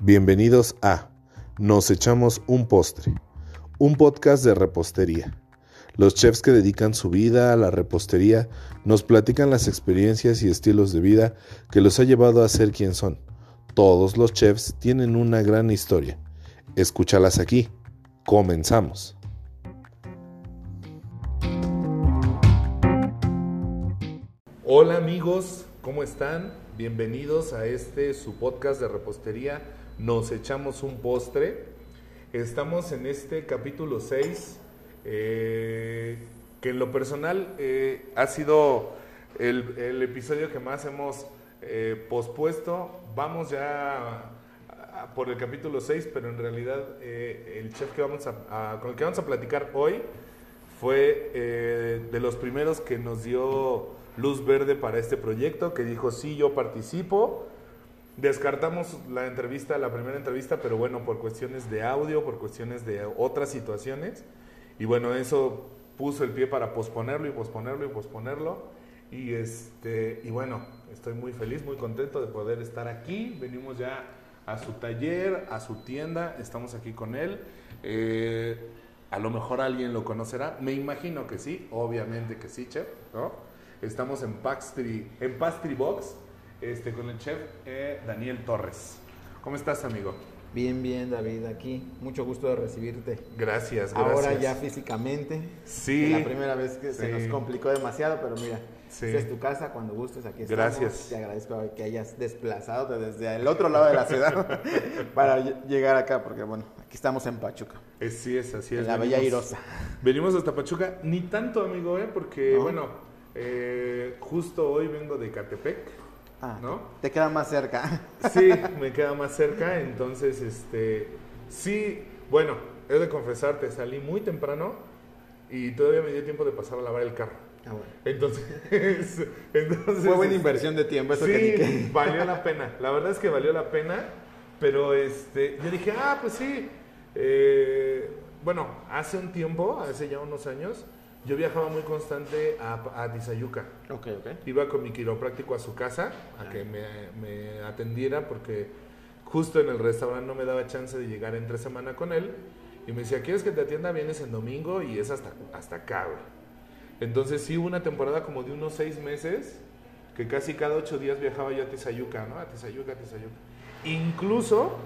Bienvenidos a Nos echamos un postre, un podcast de repostería. Los chefs que dedican su vida a la repostería nos platican las experiencias y estilos de vida que los ha llevado a ser quien son. Todos los chefs tienen una gran historia. Escúchalas aquí. Comenzamos. Hola amigos, ¿cómo están? Bienvenidos a este su podcast de repostería. Nos echamos un postre. Estamos en este capítulo 6, eh, que en lo personal eh, ha sido el, episodio que más hemos eh, pospuesto. Vamos ya a- por el capítulo 6, pero en realidad el chef que vamos a, con el que vamos a platicar hoy fue de los primeros que nos dio luz verde para este proyecto, que dijo, sí, yo participo. Descartamos la entrevista, la primera entrevista, pero bueno, por cuestiones de audio, por cuestiones de otras situaciones. Y bueno, eso puso el pie para posponerlo y posponerlo y posponerlo. Y, este, y bueno, estoy muy feliz, muy contento de poder estar aquí. Venimos ya a su taller, a su tienda, estamos aquí con él. Eh, a lo mejor alguien lo conocerá, me imagino que sí, obviamente que sí, chef, ¿no? Estamos en Pastry, en Pastry Box este, con el chef eh, Daniel Torres. ¿Cómo estás, amigo? Bien, bien, David, aquí. Mucho gusto de recibirte. Gracias, gracias. Ahora ya físicamente. Sí. La primera vez que se nos complicó demasiado, pero mira, Sí. esta es tu casa, cuando gustes, aquí estamos. Gracias. Te agradezco que hayas desplazado desde el otro lado de la ciudad para ll- llegar acá, porque bueno, aquí estamos en Pachuca, Eh, sí, es así. Es. en la Venimos- Bella Irosa. Venimos hasta Pachuca, ni tanto, amigo, ¿eh? Porque, ¿No? bueno, eh, justo hoy vengo de Catepec, Ah, ¿no? Te queda más cerca. Sí, me queda más cerca, entonces, este, sí, bueno, he de confesarte, salí muy temprano y todavía me dio tiempo de pasar a lavar el carro. Ah, bueno. Entonces, entonces Fue buena este, inversión de tiempo, eso sí, que valió la pena. La verdad es que valió la pena, pero este, yo dije, ah, pues sí. eh, bueno, hace un tiempo, hace ya unos años, yo viajaba muy constante a, a Tizayuca. Ok, ok. Iba con mi quiropráctico a su casa a que me, me atendiera porque justo en el restaurante no me daba chance de llegar entre semana con él. Y me decía, ¿quieres que te atienda? Vienes en domingo y es hasta, hasta acá, güey. Entonces sí hubo una temporada como de unos seis meses que casi cada ocho días viajaba yo a Tizayuca, ¿no? A Tizayuca, a Tizayuca. Incluso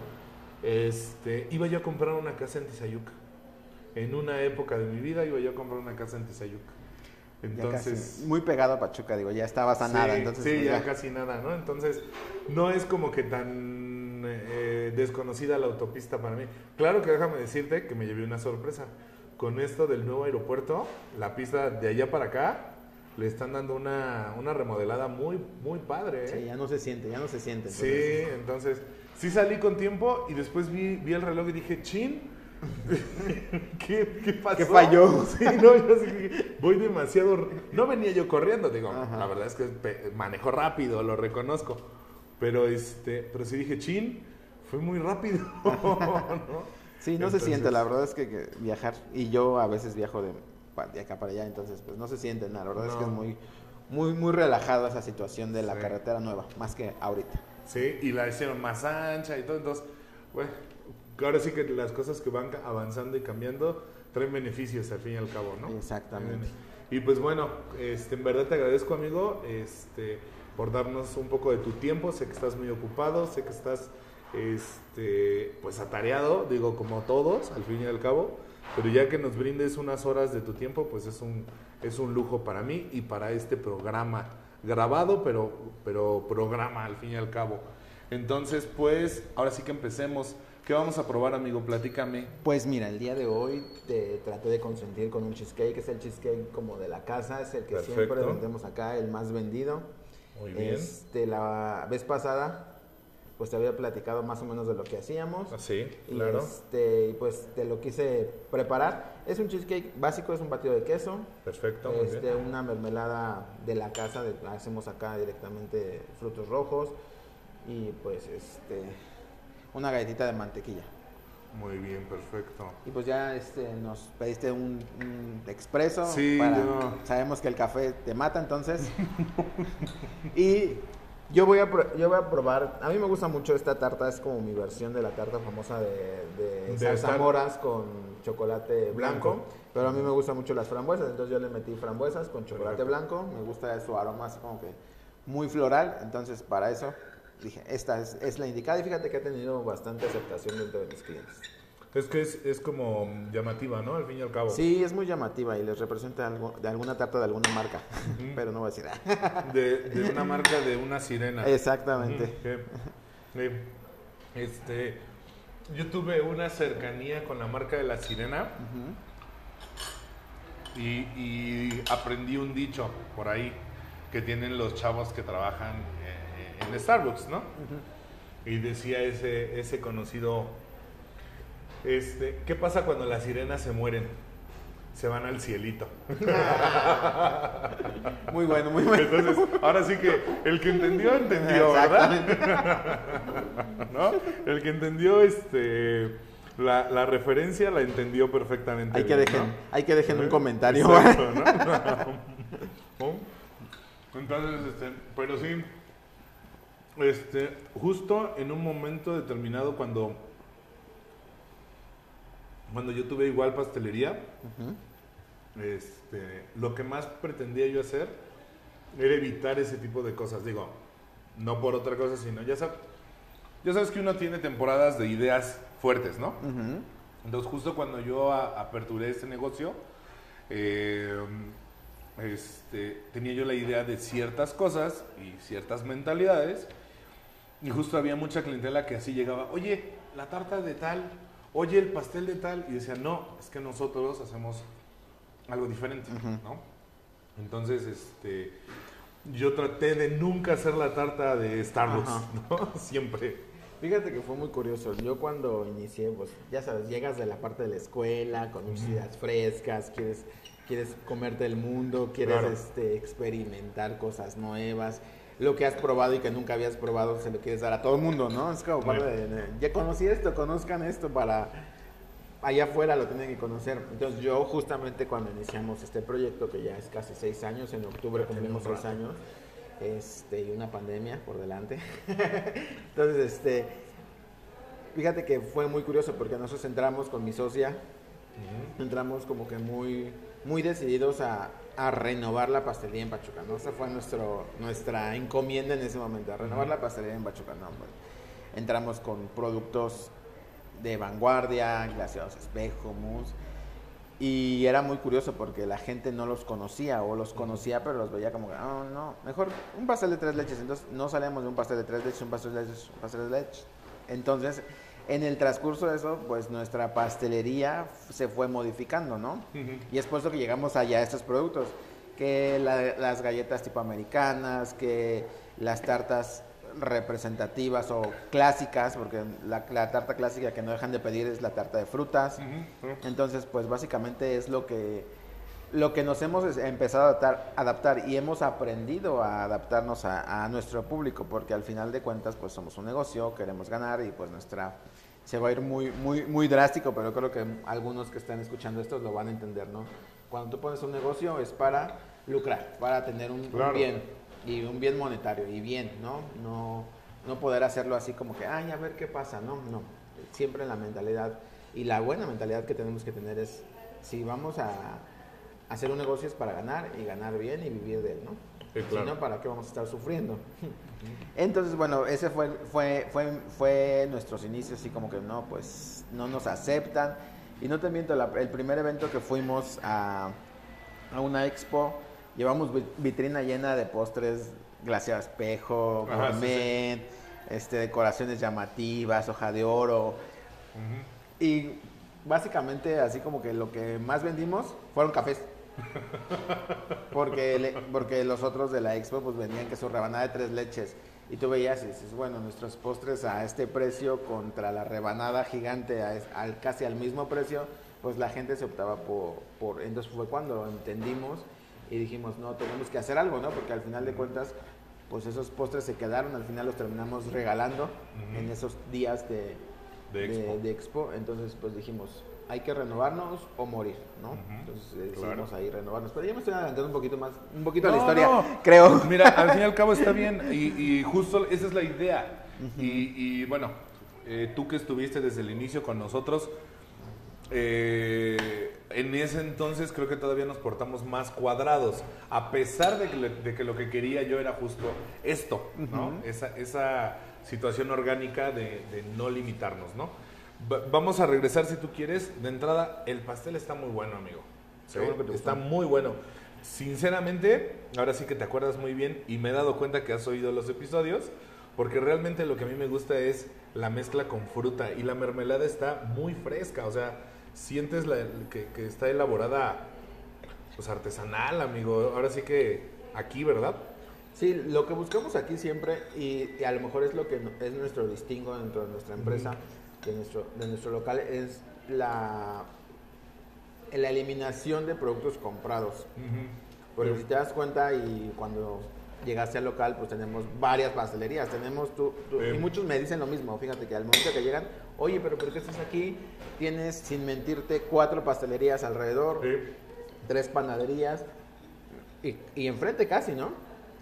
este, iba yo a comprar una casa en Tizayuca. En una época de mi vida iba yo a comprar una casa en Tizayuca. Ya Entonces... casi, muy pegado a Pachuca, digo, ya estabas a nada, Sí, entonces sí, pues, ya casi nada, ¿no? Entonces, no es como que tan eh, desconocida la autopista para mí. Claro que déjame decirte que me llevé una sorpresa. Con esto del nuevo aeropuerto, la pista de allá para acá, le están dando una, una remodelada muy, muy padre, Sí, ¿eh? ya no se siente, ya no se siente. Sí, entonces- entonces, sí salí con tiempo y después vi, vi el reloj y dije, chin. ¿Qué, ¿Qué pasó? ¿Qué falló? Sí, no, yo sí voy demasiado. No venía yo corriendo, digo, Ajá. la verdad es que manejo rápido, lo reconozco. Pero este, pero sí dije, chin, fue muy rápido. ¿no? Sí, no Entonces- se siente, la verdad es que, que viajar, y yo a veces viajo de, acá para allá, entonces pues no se siente nada, la verdad es que es muy, muy, muy relajado esa situación de la Sí. carretera nueva, más que ahorita. Sí, y la hicieron más ancha y todo. Entonces, bueno, ahora sí que las cosas que van avanzando y cambiando traen beneficios al fin y al cabo, ¿no? Exactamente. Y pues bueno, este, en verdad te agradezco, amigo, este, por darnos un poco de tu tiempo. Sé que estás muy ocupado, sé que estás, este, pues atareado, digo, como todos, al fin y al cabo. Pero ya que nos brindes unas horas de tu tiempo, pues es un, es un lujo para mí y para este programa grabado, pero, pero programa al fin y al cabo. Entonces, pues, ahora sí que empecemos. ¿Qué vamos a probar, amigo? Platícame. Pues mira, el día de hoy te traté de consentir con un cheesecake, es el cheesecake como de la casa, es el que siempre vendemos acá, el más vendido. Muy bien. Este, la vez pasada, pues te había platicado más o menos de lo que hacíamos. Así, Y, claro. este, y pues te lo quise preparar. Es un cheesecake básico, es un batido de queso, Perfecto, muy este, bien. una mermelada de la casa, de- la hacemos acá directamente frutos rojos y pues este, una galletita de mantequilla. Muy bien, perfecto. Y pues ya este, nos pediste un, un expreso. Sí, para- yo- Sabemos que el café te mata, entonces. y Yo voy, a yo voy a probar, a mí me gusta mucho esta tarta, es como mi versión de la tarta famosa de, de, De zarzamoras con chocolate blanco, Blanco. pero a mí me gustan mucho las frambuesas, entonces yo le metí frambuesas con chocolate Perfecto. blanco, me gusta su aroma así como que muy floral, entonces para eso dije, esta es, es la indicada y fíjate que ha tenido bastante aceptación dentro de mis clientes. Es que es, es como llamativa, ¿no? Al fin y al cabo. Sí, es muy llamativa y les representa algo, de alguna tarta de alguna marca, pero no voy a decir. De, de una marca de una sirena. Exactamente. Este, yo tuve una cercanía con la marca de la sirena y, y aprendí un dicho por ahí que tienen los chavos que trabajan en Starbucks, ¿no? Y decía ese, ese conocido, este, ¿qué pasa cuando las sirenas se mueren? Se van al cielito. Muy bueno, muy bueno. Entonces, ahora sí que el que entendió, entendió, ¿verdad? ¿No? El que entendió este la, la referencia la entendió perfectamente. Hay que bien, dejen, ¿no? hay que dejen un comentario. Exacto. ¿No? Entonces, este, pero sí, este, justo en un momento determinado cuando, cuando yo tuve igual pastelería, este, lo que más pretendía yo hacer era evitar ese tipo de cosas. Digo, no por otra cosa, sino ya sabes, ya sabes que uno tiene temporadas de ideas fuertes, ¿no? Entonces, justo cuando yo a- aperturé este negocio, eh, este, tenía yo la idea de ciertas cosas y ciertas mentalidades. Y justo había mucha clientela que así llegaba, oye, la tarta de tal, oye, el pastel de tal. Y decía, no, es que nosotros hacemos algo diferente, ¿no? Entonces, este, yo traté de nunca hacer la tarta de Starbucks, Ajá. ¿no? Siempre. Fíjate que fue muy curioso. Yo cuando inicié, pues ya sabes, llegas de la parte de la escuela con ideas frescas, quieres, quieres comerte el mundo, quieres Claro. este, experimentar cosas nuevas. Lo que has probado y que nunca habías probado se lo quieres dar a todo el mundo, ¿no? Es como parte de, ya conocí esto, conozcan esto para allá afuera lo tienen que conocer. Entonces yo justamente cuando iniciamos este proyecto, que ya es casi seis años, en octubre cumplimos seis años, este, y una pandemia por delante. Entonces, este, fíjate que fue muy curioso porque nosotros entramos con mi socia, entramos como que muy, muy decididos a, a renovar la pastelería en Pachuca, ¿no? Esa fue nuestro, nuestra encomienda en ese momento, a renovar la pastelería en Pachuca, ¿no? Entramos con productos de vanguardia, glaseados espejo, mousse. Y era muy curioso porque la gente no los conocía o los conocía pero los veía como oh, no, mejor un pastel de tres leches. Entonces no salíamos de un pastel de tres leches, un pastel de leches, un pastel de leches. Entonces, en el transcurso de eso, pues nuestra pastelería se fue modificando, ¿no? Y es por eso que llegamos allá a estos productos, que la- las galletas tipo americanas, que las tartas representativas o clásicas, porque la, la tarta clásica que no dejan de pedir es la tarta de frutas. Entonces, pues básicamente es lo que lo que nos hemos empezado a adaptar, adaptar y hemos aprendido a adaptarnos a, a nuestro público, porque al final de cuentas, pues somos un negocio, queremos ganar y pues nuestra se va a ir muy muy muy drástico, pero creo que algunos que están escuchando esto lo van a entender, ¿no? Cuando tú pones un negocio es para lucrar, para tener un, bien y un bien monetario y bien, ¿no? No no poder hacerlo así como que, ay, a ver qué pasa, no, no. Siempre la mentalidad y la buena mentalidad que tenemos que tener es si vamos a hacer un negocio es para ganar y ganar bien y vivir de él, ¿no? Sí, claro. Si no, ¿para qué vamos a estar sufriendo? Entonces, bueno, ese fue, fue, fue, fue nuestros inicios, así como que no, pues no nos aceptan. Y no te miento, la- el primer evento que fuimos a, a una expo, llevamos vi- vitrina llena de postres, glaseado espejo, sí, gourmet, este, decoraciones llamativas, hoja de oro. Y básicamente así como que lo que más vendimos fueron cafés. Porque, le- porque los otros de la expo pues vendían que su rebanada de tres leches. Y tú veías y dices, bueno, nuestros postres a este precio contra la rebanada gigante a al, casi al mismo precio, pues la gente se optaba por, por... Entonces fue cuando entendimos y dijimos, no, tenemos que hacer algo, ¿no? Porque al final de cuentas, pues esos postres se quedaron, al final los terminamos regalando Ujú. en esos días de, De de, expo. de expo. Entonces, pues dijimos, hay que renovarnos o morir, ¿no? Entonces eh, decidimos ahí renovarnos. Pero ya me estoy adelantando un poquito más, un poquito a la historia, creo. Mira, al fin y al cabo está bien y, y justo esa es la idea. y, y, bueno, eh, tú que estuviste desde el inicio con nosotros, eh, en ese entonces creo que todavía nos portamos más cuadrados, a pesar de que, de que lo que quería yo era justo esto, ¿no? esa, esa, situación orgánica de, de no limitarnos, ¿no? Vamos a regresar si tú quieres. De entrada, el pastel está muy bueno, amigo. está muy bueno. Sinceramente, ahora sí que te acuerdas muy bien y me he dado cuenta que has oído los episodios, porque realmente lo que a mí me gusta es la mezcla con fruta y la mermelada está muy fresca, o sea, sientes la, que, está elaborada pues artesanal, amigo. Ahora sí que aquí, ¿verdad? Sí, lo que buscamos aquí siempre, y, a lo mejor es lo que es nuestro distingo dentro de nuestra empresa, de, nuestro, de nuestro local, es la, la eliminación de productos comprados. Porque si te das cuenta y cuando llegaste al local, pues tenemos varias pastelerías. Tenemos tú, y muchos me dicen lo mismo. Fíjate que al momento que llegan, oye, pero ¿por qué estás aquí? Tienes, sin mentirte, cuatro pastelerías alrededor, tres panaderías y, y enfrente casi, ¿no?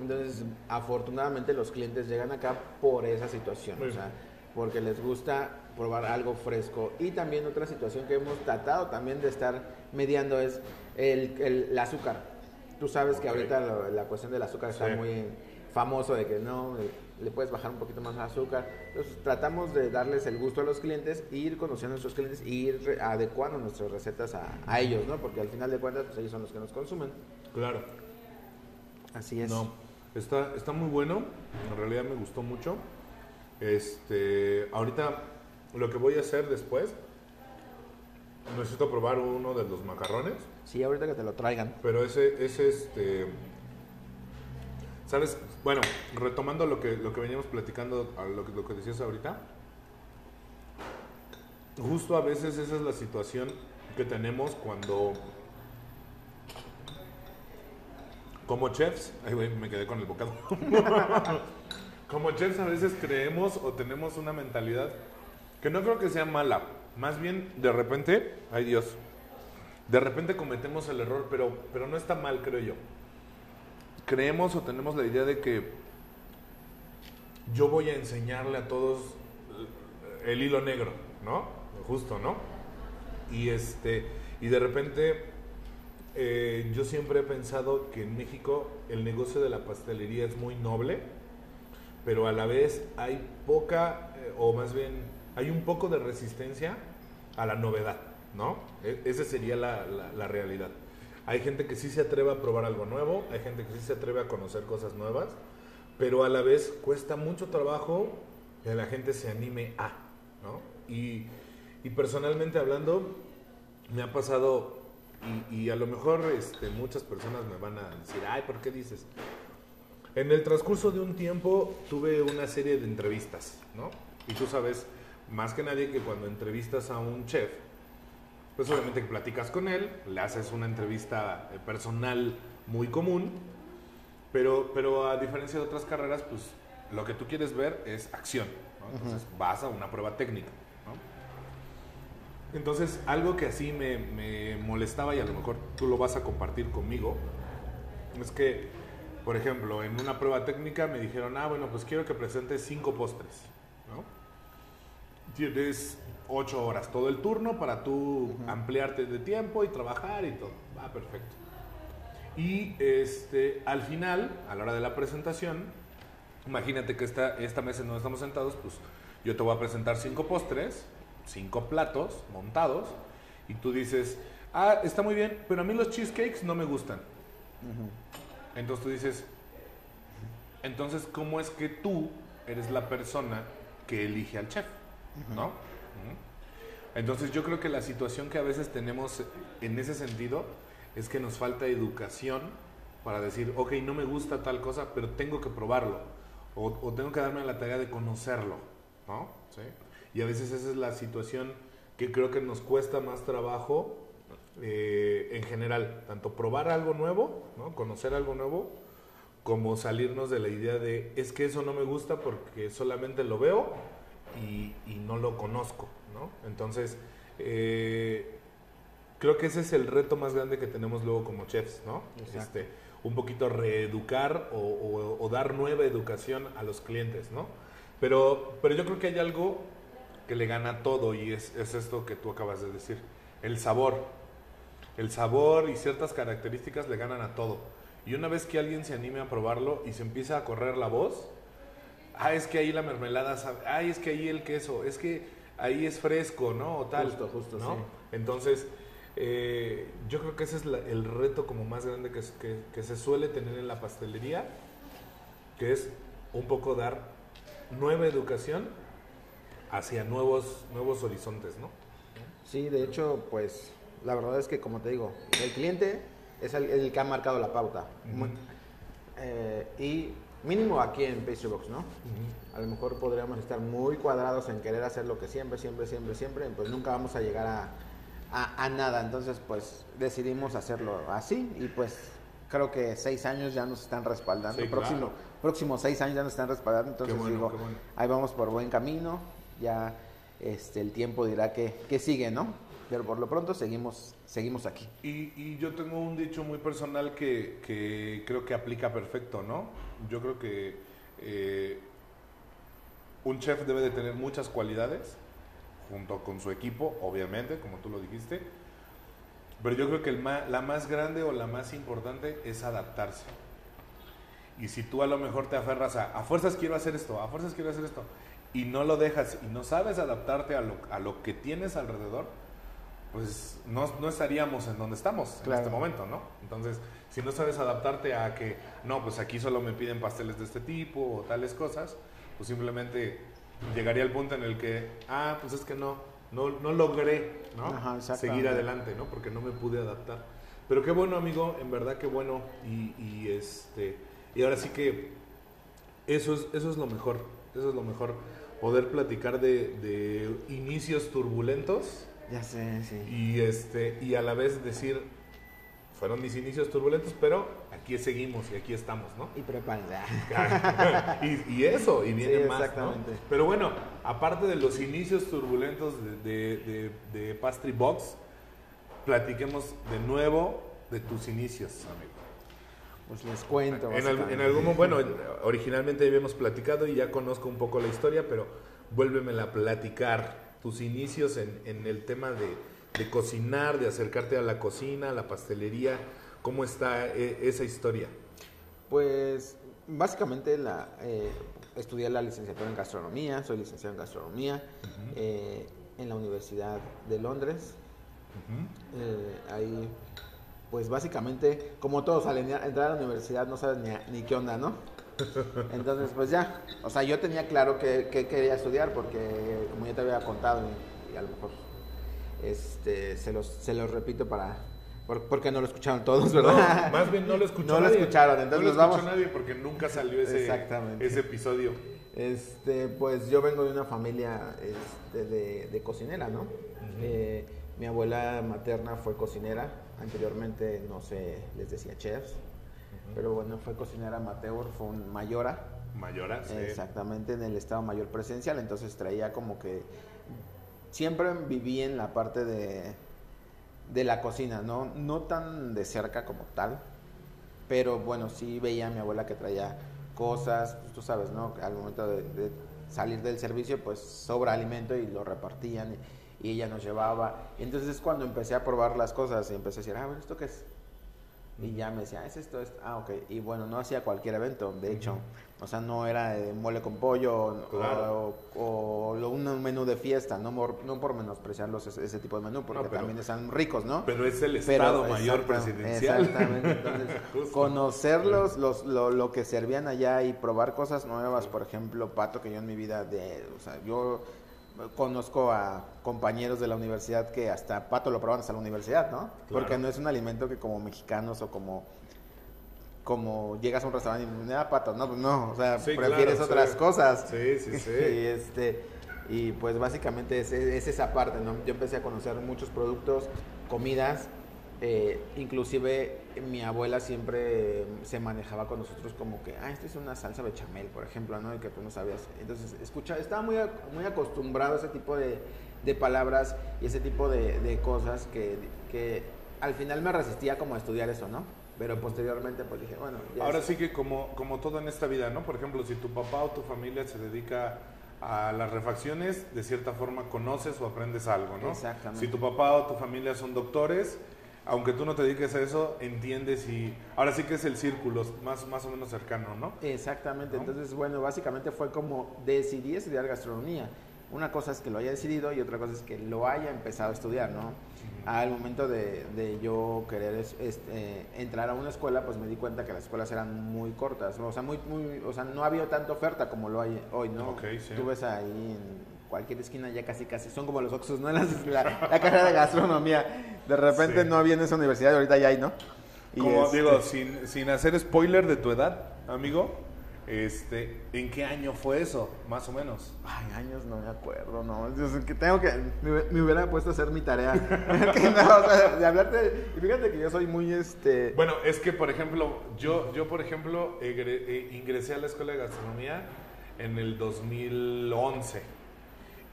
Entonces, afortunadamente los clientes llegan acá por esa situación, o sea, porque les gusta probar algo fresco. Y también otra situación que hemos tratado también de estar mediando es el, el azúcar Tú sabes que ahorita la cuestión del azúcar está muy famoso de que no le puedes bajar un poquito más el azúcar. Entonces tratamos de darles el gusto a los clientes, ir conociendo a nuestros clientes e ir adecuando nuestras recetas a, ellos, ¿no? Porque al final de cuentas pues ellos son los que nos consumen. Claro. Así es. No, está, está muy bueno. En realidad me gustó mucho. Este, ahorita lo que voy a hacer después necesito probar uno de los macarrones. Sí, ahorita que te lo traigan. Pero ese, ese este... ¿Sabes? Bueno, retomando lo que, lo que veníamos platicando, lo que, lo que decías ahorita, justo a veces esa es la situación que tenemos cuando como chefs, ay me quedé con el bocado. como chefs a veces creemos o tenemos una mentalidad que no creo que sea mala, más bien de repente, ay Dios, de repente cometemos el error, pero, pero no está mal, creo yo. Creemos o tenemos la idea de que yo voy a enseñarle a todos el hilo negro, ¿no? Justo, ¿no? Y este, y de repente eh, yo siempre he pensado que en México el negocio de la pastelería es muy noble, pero a la vez hay poca, eh, o más bien hay un poco de resistencia a la novedad. ¿no? E, esa sería la, la, realidad. Hay gente que sí se atreve a probar algo nuevo, hay gente que sí se atreve a conocer cosas nuevas, pero a la vez cuesta mucho trabajo que la gente se anime a, ¿no? Y, y personalmente hablando, me ha pasado, y, a lo mejor este, muchas personas me van a decir, ay, ¿por qué dices? En el transcurso de un tiempo tuve una serie de entrevistas, ¿no? Y tú sabes, más que nadie, que cuando entrevistas a un chef, pues obviamente que platicas con él, le haces una entrevista eh, personal muy común, pero, pero a diferencia de otras carreras, pues lo que tú quieres ver es acción. Entonces vas a una prueba técnica. Entonces, algo que así me, me, molestaba y a lo mejor tú lo vas a compartir conmigo, es que, por ejemplo, en una prueba técnica me dijeron, ah, bueno, pues quiero que presentes cinco postres. ¿no? Tienes ocho horas todo el turno para tú ampliarte de tiempo y trabajar y todo. Va, perfecto. Y este, al final, a la hora de la presentación, imagínate que esta, esta mesa en donde estamos sentados, pues yo te voy a presentar cinco postres, cinco platos montados, y tú dices, ah, está muy bien, pero a mí los cheesecakes no me gustan. Entonces tú dices, entonces, ¿cómo es que tú eres la persona que elige al chef? ¿No? Entonces yo creo que la situación que a veces tenemos en ese sentido es que nos falta educación para decir, ok, no me gusta tal cosa, pero tengo que probarlo. O, tengo que darme la tarea de conocerlo, ¿no? ¿Sí? Y a veces esa es la situación que creo que nos cuesta más trabajo eh, en general, tanto probar algo nuevo, ¿no? conocer algo nuevo, como salirnos de la idea de, es que eso no me gusta porque solamente lo veo y, y no lo conozco. Entonces, eh, creo que ese es el reto más grande que tenemos luego como chefs, ¿no? Este, un poquito reeducar o, o- o dar nueva educación a los clientes, ¿no? Pero, pero yo creo que hay algo que le gana todo y es, es esto que tú acabas de decir, el sabor. El sabor y ciertas características le ganan a todo. Y una vez que alguien se anime a probarlo y se empieza a correr la voz, ah, es que ahí la mermelada sabe, ay, es que ahí el queso, es que ahí es fresco, ¿no? O tal. Justo, justo, ¿no? sí. Entonces, eh, yo creo que ese es la- el reto como más grande que- que se suele tener en la pastelería, que es un poco dar nueva educación hacia nuevos, nuevos horizontes, ¿no? Sí, de hecho, pues la verdad es que como te digo, el cliente es el, el que ha marcado la pauta. Eh, y mínimo aquí en Pastry Box, ¿no? A lo mejor podríamos estar muy cuadrados en querer hacer lo que siempre, siempre, siempre, siempre, pues nunca vamos a llegar a, a- a nada. Entonces, pues decidimos hacerlo así y pues creo que seis años ya nos están respaldando. Sí, Próximo, claro. próximos seis años ya nos están respaldando. Entonces bueno, digo, bueno. ahí vamos por buen camino. Ya este, el tiempo dirá que, que sigue, ¿no? Pero por lo pronto seguimos, seguimos aquí. Y, y yo tengo un dicho muy personal que, que creo que aplica perfecto, ¿no? Yo creo que eh, un chef debe de tener muchas cualidades, junto con su equipo, obviamente, como tú lo dijiste, pero yo creo que el la más grande o la más importante es adaptarse. Y si tú a lo mejor te aferras a, a fuerzas quiero hacer esto, a fuerzas quiero hacer esto, y no lo dejas y no sabes adaptarte a lo, a lo que tienes alrededor, pues no, no estaríamos en donde estamos en este momento, ¿no? Entonces, si no sabes adaptarte a que, no, pues aquí solo me piden pasteles de este tipo o tales cosas, pues simplemente llegaría al punto en el que, ah, pues es que no, no, no logré, ¿no? Ajá. Seguir adelante, ¿no? Porque no me pude adaptar. Pero qué bueno, amigo, en verdad qué bueno. Y, y este, y ahora sí que eso es, eso es lo mejor, eso es lo mejor. Poder platicar de, de inicios turbulentos Ya sé, sí. y este y a la vez decir fueron mis inicios turbulentos pero aquí seguimos y aquí estamos no Y prepárense. y, y eso y viene Sí, más ¿no? exactamente. pero bueno aparte de los inicios turbulentos de, de, de, de Pastry Box platiquemos de nuevo de tus inicios amigo Pues les cuento. en, al- en algún bueno, originalmente habíamos platicado y ya conozco un poco la historia, pero vuélvemela a platicar. Tus inicios en, en el tema de, de cocinar, de acercarte a la cocina, a la pastelería, ¿cómo está eh, esa historia? Pues básicamente la, eh, estudié la licenciatura en gastronomía, soy licenciado en gastronomía eh, en la Universidad de Londres. Eh, ahí, pues básicamente, como todos al en- entrar a la universidad no sabes ni qué onda, ¿no? Entonces, pues ya, o sea, yo tenía claro que, que quería estudiar porque, como ya te había contado, y, y a lo mejor este, se, los, se los repito para, por- porque no lo escucharon todos, ¿verdad? No, más bien no lo escuchó No lo escucharon, entonces no lo vamos. escuchó nadie porque nunca salió ese, ese episodio. Este, pues yo vengo de una familia este, de, de cocinera, ¿no? Eh, mi abuela materna fue cocinera, anteriormente no sé, les decía chefs, pero bueno, fue cocinera amateur, fue un mayora, Mayora, sí. exactamente en el Estado Mayor Presencial, entonces traía como que siempre viví en la parte de, de la cocina, ¿no? no tan de cerca como tal, pero bueno, sí veía a mi abuela que traía cosas, pues, tú sabes, ¿no? Al momento de, de salir del servicio, pues sobra alimento y lo repartían y, y ella nos llevaba. Entonces es cuando empecé a probar las cosas y empecé a decir, ah, bueno, ¿esto qué es? Y ya me decía, "Ah, es esto, es ah, ok. Y bueno, no hacía cualquier evento, de hecho. O sea, no era de mole con pollo o- Claro. o, o un menú de fiesta, no, por- no por menospreciarlos ese, ese tipo de menú, porque No, pero- también están ricos, ¿no? Pero es el Pero, Estado Mayor exacta- Presidencial. Exactamente. Entonces, conocerlos, los, lo, lo que servían allá y probar cosas nuevas, por ejemplo, pato que yo en mi vida de, o sea, yo conozco a compañeros de la universidad que hasta pato lo proban hasta la universidad, ¿no? Porque no es un alimento que como mexicanos o como como llegas a un restaurante y me da pato, no, no, o sea, Sí, prefieres claro, otras sí. cosas. Sí, sí, sí. y este y pues básicamente es, es esa parte, ¿no? Yo empecé a conocer muchos productos, comidas Eh, inclusive mi abuela siempre se manejaba con nosotros como que, ah, esto es una salsa bechamel, por ejemplo, ¿no? Y que tú no sabías. Entonces, escucha, estaba muy, muy acostumbrado a ese tipo de, de palabras y ese tipo de, de cosas que, que, al final me resistía como a estudiar eso, ¿no? Pero posteriormente pues dije, bueno, ya Ahora sí que como, como todo en esta vida, ¿no? Por ejemplo, si tu papá o tu familia se dedica a las refacciones, de cierta forma conoces o aprendes algo, ¿no? Exactamente. Si tu papá o tu familia son doctores, aunque tú no te dediques a eso, entiendes y ahora sí que es el círculo más, más o menos cercano, ¿no? Exactamente, entonces bueno, básicamente fue como decidí estudiar gastronomía. Una cosa es que lo haya decidido y otra cosa es que lo haya empezado a estudiar, ¿no? Al momento de, de yo querer este, entrar a una escuela, pues me di cuenta que las escuelas eran muy cortas, o sea, muy, muy, o sea, no había tanta oferta como lo hay hoy, ¿no? Okay, sí. Tú ves ahí en cualquier esquina ya casi casi son como los Oxus, ¿no? La, la, carrera de gastronomía. De repente no había en esa universidad y ahorita ya hay, ¿no? como este digo, sin, sin hacer spoiler de tu edad, amigo, este, ¿en qué año fue eso, más o menos? Ay, años no me acuerdo, no. que tengo que, me, hubiera puesto a hacer mi tarea. de hablarte, y fíjate que yo soy muy, este... Bueno, es que, por ejemplo, yo, yo por ejemplo, ingresé a la escuela de gastronomía en el 2011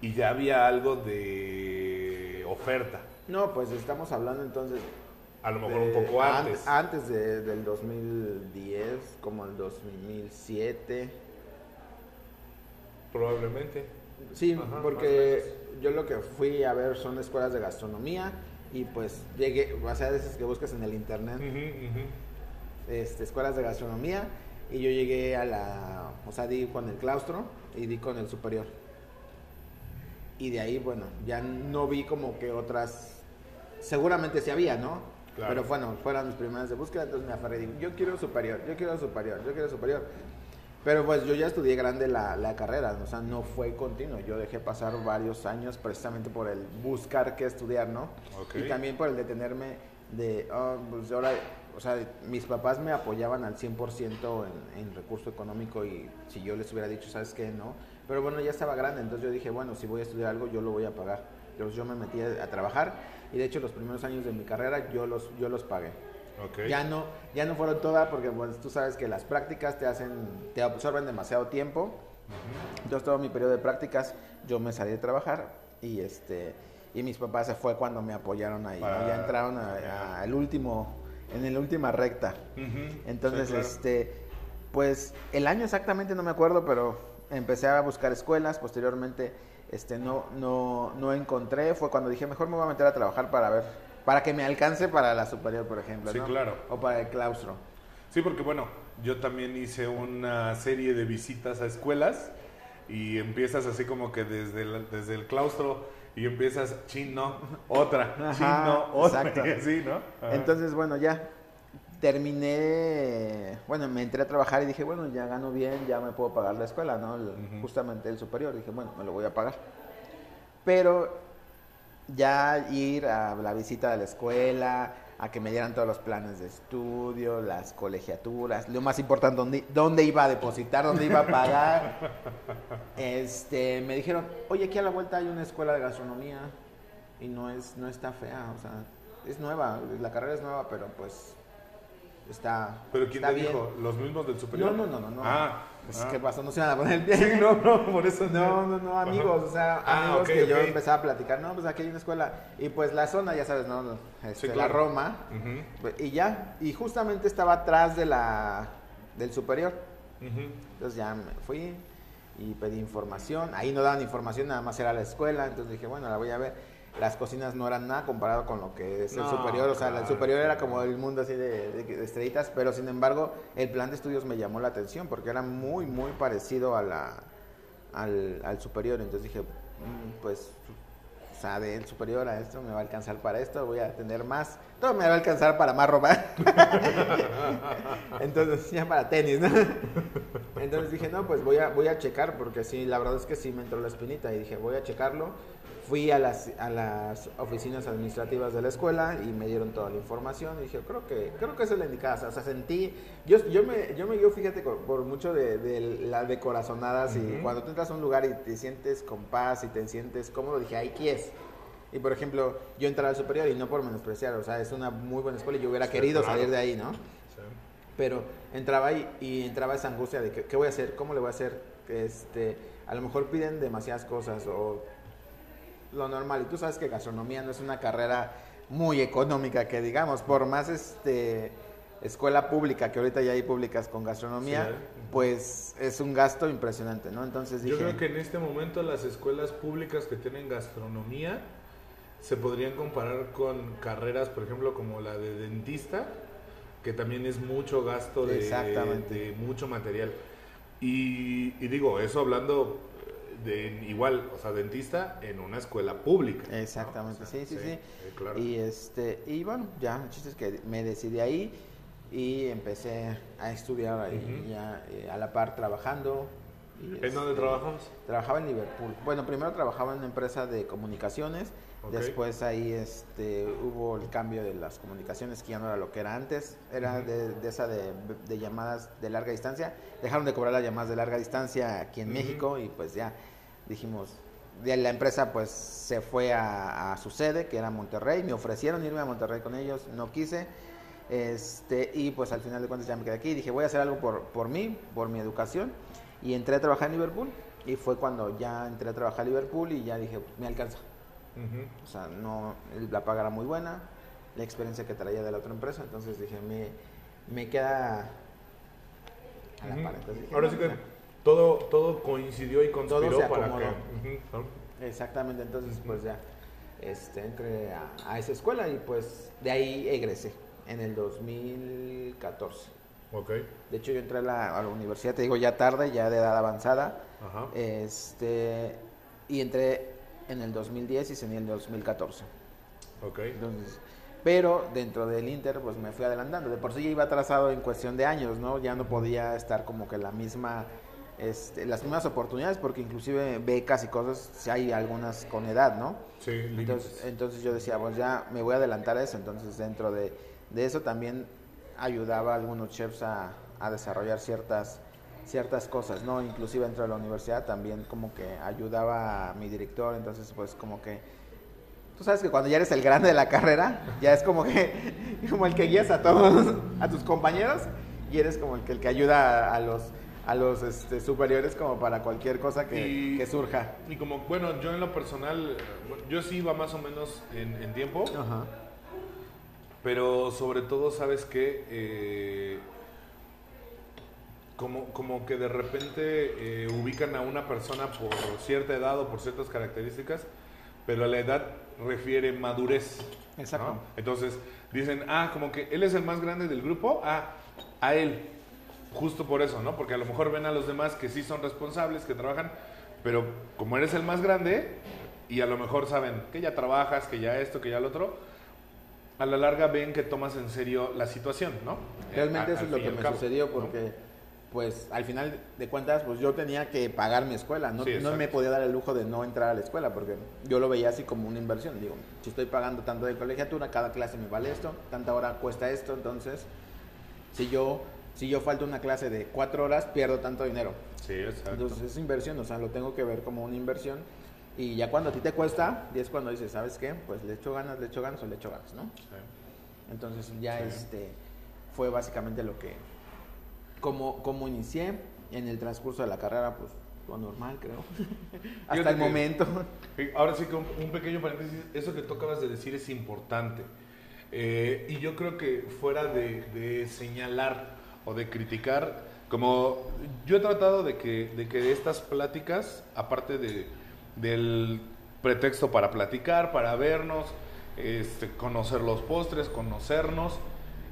y ya había algo de oferta. No, pues estamos hablando entonces... A lo mejor un poco antes. Antes de, del 2010, como el 2007. Probablemente. Sí, porque yo lo que fui a ver son escuelas de gastronomía y pues llegué, o sea, esas que buscas en el internet, Este, escuelas de gastronomía y yo llegué a la, o sea, di con el claustro y di con el superior y de ahí, bueno, ya no vi como que otras, seguramente sí había, ¿no? Pero bueno, fueron mis primeras de búsqueda, entonces me aferré y digo, yo quiero superior, yo quiero superior, yo quiero superior. Pero pues yo ya estudié grande la, la carrera, o sea, no fue continuo. Yo dejé pasar varios años precisamente por el buscar qué estudiar, ¿no? Y también por el detenerme de, oh, pues ahora, o sea, mis papás me apoyaban al 100% en, en recurso económico y si yo les hubiera dicho, ¿sabes qué? No pero bueno, ya estaba grande, entonces yo dije, bueno, si voy a estudiar algo, yo lo voy a pagar. Entonces yo me metí a, trabajar y de hecho los primeros años de mi carrera yo los, yo los pagué. Okay. Ya no, ya no fueron todas porque pues, tú sabes que las prácticas te hacen, te absorben demasiado tiempo. Entonces todo mi periodo de prácticas yo me salí de trabajar y este y mis papás se fue cuando me apoyaron ahí. Ya entraron al último, en la última recta. Entonces este, pues el año exactamente no me acuerdo, pero empecé a buscar escuelas, posteriormente este, no, no, no encontré, fue cuando dije, mejor me voy a meter a trabajar para ver, para que me alcance para la superior, por ejemplo. Sí, claro. O para el claustro. Sí, porque bueno, yo también hice una serie de visitas a escuelas y empiezas así como que desde el, desde el claustro y empiezas chino, otra, chino, otra, exacto. así, ¿no? Entonces, bueno, ya terminé, bueno, me entré a trabajar y dije, bueno, ya gano bien, ya me puedo pagar la escuela, ¿no? Justamente el superior, dije, bueno, me lo voy a pagar. Pero ya ir a la visita de la escuela, a que me dieran todos los planes de estudio, las colegiaturas, lo más importante, dónde, dónde iba a depositar, dónde iba a pagar. este, me dijeron, oye, aquí a la vuelta hay una escuela de gastronomía y no es, no está fea, o sea, es nueva, la carrera es nueva, pero pues está. ¿Pero quién te dijo? ¿Los mismos del superior? No, no, no, no. Ah. Pues, ¿Qué pasó? No se van a poner el pie. no, no, por eso. No, no, no, amigos, o sea, ah, amigos que yo empezaba a platicar. No, pues aquí hay una escuela. Y pues la zona, ya sabes, ¿no? Este, La Roma. Y ya, y justamente estaba atrás de la, del superior. Entonces ya me fui y pedí información. Ahí no daban información, nada más era la escuela. Entonces dije, bueno, la voy a ver las cocinas no eran nada comparado con lo que es el superior. O sea, el superior era como el mundo así de, estrellitas, pero sin embargo, el plan de estudios me llamó la atención porque era muy, muy parecido a la, al, superior. Entonces dije, mm, pues, o sea, del superior a esto me va a alcanzar para esto, voy a tener más. Todo me va a alcanzar para más ropa. Entonces, ya para tenis, ¿no? Entonces dije, no, pues voy a, voy a checar, porque sí, la verdad es que sí me entró la espinita. Y dije, voy a checarlo fui a las, a las oficinas administrativas de la escuela y me dieron toda la información y dije, creo que, creo que esa es la indicada. O sea, sentí, yo, yo me, yo me fíjate, por mucho de, de las decorazonadas y cuando tú entras a un lugar y te sientes con paz y te sientes cómodo, dije, ahí es. Y por ejemplo, yo entré al superior y no por menospreciar, o sea, es una muy buena escuela y yo hubiera querido salir de ahí, ¿no? Pero entraba ahí y entraba esa angustia de qué voy a hacer, cómo le voy a hacer, este, a lo mejor piden demasiadas cosas o lo normal. Y tú sabes que gastronomía no es una carrera muy económica, que digamos, por más este escuela pública, que ahorita ya hay públicas con gastronomía, pues es un gasto impresionante, ¿no? Entonces Yo creo que en este momento las escuelas públicas que tienen gastronomía se podrían comparar con carreras, por ejemplo, como la de dentista, que también es mucho gasto de, de mucho material. Y, digo, eso hablando de igual, o sea, dentista en una escuela pública. Exactamente, sí, sí, sí. Eh, y este, y bueno, ya, el chiste es que me decidí ahí y empecé a estudiar ahí, ya, eh, a la par trabajando. ¿En dónde este, trabajabas? Trabajaba en Liverpool. Bueno, primero trabajaba en una empresa de comunicaciones, después ahí este, hubo el cambio de las comunicaciones que ya no era lo que era antes, era de, esa de, llamadas de larga distancia, dejaron de cobrar las llamadas de larga distancia aquí en México y pues ya dijimos, la empresa pues se fue a, a, su sede, que era Monterrey, me ofrecieron irme a Monterrey con ellos, no quise, este, y pues al final de cuentas ya me quedé aquí. Dije, voy a hacer algo por, por mí, por mi educación. Y entré a trabajar en Liverpool. Y fue cuando ya entré a trabajar en Liverpool y ya dije, me alcanza. O sea, no, la paga era muy buena, la experiencia que traía de la otra empresa. Entonces dije, me, me queda a la par. Ahora sí que todo, todo coincidió y conspiró para que... Exactamente, entonces pues ya este, entré a, a esa escuela y pues de ahí egresé en el 2014. Ok. De hecho, yo entré a la, universidad, te digo, ya tarde, ya de edad avanzada. Ajá. Este, y entré en el 2010 y salí en el 2014. Ok. Entonces, pero dentro del Inter, pues me fui adelantando. De por sí ya iba atrasado en cuestión de años, ¿no? Ya no podía estar como que la misma, este, las mismas oportunidades, porque inclusive becas y cosas, si hay algunas con edad, ¿no? Sí, entonces, entonces yo decía, pues ya me voy a adelantar a eso. Entonces, dentro de de eso también ayudaba a algunos chefs a, desarrollar ciertas ciertas cosas, ¿no? Inclusive dentro de la universidad también como que ayudaba a mi director, entonces pues como que tú sabes que cuando ya eres el grande de la carrera, ya es como que como el que guías a todos a tus compañeros y eres como el que, el que ayuda a, los a los este, superiores como para cualquier cosa que, surja. Y como, bueno, yo en lo personal, yo sí iba más o menos en, en tiempo. Ajá pero sobre todo, ¿sabes que eh, como, como que de repente eh, ubican a una persona por cierta edad o por ciertas características, pero la edad refiere madurez. Exacto. Entonces dicen, ah, como que él es el más grande del grupo, ah, a él. Justo por eso, ¿no? Porque a lo mejor ven a los demás que sí son responsables, que trabajan, pero como eres el más grande y a lo mejor saben que ya trabajas, que ya esto, que ya lo otro, a la larga ven que tomas en serio la situación, ¿no? Realmente eso es lo que me sucedió porque, pues, al final de cuentas, pues yo tenía que pagar mi escuela, no, no me podía dar el lujo de no entrar a la escuela porque yo lo veía así como una inversión. Digo, si estoy pagando tanto de colegiatura, cada clase me vale esto, tanta hora cuesta esto, entonces, si yo, si yo falto una clase de cuatro horas, pierdo tanto dinero. Sí, exacto. Entonces es inversión, o sea, lo tengo que ver como una inversión y ya cuando a ti te cuesta, y es cuando dices, ¿sabes qué? Pues le echo ganas, le echo ganas o le echo ganas, ¿no? Entonces ya este fue básicamente lo que, como, como inicié en el transcurso de la carrera, pues lo normal, creo. Hasta el momento. Ahora sí que un, pequeño paréntesis, eso que tú acabas de decir es importante. Eh, y yo creo que fuera de, de, señalar o de criticar, como yo he tratado de que, de que estas pláticas, aparte de del pretexto para platicar, para vernos, este, conocer los postres, conocernos.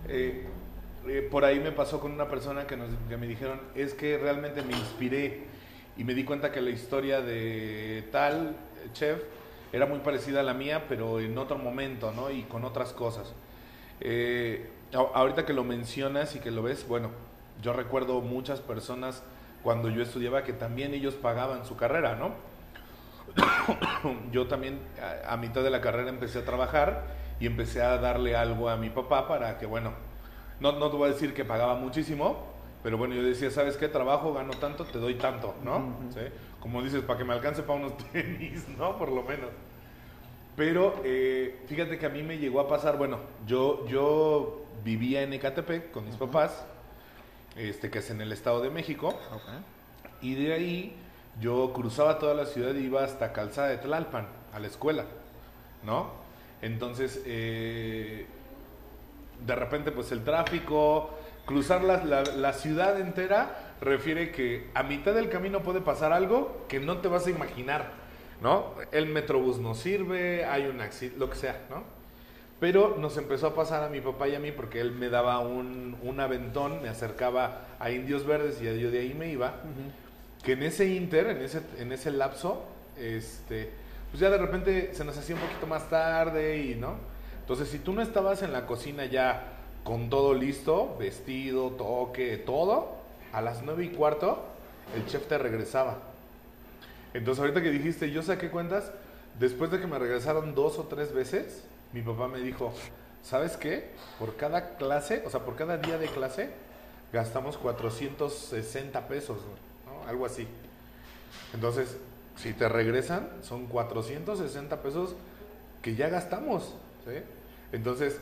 Eh, eh, por ahí me pasó con una persona que, nos, que me dijeron, es que realmente me inspiré y me di cuenta que la historia de tal chef era muy parecida a la mía, pero en otro momento, ¿no? Y con otras cosas. Eh, ahorita que lo mencionas y que lo ves, bueno, yo recuerdo muchas personas cuando yo estudiaba que también ellos pagaban su carrera, ¿no? yo también a, mitad de la carrera empecé a trabajar y empecé a darle algo a mi papá para que, bueno, no, no te voy a decir que pagaba muchísimo, pero bueno, yo decía, ¿sabes qué? Trabajo, gano tanto, te doy tanto, ¿no? Como dices, para que me alcance para unos tenis, ¿no? Por lo menos. Pero eh, fíjate que a mí me llegó a pasar, bueno, yo, yo vivía en Ecatepec con mis papás, este, que es en el Estado de México, y de ahí yo cruzaba toda la ciudad y iba hasta Calzada de Tlalpan, a la escuela, ¿no? Entonces, eh, de repente, pues el tráfico, cruzar la, la, la ciudad entera refiere que a mitad del camino puede pasar algo que no te vas a imaginar, ¿no? El metrobús no sirve, hay un accidente, lo que sea, ¿no? Pero nos empezó a pasar a mi papá y a mí porque él me daba un, un aventón, me acercaba a Indios Verdes y yo de ahí me iba. Que en ese inter, en ese, en ese lapso, este, pues ya de repente se nos hacía un poquito más tarde y, ¿no? Entonces, si tú no estabas en la cocina ya con todo listo, vestido, toque, todo, a las nueve y cuarto el chef te regresaba. Entonces, ahorita que dijiste, yo saqué cuentas, después de que me regresaron dos o tres veces, mi papá me dijo, ¿sabes qué? Por cada clase, o sea, por cada día de clase, gastamos 460 pesos. Algo así. Entonces, si te regresan, son 460 pesos que ya gastamos, ¿sí? Entonces,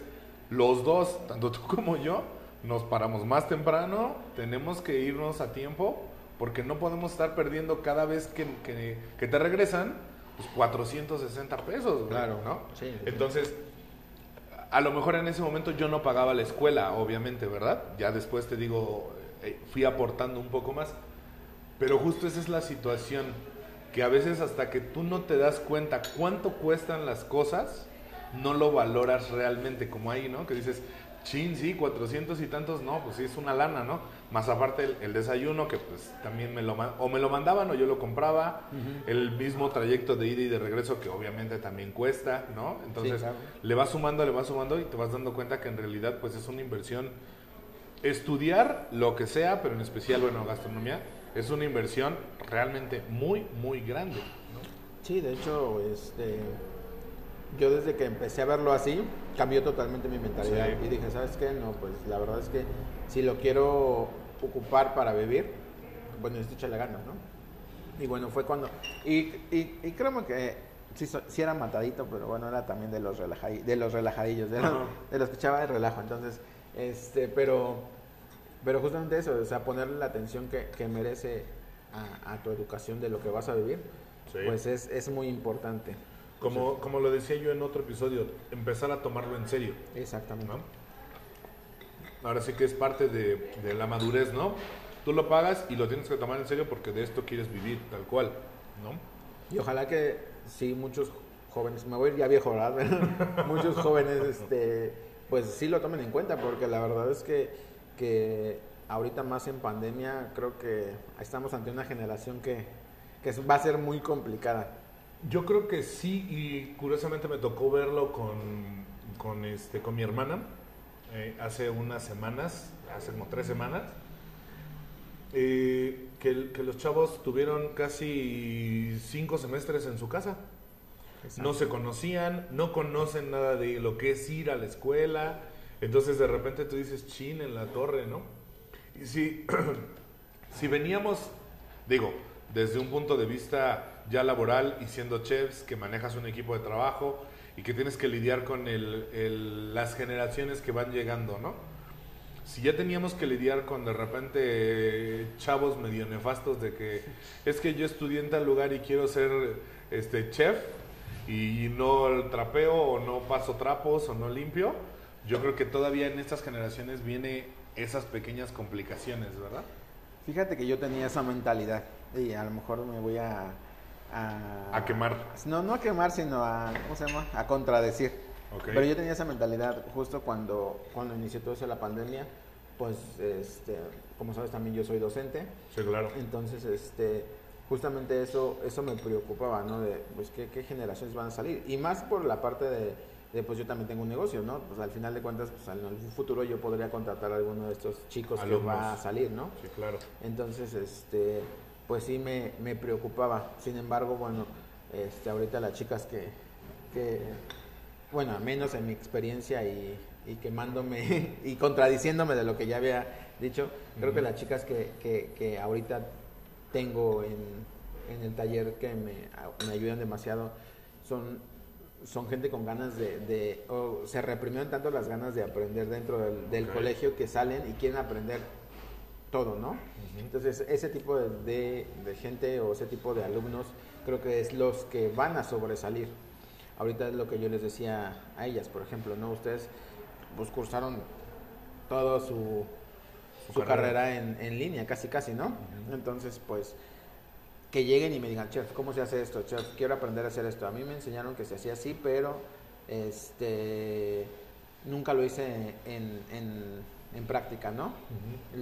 los dos, tanto tú como yo, nos paramos más temprano, tenemos que irnos a tiempo, porque no podemos estar perdiendo cada vez que, que, que te regresan, pues 460 pesos, Claro, ¿no? sí, sí. Entonces, a lo mejor en ese momento yo no pagaba la escuela, obviamente, ¿verdad? Ya después te digo, eh, fui aportando un poco más. Pero justo esa es la situación, que a veces hasta que tú no te das cuenta cuánto cuestan las cosas, no lo valoras realmente, como ahí, ¿no? Que dices, chin, sí, 400 y tantos, no, pues sí, es una lana, ¿no? Más aparte el, el desayuno, que pues también me lo, o me lo mandaban o yo lo compraba, el mismo trayecto de ida y de regreso, que obviamente también cuesta, ¿no? Entonces, claro. le vas sumando, le vas sumando y te vas dando cuenta que en realidad pues es una inversión. Estudiar lo que sea, pero en especial, bueno, gastronomía, es una inversión realmente muy, muy grande. ¿no? Sí, de hecho, este, yo desde que empecé a verlo así, cambió totalmente mi mentalidad. Sí. Y dije, ¿sabes qué? No, pues la verdad es que si lo quiero ocupar para vivir, bueno, necesito echarle ganas, ¿no? Y bueno, fue cuando... Y, y, y créeme que sí, sí era matadito, pero bueno, era también de los, de los relajadillos, de los, de los que echaba de relajo. Entonces, este, pero... Pero justamente eso, o sea, ponerle la atención que, que merece a, a tu educación de lo que vas a vivir, Sí. pues es, es muy importante. Como, como lo decía yo en otro episodio, empezar a tomarlo en serio. Exactamente. ¿no? Ahora sí que es parte de, de la madurez, ¿no? Tú lo pagas y lo tienes que tomar en serio porque de esto quieres vivir, tal cual, ¿no? Y ojalá que sí muchos jóvenes, me voy a ir ya viejo, ¿verdad? muchos jóvenes, este, pues sí lo tomen en cuenta, porque la verdad es que, que ahorita más en pandemia creo que estamos ante una generación que, que va a ser muy complicada. Yo creo que sí, y curiosamente me tocó verlo con, con, este, con mi hermana eh, hace unas semanas, hace como tres semanas, eh, que, que los chavos tuvieron casi cinco semestres en su casa. No se conocían, no conocen nada de lo que es ir a la escuela. Entonces de repente tú dices, chin en la torre, ¿no? Y si, si veníamos, digo, desde un punto de vista ya laboral y siendo chefs, que manejas un equipo de trabajo y que tienes que lidiar con el- el- las generaciones que van llegando, ¿no? Si ya teníamos que lidiar con de repente chavos medio nefastos de que es que yo estudié en tal lugar y quiero ser este chef y no trapeo o no paso trapos o no limpio, yo creo que todavía en estas generaciones viene esas pequeñas complicaciones, ¿verdad? Fíjate que yo tenía esa mentalidad y a lo mejor me voy a... A, A quemar. No, no a quemar, sino a, ¿cómo se llama? A contradecir. Pero yo tenía esa mentalidad justo cuando, cuando inició todo eso la pandemia, pues, este, como sabes, también yo soy docente, Sí, claro. entonces, este, justamente eso, eso me preocupaba, ¿no? De, pues, ¿qué, qué generaciones van a salir? Y más por la parte de, de, pues, yo también tengo un negocio, ¿no? Pues, al final de cuentas, pues, en algún futuro yo podría contratar a alguno de estos chicos que va a salir, ¿no? Sí, claro. Entonces, este, pues sí me, me preocupaba. Sin embargo, bueno, este, ahorita las chicas que, que, bueno, menos en mi experiencia y, y quemándome y contradiciéndome de lo que ya había dicho, creo que las chicas que, que, que ahorita tengo en, en el taller que me, me ayudan demasiado son son gente con ganas de, de o se reprimieron tanto las ganas de aprender dentro del, colegio que salen y quieren aprender todo, ¿no? Entonces, ese tipo de, de- de gente o ese tipo de alumnos creo que es los que van a sobresalir. Ahorita es lo que yo les decía a ellas, por ejemplo, ¿no? Ustedes pues cursaron toda su, Su su carrera. carrera, en, en línea, casi casi, ¿no? Entonces, pues, que lleguen y me digan, chef, ¿cómo se hace esto? Chef, quiero aprender a hacer esto. A mí me enseñaron que se hacía así, pero este nunca lo hice en, en- en práctica, ¿no?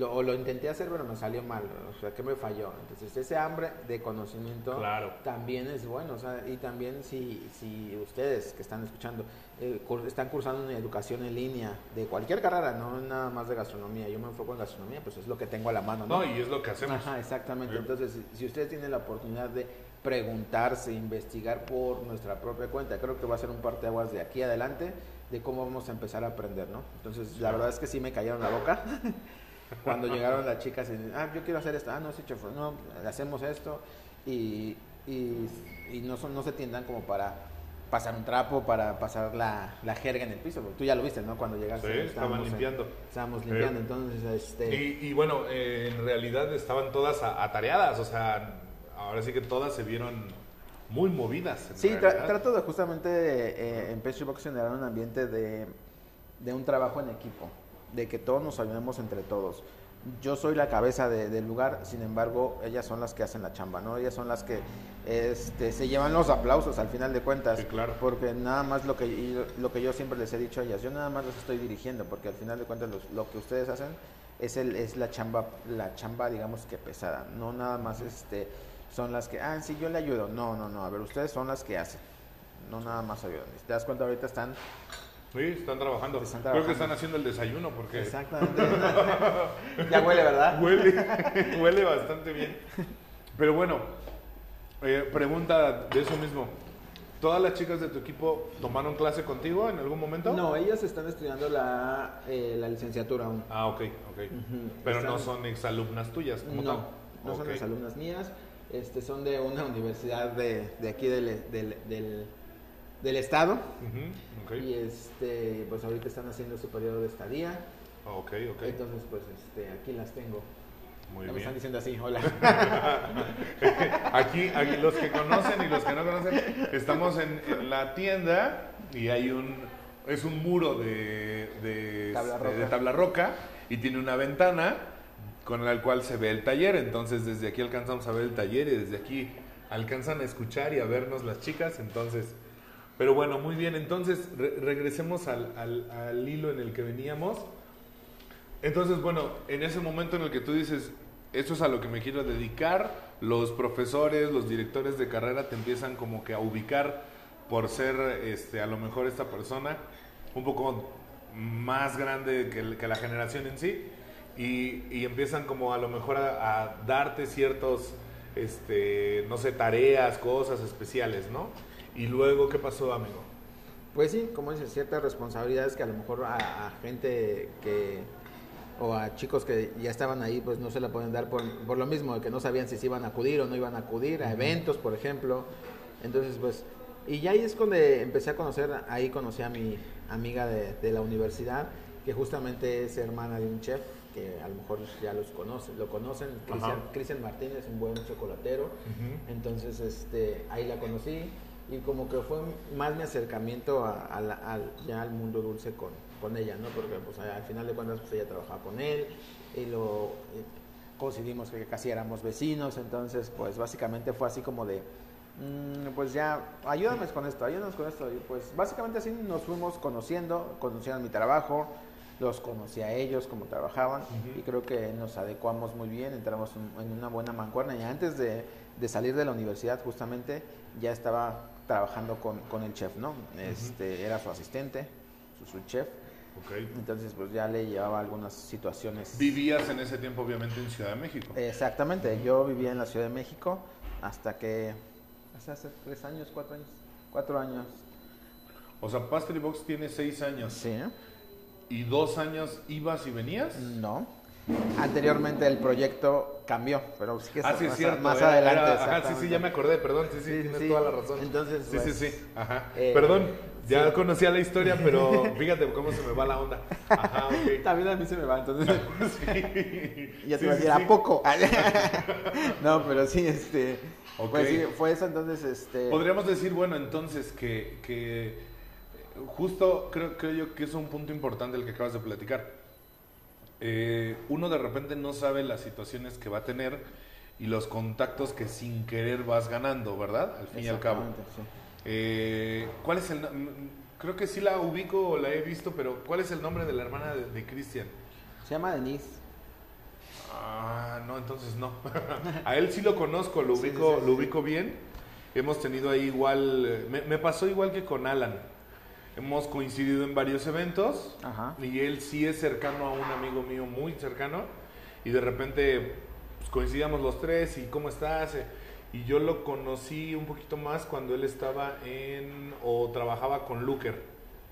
O lo intenté hacer, pero me salió mal. O sea, ¿qué me falló? Entonces, ese hambre de conocimiento Claro. también es bueno. O sea, y también si, si ustedes que están escuchando eh, están cursando una educación en línea de cualquier carrera, no nada más de gastronomía. Yo me enfoco en gastronomía, pues es lo que tengo a la mano, ¿no? No, y es lo que hacemos. Ajá, exactamente. Entonces, si- si ustedes tienen la oportunidad de preguntarse, investigar por nuestra propia cuenta, creo que va a ser un parteaguas de aquí adelante de cómo vamos a empezar a aprender, ¿no? Entonces, la verdad es que sí me cayeron la boca cuando llegaron las chicas y, ah, yo quiero hacer esto, ah, no, sí, chef, no, hacemos esto y, y, y no, son, no se tiendan como para pasar un trapo, para pasar la, la jerga en el piso, porque tú ya lo viste, ¿no? Cuando llegaste. Sí, estaban en- limpiando. estábamos Sí. limpiando, entonces, este... Y, y bueno, eh, en realidad estaban todas atareadas, o sea, ahora sí que todas se vieron muy movidas. en Sí, tra- trato de justamente eh, en Pastry Box generar un ambiente de, de un trabajo en equipo, de que todos nos ayudemos entre todos. Yo soy la cabeza de- del lugar, sin embargo, ellas son las que hacen la chamba, ¿no? Ellas son las que este, se llevan los aplausos al final de cuentas. Sí, claro. Porque nada más lo que, lo que yo siempre les he dicho a ellas, yo nada más las estoy dirigiendo, porque al final de cuentas los- lo que ustedes hacen es, el, es la chamba, la chamba digamos que pesada, no nada más este, son las que, ah, sí, yo le ayudo. No, no, no, a ver, ustedes son las que hacen, no nada más ayudan. Te das cuenta, ahorita están Sí, están trabajando. Están Creo que están haciendo el desayuno porque Exactamente. ya huele, ¿verdad? huele, huele bastante bien. Pero bueno, eh, pregunta de eso mismo. ¿Todas las chicas de tu equipo tomaron clase contigo en algún momento? No, ellas están estudiando la, eh, la licenciatura aún. Ah, ok, ok. Ujú. Pero no Están- son exalumnas tuyas, como No, tal. no son Ok. las alumnas mías. Este, son de una universidad de, de aquí del, del, del, del estado. Y este, pues ahorita están haciendo su periodo de estadía. Ok, ok. Entonces, pues este, aquí las tengo. Muy Ya me están bien. diciendo así, hola. Aquí, aquí los que conocen y los que no conocen, estamos en, en la tienda y hay un, es un muro de, de, Tabla este, roca. de tabla roca y tiene una ventana con la cual se ve el taller. Entonces desde aquí alcanzamos a ver el taller y desde aquí alcanzan a escuchar y a vernos las chicas. Entonces, pero bueno, muy bien. Entonces re- regresemos al, hilo en el que veníamos. Entonces, bueno, en ese momento en el que tú dices, esto es a lo que me quiero dedicar, los profesores, los directores de carrera te empiezan como que a ubicar por ser, este, a lo mejor esta persona un poco más grande el- que la generación en sí y, y empiezan como a lo mejor a, a darte ciertos, este, no sé, tareas, cosas especiales, ¿no? Y luego, ¿qué pasó, amigo? Pues sí, como dices, ciertas responsabilidades que a lo mejor a, a gente que o a chicos que ya estaban ahí, pues no se la pueden dar por, por lo mismo, de que no sabían si se iban a acudir o no iban a acudir, a eventos, por ejemplo. Entonces, pues, y ya ahí es cuando empecé a conocer, ahí conocí a mi amiga de, de la universidad, que justamente es hermana de un chef, que a lo mejor ya los conocen, lo conocen, Cristian, Martínez, un buen chocolatero. Entonces, este, ahí la conocí y como que fue más mi acercamiento a, a la- al- ya al mundo dulce con, con ella, ¿no? Porque pues al final de cuentas pues ella trabajaba con él y lo eh, coincidimos que casi éramos vecinos, entonces pues básicamente fue así como de, mm, pues ya, ayúdame con esto, ayúdanos con esto. Y pues básicamente así nos fuimos conociendo, conocieron mi trabajo, los conocí a ellos, cómo trabajaban, y creo que nos adecuamos muy bien, entramos en, una buena mancuerna. Y antes de, de salir de la universidad, justamente, ya estaba trabajando con, con el chef, ¿no? Este, Era su asistente, su, su chef. Entonces, pues ya le llevaba algunas situaciones. Vivías en ese tiempo, obviamente, en Ciudad de México. Exactamente, yo vivía en la Ciudad de México hasta que, hasta hace tres años, cuatro años, cuatro años. O sea, Pastry Box tiene seis años. Sí, ¿Y dos años ibas y venías? no. Anteriormente el proyecto cambió, pero sí que Ah, sí, más, cierto. más era- adelante. era- ajá, sí, sí, ya me acordé, perdón, sí, sí, Sí, tienes sí. toda la razón. Entonces, sí, pues, sí, sí, ajá. eh, perdón, ya conocía la historia, pero fíjate cómo se me va la onda. Ajá, ok. También a mí se me va, entonces Sí. ya te Sí, iba a sí, decir, sí. ¿a poco? no, pero sí, este, Ok. pues sí, fue eso, entonces, este... Podríamos decir, bueno, entonces que, que justo creo, creo yo que es un punto importante el que acabas de platicar. Eh, uno de repente no sabe las situaciones que va a tener y los contactos que sin querer vas ganando, ¿verdad? Al fin y al cabo. Sí. Eh, ¿Cuál es el Creo que sí la ubico o la he visto, pero ¿cuál es el nombre de la hermana de, de Cristian? Se llama Denise. Ah, no, entonces no. a él sí lo conozco, lo ubico, sí, sí, lo ubico bien. Hemos tenido ahí igual, eh, me, me pasó igual que con Alan. Hemos coincidido en varios eventos Ajá. y él sí es cercano a un amigo mío muy cercano y de repente pues, coincidíamos los tres y cómo estás y yo lo conocí un poquito más cuando él estaba en o trabajaba con Luker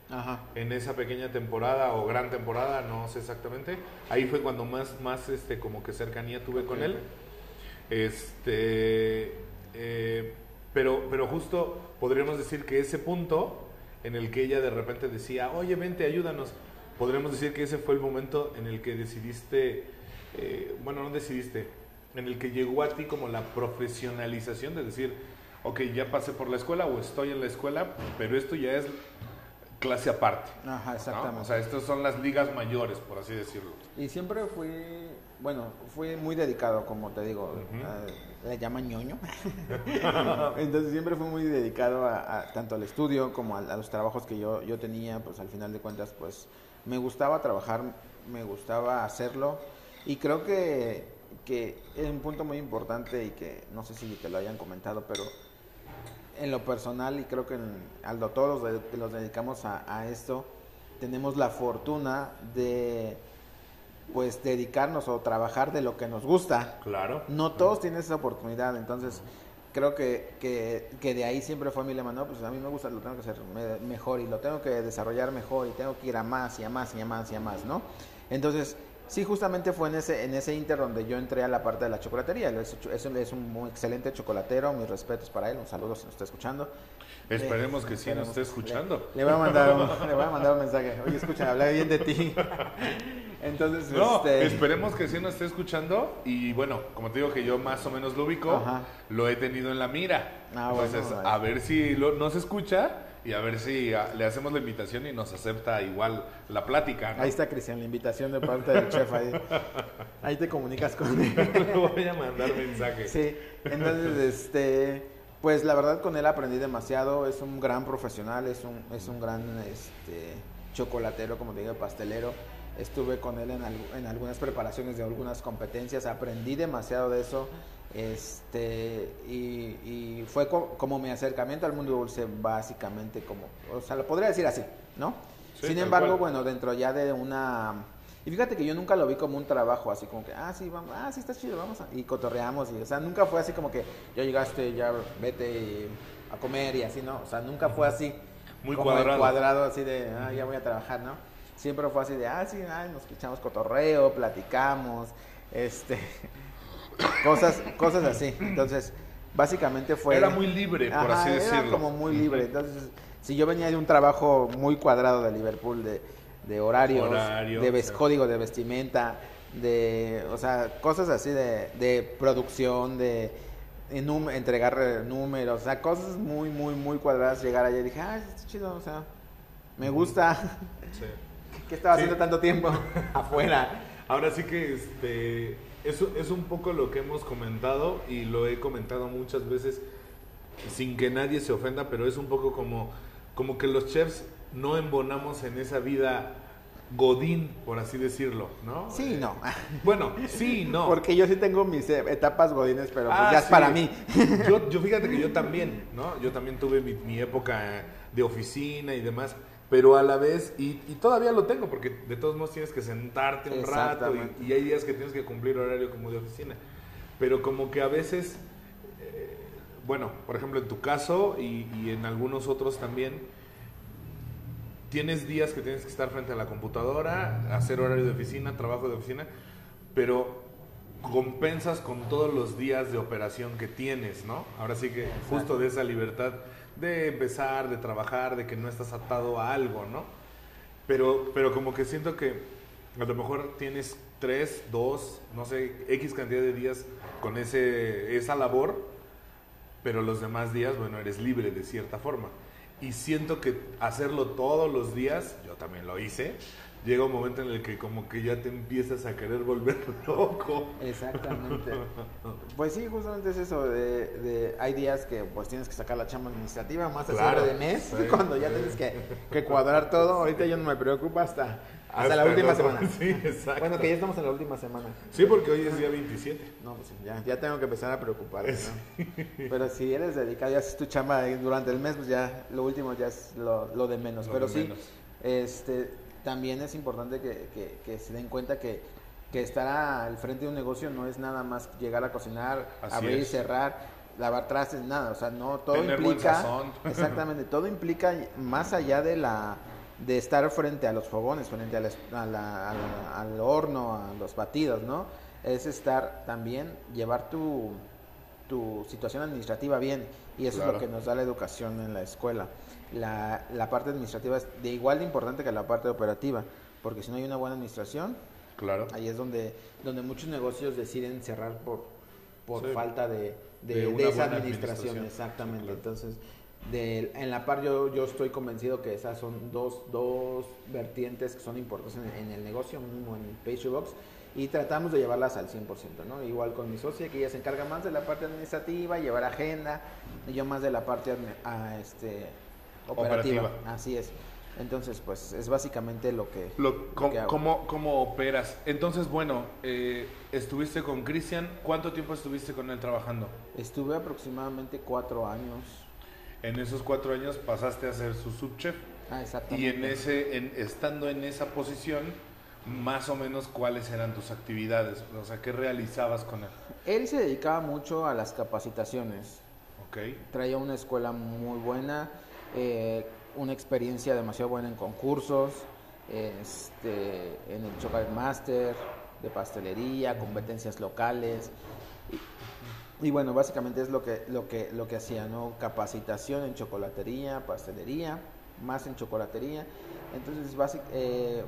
Ajá. en esa pequeña temporada o gran temporada, no sé exactamente. Ahí fue cuando más, más este, como que cercanía tuve con él. Este, eh, pero, pero justo podríamos decir que ese punto en el que ella de repente decía, oye, vente, ayúdanos, podríamos decir que ese fue el momento en el que decidiste, eh, bueno, no decidiste, en el que llegó a ti como la profesionalización de decir, ok, ya pasé por la escuela o estoy en la escuela, pero esto ya es clase aparte. Ajá, ¿no? exactamente. O sea, estas son las ligas mayores, por así decirlo. Y siempre fui, bueno, fui muy dedicado, como te digo, a- le llaman ñoño. Entonces siempre fui muy dedicado a, tanto al estudio como a, los trabajos que yo, yo tenía, pues al final de cuentas, pues me gustaba trabajar, me gustaba hacerlo y creo que, que es un punto muy importante y que no sé si te lo hayan comentado, pero en lo personal y creo que en, Aldo, todos los, de- los dedicamos a esto, tenemos la fortuna de pues dedicarnos o trabajar de lo que nos gusta. Claro. No todos tienen esa oportunidad, entonces creo que, que, que de ahí siempre fue mi lema, no, pues a mí me gusta, lo tengo que hacer me- mejor y lo tengo que desarrollar mejor y tengo que ir a más y a más y a más y a más, ¿no? Entonces, sí, justamente fue en ese, en ese inter donde yo entré a la parte de la chocolatería. Es, es un- es un muy excelente chocolatero, mis respetos para él, un saludo si nos está escuchando. Esperemos que sí nos esté escuchando. Le, le voy a mandar un, le voy a mandar un mensaje. Oye, escucha, hablé bien de ti. Entonces, No, este, esperemos que sí nos esté escuchando. Y bueno, como te digo que yo más o menos lo ubico, Ajá. lo he tenido en la mira. Ah, Entonces, a ver si lo, nos escucha y a ver si ah, le hacemos la invitación y nos acepta igual la plática. ¿no? Ahí está, Cristian, la invitación de parte del chef. Ahí, ahí te comunicas con él. Le voy a mandar mensaje. Sí, entonces, este, pues la verdad con él aprendí demasiado. Es un gran profesional, es un, es un gran este, chocolatero, como te digo, pastelero. Estuve con él en, al- en algunas preparaciones de algunas competencias, aprendí demasiado de eso. Este, y, y fue co- como mi acercamiento al mundo dulce, básicamente, como, o sea, lo podría decir así, ¿no? Sí, Sin embargo, cual. bueno, dentro ya de una... Y fíjate que yo nunca lo vi como un trabajo, así como que, ah, sí, vamos, ah, sí, está chido, vamos a... Y cotorreamos, y, o sea, nunca fue así como que, ya llegaste, ya vete y- a comer y así, ¿no? O sea, nunca fue así. Muy como cuadrado. cuadrado, así de, ah, ya voy a trabajar, ¿no? Siempre fue así de, ah, sí, ay, nos echamos cotorreo, platicamos, este... cosas, cosas así. Entonces, básicamente fue... Era muy libre, por Ajá, así era decirlo. como muy libre. Entonces, si yo venía de un trabajo muy cuadrado de Liverpool, de, de horarios, Horario, de ves- código de vestimenta, de, o sea, cosas así de, de producción, de entregar números, o sea, cosas muy, muy, muy cuadradas. Llegar allá y dije, ah, está chido, o sea, me gusta. Sí. ¿Qué estaba Sí. haciendo tanto tiempo afuera? Ahora sí que este, eso es un poco lo que hemos comentado y lo he comentado muchas veces sin que nadie se ofenda, pero es un poco como, como que los chefs no embonamos en esa vida godín, por así decirlo, ¿no? Sí, Eh, no. Bueno, sí, no. Porque yo sí tengo mis eh, etapas godines, pero pues Ah, ya es sí. para mí. Yo, yo fíjate que yo también, ¿no? Yo también tuve mi, mi época de oficina y demás, pero a la vez, y, y todavía lo tengo, porque de todos modos tienes que sentarte un rato y, y hay días que tienes que cumplir horario como de oficina. Pero como que a veces, eh, bueno, por ejemplo en tu caso y, y en algunos otros también, tienes días que tienes que estar frente a la computadora, hacer horario de oficina, trabajo de oficina, pero compensas con todos los días de operación que tienes, ¿no? Ahora sí que justo de esa libertad de empezar, de trabajar, de que no estás atado a algo, ¿no? Pero, pero como que siento que a lo mejor tienes tres, dos, no sé, X cantidad de días con ese, esa labor, pero los demás días, bueno, eres libre de cierta forma. Y siento que hacerlo todos los días, yo también lo hice, llega un momento en el que como que ya te empiezas a querer volver loco. Exactamente. Pues sí, justamente es eso, de, de, hay días que pues tienes que sacar la chamba administrativa más Claro, de mes, sí, cuando ya sí. tienes que, que cuadrar todo, ahorita yo no me preocupa hasta, hasta, Hasta la última semana. Sí, exacto. Bueno, que ya estamos en la última semana. Sí, porque hoy es día 27. No, pues ya, ya tengo que empezar a preocuparme, ¿no? Pero si eres dedicado y haces tu chamba durante el mes, pues ya lo último ya es lo, lo de menos. Lo Pero de sí, menos. este, también es importante que, que- que se den cuenta que, que estar al frente de un negocio no es nada más llegar a cocinar, Así abrir y cerrar, lavar trastes, nada. O sea, no, todo Tener implica... Exactamente, todo implica más allá de la de estar frente a los fogones, frente a la- a la- a la- al horno, a los batidos, ¿no? Es estar también, llevar tu, tu situación administrativa bien. Y eso es lo que nos da la educación en la escuela. La, la parte administrativa es de igual de importante que la parte operativa, porque si no hay una buena administración, Claro. ahí es donde, donde muchos negocios deciden cerrar por, por Sí. falta de, de- De de una esa administración. administración. Exactamente. Claro. Entonces, de- en la par yo, yo estoy convencido que esas son dos, dos vertientes que son importantes en, en el negocio, mismo en Pastry Box, y tratamos de llevarlas al 100%, ¿no? Igual con mi socia, que ella se encarga más de la parte administrativa, llevar agenda, y yo más de la parte admi- ah, este, operativa. Operativa. Así es. Entonces, pues es básicamente lo que... Lo, lo com- que hago. ¿cómo, cómo operas? Entonces, bueno, eh, estuviste con Cristian. ¿Cuánto tiempo estuviste con él trabajando? Estuve aproximadamente cuatro años. En esos cuatro años pasaste a ser su subchef. Ah, exactamente. Y en ese, en, estando en esa posición, más o menos cuáles eran tus actividades, o sea, qué realizabas con él. Él se dedicaba mucho a las capacitaciones. Ok, Traía una escuela muy buena, eh, una experiencia demasiado buena en concursos, este, en el Chocolate Master, de pastelería, competencias locales. Y, y bueno, básicamente es lo que, lo que, lo que hacía, ¿no? Capacitación en chocolatería, pastelería, más en chocolatería. Entonces, eh,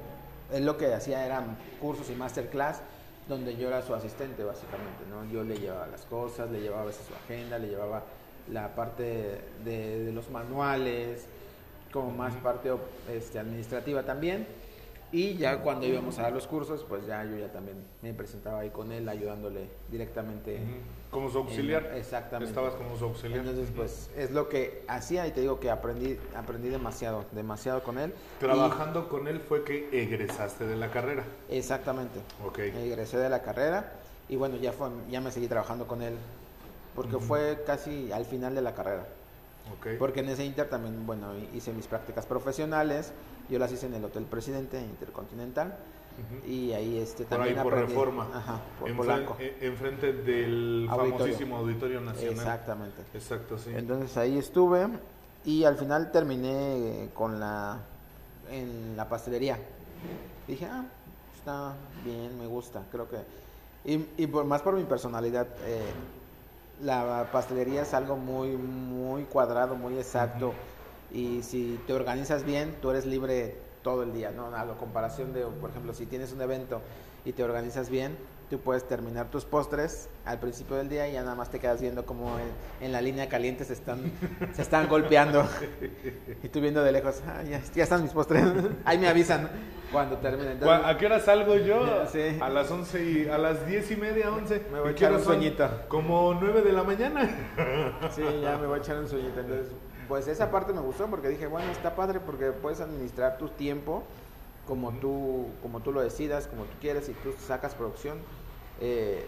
lo que hacía eran cursos y masterclass donde yo era su asistente básicamente, ¿no? Yo le llevaba las cosas, le llevaba su agenda, le llevaba la parte de, de los manuales, como más parte este, administrativa también. Y ya cuando íbamos a dar los cursos, pues ya yo ya también me presentaba ahí con él, ayudándole directamente. como su auxiliar. En- exactamente. Estabas como su auxiliar. Entonces, pues es lo que hacía y te digo que aprendí, aprendí demasiado, demasiado con él. Trabajando con él fue que egresaste de la carrera. Exactamente. Ok. Egresé de la carrera y bueno, ya, fue, ya me seguí trabajando con él porque fue casi al final de la carrera. Ok. Porque en ese inter también, bueno, hice mis prácticas profesionales. Yo las hice en el Hotel Presidente Intercontinental. Y ahí este, Por ahí también por aprendí- reforma. Ajá, por eh, enfrente del Auditorio. famosísimo Auditorio Nacional. Exactamente. Exacto, sí. Entonces ahí estuve y al final terminé con la en la pastelería. Dije, ah, está bien, me gusta, creo que y, y por más por mi personalidad, eh, la pastelería es algo muy muy cuadrado, muy exacto y si te organizas bien, tú eres libre todo el día, ¿no? A la comparación de, por ejemplo, si tienes un evento y te organizas bien, tú puedes terminar tus postres al principio del día y ya nada más te quedas viendo como en, en la línea caliente se están, se están golpeando. y tú viendo de lejos, "Ah, ya, ya están mis postres. Ahí me avisan cuando terminen. Entonces, ¿A qué hora salgo yo? Sí. A las 11 y a las 10 y media, 11. Me voy a ¿Y qué echar un sueñito. Como 9 de la mañana. Sí, ya me voy a echar un sueñito. Entonces, pues esa parte me gustó porque dije, bueno, está padre porque puedes administrar tu tiempo como tú, como tú lo decidas, como tú quieres, y tú sacas producción. Eh,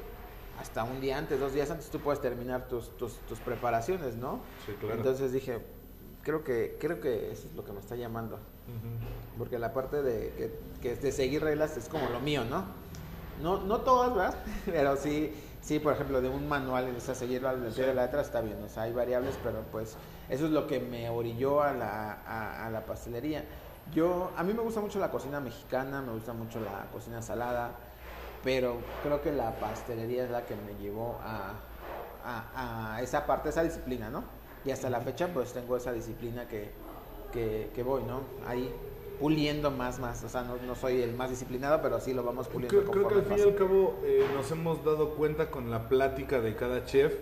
hasta un día antes, dos días antes, tú puedes terminar tus, tus, tus preparaciones, ¿no? Sí, claro. Entonces dije, creo que, creo que eso es lo que me está llamando. Porque la parte de, que, que de seguir reglas es como lo mío, ¿no? No, no todas, ¿verdad? Pero sí, sí, por ejemplo, de un manual, o sea, seguirlo al pie de la letra está bien, o sea, hay variables, pero pues eso es lo que me orilló a la, a, a la pastelería. Yo, a mí me gusta mucho la cocina mexicana, me gusta mucho la cocina salada, pero creo que la pastelería es la que me llevó a, a, a esa parte, esa disciplina, ¿no? Y hasta la fecha pues tengo esa disciplina que, que, que voy, ¿no? Ahí puliendo más, más, o sea, no, no, soy el más disciplinado, pero sí lo vamos puliendo. Creo, creo que al fin y al cabo eh, nos hemos dado cuenta con la plática de cada chef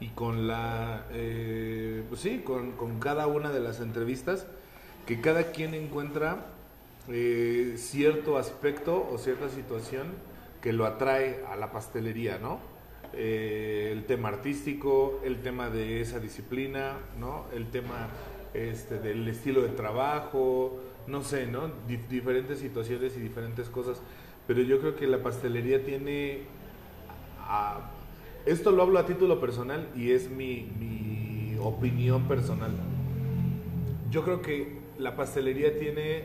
y con la, eh, pues sí, con, con, cada una de las entrevistas, que cada quien encuentra eh, cierto aspecto o cierta situación que lo atrae a la pastelería, ¿no? Eh, el tema artístico, el tema de esa disciplina, ¿no? El tema este, del estilo de trabajo, no sé, ¿no? Dif diferentes situaciones y diferentes cosas. Pero yo creo que la pastelería tiene... A, esto lo hablo a título personal y es mi, mi opinión personal. Yo creo que la pastelería tiene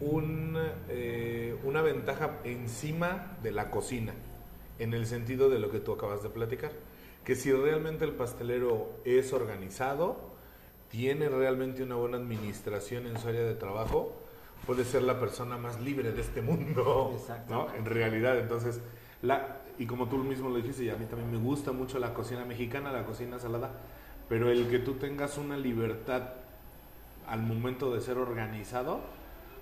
un, eh, una ventaja encima de la cocina, en el sentido de lo que tú acabas de platicar. Que si realmente el pastelero es organizado, tiene realmente una buena administración en su área de trabajo, puede ser la persona más libre de este mundo, ¿no? En realidad, entonces, la, y como tú mismo lo dijiste, y a mí también me gusta mucho la cocina mexicana, la cocina salada, pero el que tú tengas una libertad al momento de ser organizado,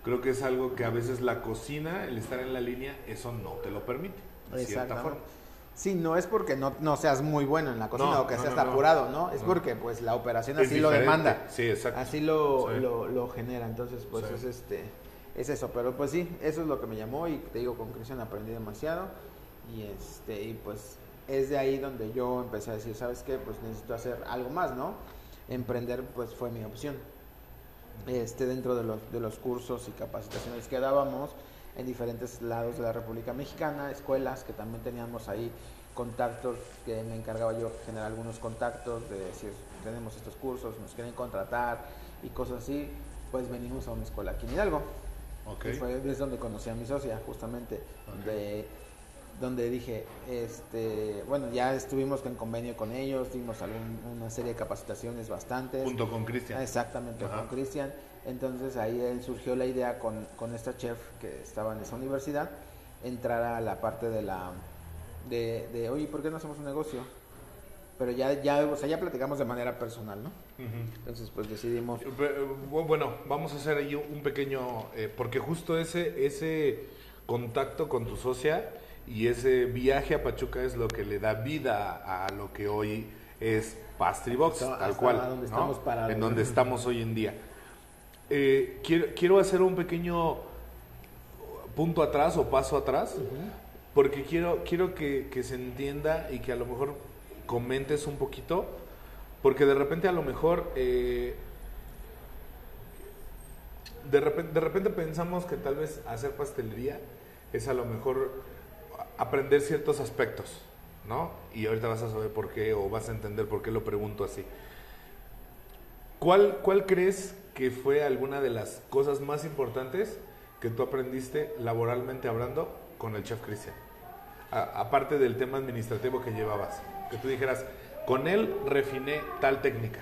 creo que es algo que a veces la cocina, el estar en la línea, eso no te lo permite, de cierta forma. Sí, no es porque no, no, seas muy bueno en la cocina no, o que no, seas apurado, ¿no? Es porque pues la operación así lo demanda. Sí, exacto. Así lo, sí. lo, lo, genera. Entonces, pues sí. es este es eso. Pero pues sí, eso es lo que me llamó y te digo, con Cristian aprendí demasiado. Y este, y pues es de ahí donde yo empecé a decir, ¿sabes qué? Pues necesito hacer algo más, ¿no? Emprender pues fue mi opción. Este, dentro de los, de los cursos y capacitaciones que dábamos, en diferentes lados de la República Mexicana, escuelas que también teníamos ahí contactos, que me encargaba yo generar algunos contactos, de decir, tenemos estos cursos, nos quieren contratar y cosas así, pues venimos a una escuela aquí en Hidalgo. Okay. Y fue desde donde conocí a mi socia, justamente, okay. Donde dije, este, bueno, ya estuvimos en convenio con ellos, dimos algún, una serie de capacitaciones bastantes. Junto con Cristian. Exactamente, Ajá. con Cristian. Entonces ahí surgió la idea con, con esta chef que estaba en esa universidad, entrar a la parte de la, de, de oye, ¿por qué no hacemos un negocio? Pero ya, ya, o sea, ya platicamos de manera personal, ¿no? Uh -huh. Entonces, pues decidimos. Bueno, vamos a hacer ahí un pequeño, eh, porque justo ese, ese contacto con tu socia y ese viaje a Pachuca es lo que le da vida a lo que hoy es Pastry Box, hasta, tal hasta cual, donde ¿no? estamos parados. en donde estamos hoy en día. Eh, quiero, quiero, hacer un pequeño punto atrás o paso atrás, uh -huh. porque quiero, quiero que, que, se entienda y que a lo mejor comentes un poquito, porque de repente a lo mejor, eh, de, repente, de repente pensamos que tal vez hacer pastelería es a lo mejor aprender ciertos aspectos, ¿no? Y ahorita vas a saber por qué o vas a entender por qué lo pregunto así. ¿Cuál, cuál crees que fue alguna de las cosas más importantes que tú aprendiste laboralmente hablando con el chef Cristian? Aparte del tema administrativo que llevabas, que tú dijeras, con él refiné tal técnica.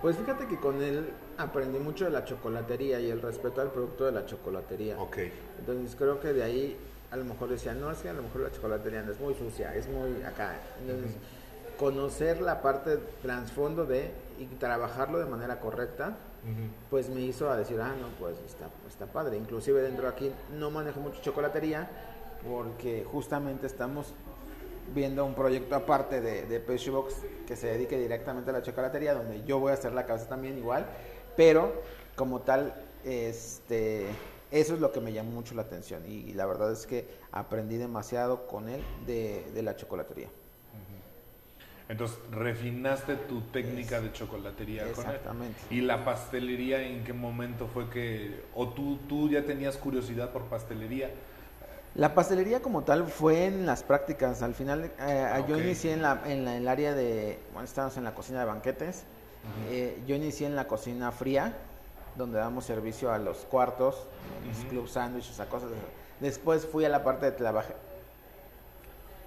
Pues fíjate que con él aprendí mucho de la chocolatería y el respeto al producto de la chocolatería. Ok. Entonces creo que de ahí a lo mejor decía, no, es que a lo mejor la chocolatería no es muy sucia, es muy acá. Entonces, uh -huh. conocer la parte trasfondo de y trabajarlo de manera correcta, uh -huh. pues me hizo a decir, ah, no, pues está, está padre. Inclusive dentro de aquí no manejo mucho chocolatería porque justamente estamos viendo un proyecto aparte de, de Pastry Box que se dedique directamente a la chocolatería, donde yo voy a hacer la cabeza también igual, pero como tal, este, eso es lo que me llamó mucho la atención y, y la verdad es que aprendí demasiado con él de, de la chocolatería. Entonces, refinaste tu técnica de chocolatería Exactamente. con él. ¿Y la pastelería en qué momento fue que, o tú, tú ya tenías curiosidad por pastelería? La pastelería como tal fue en las prácticas. Al final eh, okay. yo inicié en, la, en, la, en, el área de, bueno, estábamos en la cocina de banquetes. Uh -huh. eh, yo inicié en la cocina fría, donde damos servicio a los cuartos, uh -huh. club sándwiches, a cosas. De... Después fui a la parte de trabaje...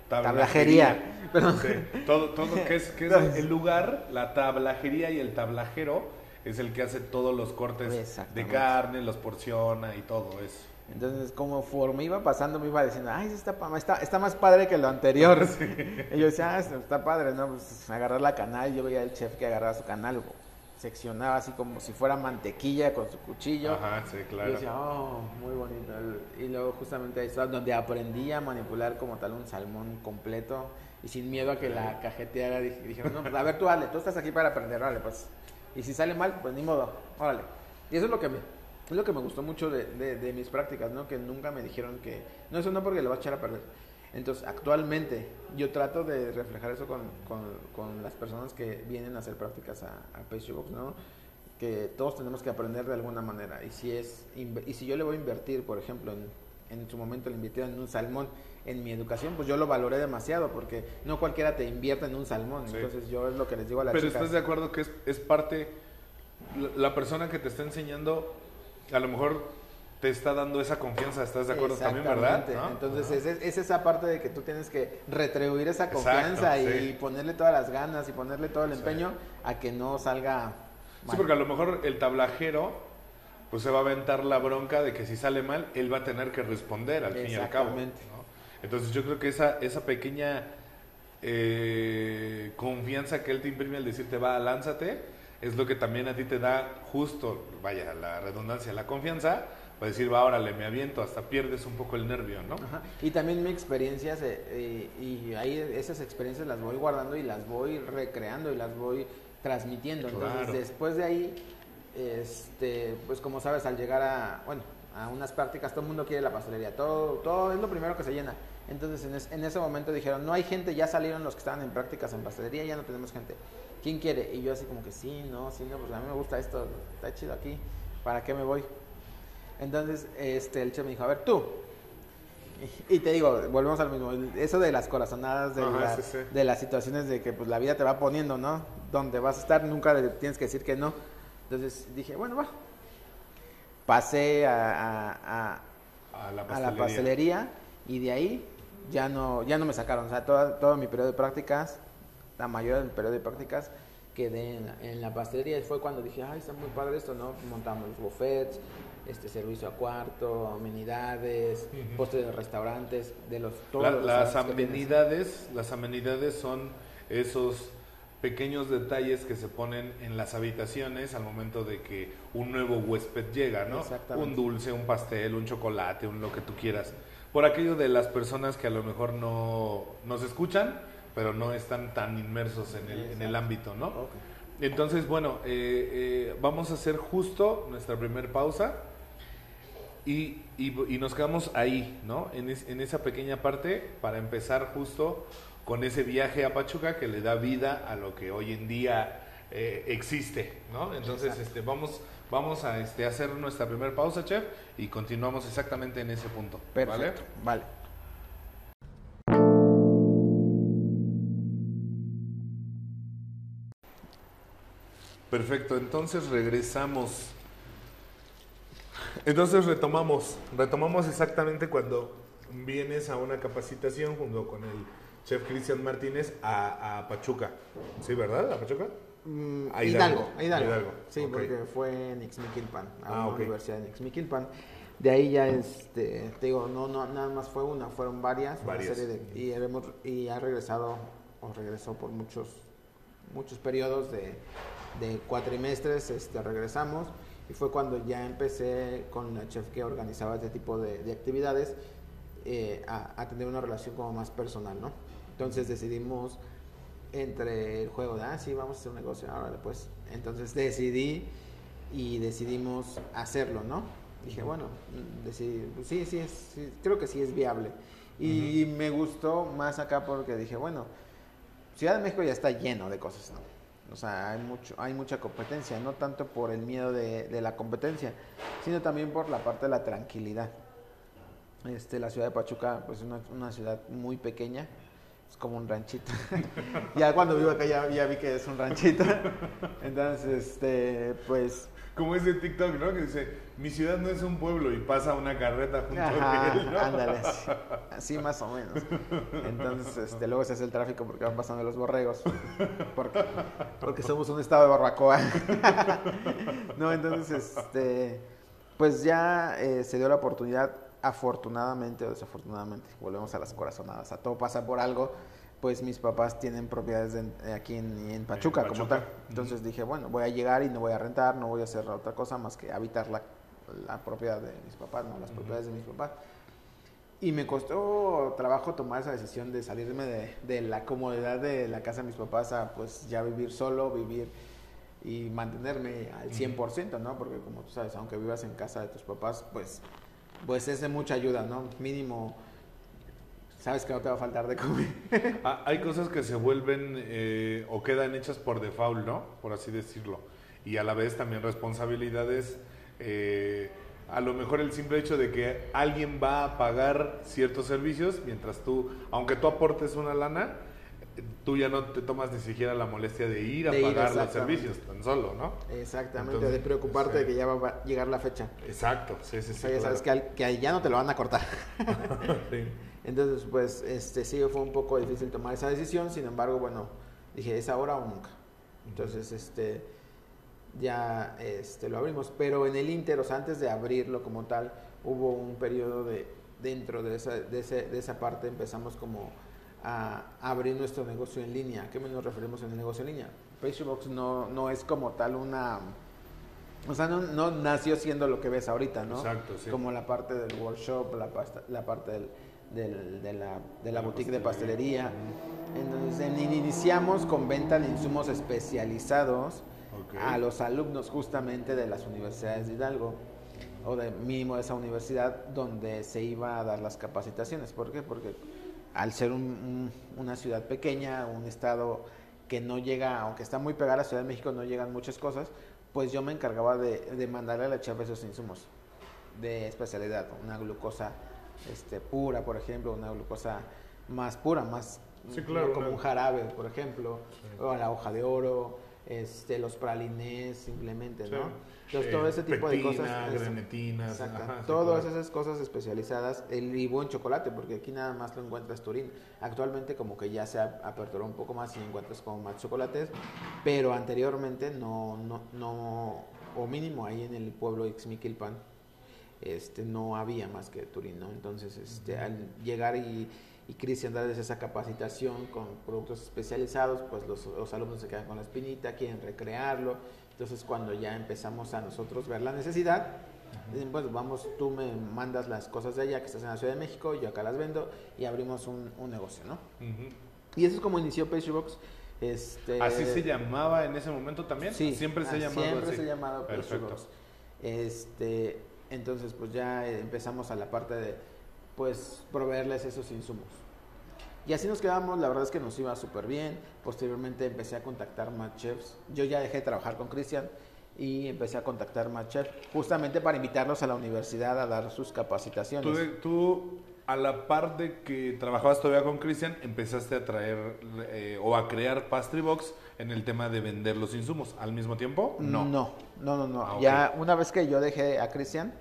tablajería. Sí. Todo, todo que es, que es el lugar, la tablajería y el tablajero es el que hace todos los cortes de carne, los porciona y todo eso. Entonces, como forma iba pasando, me iba diciendo, ay, está, está, está más padre que lo anterior. Y yo decía, ah, está padre, ¿no? Pues agarrar la canal, yo veía al chef que agarraba su canal, seccionaba así como si fuera mantequilla con su cuchillo. Ajá, sí, claro. Y decía, oh, muy bonito. Y luego justamente ahí estaba donde aprendí a manipular como tal un salmón completo y sin miedo a que la cajeteara. Dijeron, no, pues a ver tú, dale, tú estás aquí para aprender, dale, pues. Y si sale mal, pues ni modo, órale. Y eso es lo que me, es lo que me gustó mucho de, de, mis prácticas, ¿no? Que nunca me dijeron que, no, eso no porque le vas a echar a perder. Entonces, actualmente yo trato de reflejar eso con, con, con las personas que vienen a hacer prácticas a, a Box, ¿no? Que todos tenemos que aprender de alguna manera. Y si, es, y si yo le voy a invertir, por ejemplo, en, en su momento le invirtieron en un salmón en mi educación, pues yo lo valoré demasiado porque no cualquiera te invierte en un salmón. Entonces yo es lo que les digo a las Pero estás de acuerdo que es, es parte, la persona que te está enseñando a lo mejor te está dando esa confianza, ¿estás de acuerdo también, verdad? Entonces es, esa parte de que tú tienes que retribuir esa confianza y ponerle todas las ganas y ponerle todo el empeño a que no salga Sí, porque a lo mejor el tablajero pues se va a aventar la bronca de que si sale mal, él va a tener que responder al fin y al cabo. Entonces yo creo que esa, esa pequeña eh, confianza que él te imprime al decirte va, lánzate, es lo que también a ti te da justo, vaya, la redundancia, la confianza, para decir, va, órale, me aviento, hasta pierdes un poco el nervio, ¿no? Y también mi experiencia, eh, y ahí esas experiencias las voy guardando y las voy recreando y las voy transmitiendo. Entonces, después de ahí, este, pues como sabes, al llegar a, bueno, a unas prácticas, todo el mundo quiere la pastelería, todo, todo es lo primero que se llena. Entonces en, ese momento dijeron, no hay gente, ya salieron los que estaban en prácticas en pastelería, ya no tenemos gente. ¿Quién quiere? Y yo así como que sí, no, sí, no, pues a mí me gusta esto, está chido aquí, ¿para qué me voy? Entonces este, el chef me dijo, a ver tú. Y, te digo, volvemos al mismo, eso de las corazonadas, de, de las situaciones de que pues la vida te va poniendo, ¿no? Donde vas a estar, nunca tienes que decir que no. Entonces dije, bueno, va. Pasé a, a, la pastelería y de ahí ya no, ya no me sacaron. O sea, todo, todo mi periodo de prácticas, la mayoría del periodo de prácticas, quedé en la, pastelería. Y fue cuando dije, ay, está muy padre esto, ¿no? Montamos los buffets, este servicio a cuarto, amenidades, postres de restaurantes, de los todos las amenidades, las amenidades son esos pequeños detalles que se ponen en las habitaciones al momento de que un nuevo huésped llega, ¿no? Un dulce, un pastel, un chocolate, un lo que tú quieras. Por aquello de las personas que a lo mejor no nos escuchan, pero no están tan inmersos en el, en el ámbito, ¿no? Entonces, bueno, eh, eh, vamos a hacer justo nuestra primera pausa y, y, nos quedamos ahí, ¿no? En, en, esa pequeña parte para empezar justo con ese viaje a Pachuca que le da vida a lo que hoy en día eh, existe, ¿no? Entonces, este, vamos Vamos a este, hacer nuestra primera pausa, chef, y continuamos exactamente en ese punto. Perfecto. Vale. Perfecto, entonces regresamos. Entonces retomamos, retomamos exactamente cuando vienes a una capacitación junto con el chef Cristian Martínez a, a Pachuca. ¿Sí, verdad? ¿A Pachuca? Mm, Hidalgo, Hidalgo, Sí, porque fue en Ixmiquilpan, a la ah, Universidad de Ixmiquilpan. De ahí ya, este, te digo, no, no, nada más fue una, fueron varias. varias. y, y ha regresado, o regresó por muchos, muchos periodos de, de cuatrimestres, este, regresamos. Y fue cuando ya empecé con la chef que organizaba este tipo de, de actividades eh, a, a tener una relación como más personal, ¿no? Entonces decidimos entre el juego de, ah, sí, vamos a hacer un negocio, ahora pues. Entonces decidí y decidimos hacerlo, ¿no? Dije, bueno, decidí, pues sí, sí, creo que sí es viable. Y me gustó más acá porque dije, bueno, Ciudad de México ya está lleno de cosas, ¿no? O sea, hay, mucho, hay mucha competencia, no tanto por el miedo de, de la competencia, sino también por la parte de la tranquilidad. Este, la ciudad de Pachuca, pues es una, una ciudad muy pequeña, es como un ranchito. ya cuando vivo acá ya, vi que es un ranchito. Entonces, este, pues... Como ese TikTok, ¿no? Que dice, mi ciudad no es un pueblo y pasa una carreta junto a él, ¿no? Ándale, así, más o menos. Entonces, este, luego se hace el tráfico porque van pasando los borregos. Porque, porque somos un estado de barbacoa. no, entonces, este pues ya eh, se dio la oportunidad, afortunadamente o desafortunadamente, volvemos a las corazonadas, a todo pasa por algo, pues mis papás tienen propiedades aquí en, Pachuca, como tal. Entonces dije, bueno, voy a llegar y no voy a rentar, no voy a hacer otra cosa más que habitar la, la propiedad de mis papás, no las propiedades de mis papás. Y me costó trabajo tomar esa decisión de salirme de, de, la comodidad de la casa de mis papás a pues ya vivir solo, vivir y mantenerme al 100%, ¿no? Porque como tú sabes, aunque vivas en casa de tus papás, pues, pues es de mucha ayuda, ¿no? Mínimo, sabes que no te va a faltar de comer. Ah, hay cosas que se vuelven eh, o quedan hechas por default, ¿no? Por así decirlo. Y a la vez también responsabilidades. Eh, a lo mejor el simple hecho de que alguien va a pagar ciertos servicios mientras tú, aunque tú aportes una lana, tú ya no te tomas ni siquiera la molestia de ir a pagar los servicios tan solo, ¿no? Exactamente, de preocuparte de que ya va a llegar la fecha. Exacto, sí, sí, sí. O ya sabes que, que, ya no te lo van a cortar. sí. Entonces, pues, este, sí, fue un poco difícil tomar esa decisión, sin embargo, bueno, dije, es ahora o nunca. Entonces, este, ya este, lo abrimos, pero en el Inter, o sea, antes de abrirlo como tal, hubo un periodo de, dentro de esa, de, ese, de esa parte, empezamos como a abrir nuestro negocio en línea. ¿A qué nos referimos en el negocio en línea? Pastrybox no, no es como tal una... O sea, no, no, nació siendo lo que ves ahorita, ¿no? Exacto, sí. Como la parte del workshop, la, la parte del, del, de, la, de la boutique de pastelería. Entonces, iniciamos con venta de insumos especializados a los alumnos justamente de las universidades de Hidalgo o de mínimo de esa universidad donde se iba a dar las capacitaciones. ¿Por qué? Porque al ser una ciudad pequeña, un estado que no llega, aunque está muy pegada a la Ciudad de México, no llegan muchas cosas, pues yo me encargaba de, mandarle a la chef esos insumos de especialidad, una glucosa este, pura, por ejemplo, una glucosa más pura, más como un jarabe, por ejemplo, o la hoja de oro, este, los pralinés simplemente, ¿no? Entonces, todo ese tipo de cosas. Granetinas, todas esas cosas especializadas, el y buen chocolate, porque aquí nada más lo encuentras Turín. Actualmente, como que ya se aperturó un poco más y encuentras como más chocolates, pero anteriormente no, no, no, o mínimo ahí en el pueblo Ixmiquilpan, este, no había más que Turín, ¿no? Entonces, este, al llegar y y Cristian darles esa capacitación con productos especializados, pues los, los, alumnos se quedan con la espinita, quieren recrearlo. Entonces cuando ya empezamos a nosotros ver la necesidad, dicen, pues vamos, tú me mandas las cosas de allá que estás en la Ciudad de México, yo acá las vendo y abrimos un, un negocio, ¿no? Y eso es como inició Pastrybox. Este, ¿Así se llamaba en ese momento también? Sí. Siempre se llamaba Siempre se llamaba Pastrybox. Este, entonces pues ya empezamos a la parte de pues proveerles esos insumos. Y así nos quedamos, la verdad es que nos iba súper bien. Posteriormente empecé a contactar más chefs. Yo ya dejé de trabajar con Cristian y empecé a contactar más chefs justamente para invitarlos a la universidad a dar sus capacitaciones. Tú, a la par de que trabajabas todavía con Cristian, empezaste a traer eh, o a crear Pastry Box en el tema de vender los insumos al mismo tiempo? No. No, no, no. no. Ah, ya una vez que yo dejé a Cristian,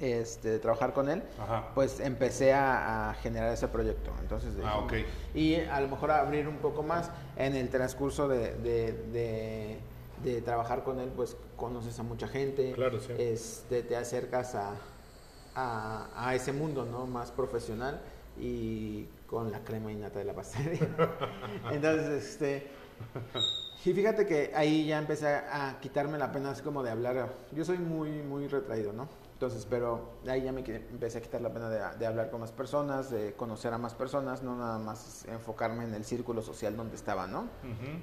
este, trabajar con él, pues empecé a, generar ese proyecto. Entonces, ah, Y a lo mejor abrir un poco más en el transcurso de, de, trabajar con él, pues conoces a mucha gente, este, te acercas a, a, ese mundo ¿no? más profesional y con la crema innata de la pastelería. Entonces, este... Y fíjate que ahí ya empecé a quitarme la pena así como de hablar. Yo soy muy, muy retraído, ¿no? Entonces, pero ahí ya me empecé a quitar la pena de, hablar con más personas, de conocer a más personas, no nada más enfocarme en el círculo social donde estaba, ¿no?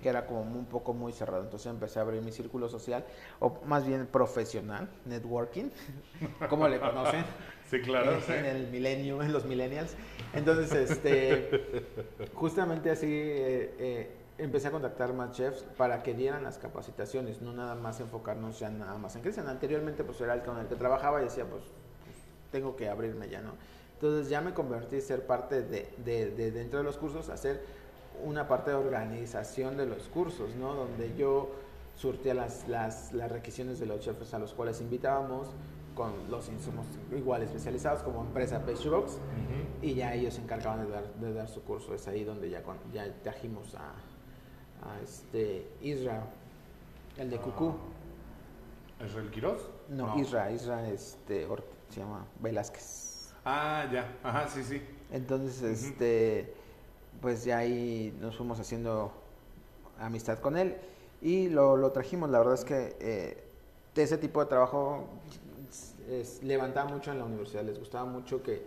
Que era como un poco muy cerrado. Entonces empecé a abrir mi círculo social, o más bien profesional, networking, como le conocen. Sí, claro. En el milenio, en los millennials. Entonces, este, justamente así... Eh, eh, empecé a contactar más chefs para que dieran las capacitaciones, no nada más enfocarnos ya nada más en Cristian. Anteriormente pues era el con el que trabajaba y decía pues, tengo que abrirme ya, ¿no? Entonces ya me convertí en ser parte de, de, dentro de los cursos, hacer una parte de organización de los cursos, ¿no? Donde yo surtía las, las, las requisiciones de los chefs a los cuales invitábamos con los insumos igual especializados como empresa Pastry Box y ya ellos se encargaban de dar, de dar su curso. Es ahí donde ya, ya trajimos a, a este Israel, el de Cucú. ¿Israel Quiroz? No, Isra, Isra este, se llama Velázquez. Ah, ya, ajá, sí, sí. Entonces, este, pues ya ahí nos fuimos haciendo amistad con él y lo, lo trajimos. La verdad es que eh, ese tipo de trabajo levantaba mucho en la universidad, les gustaba mucho que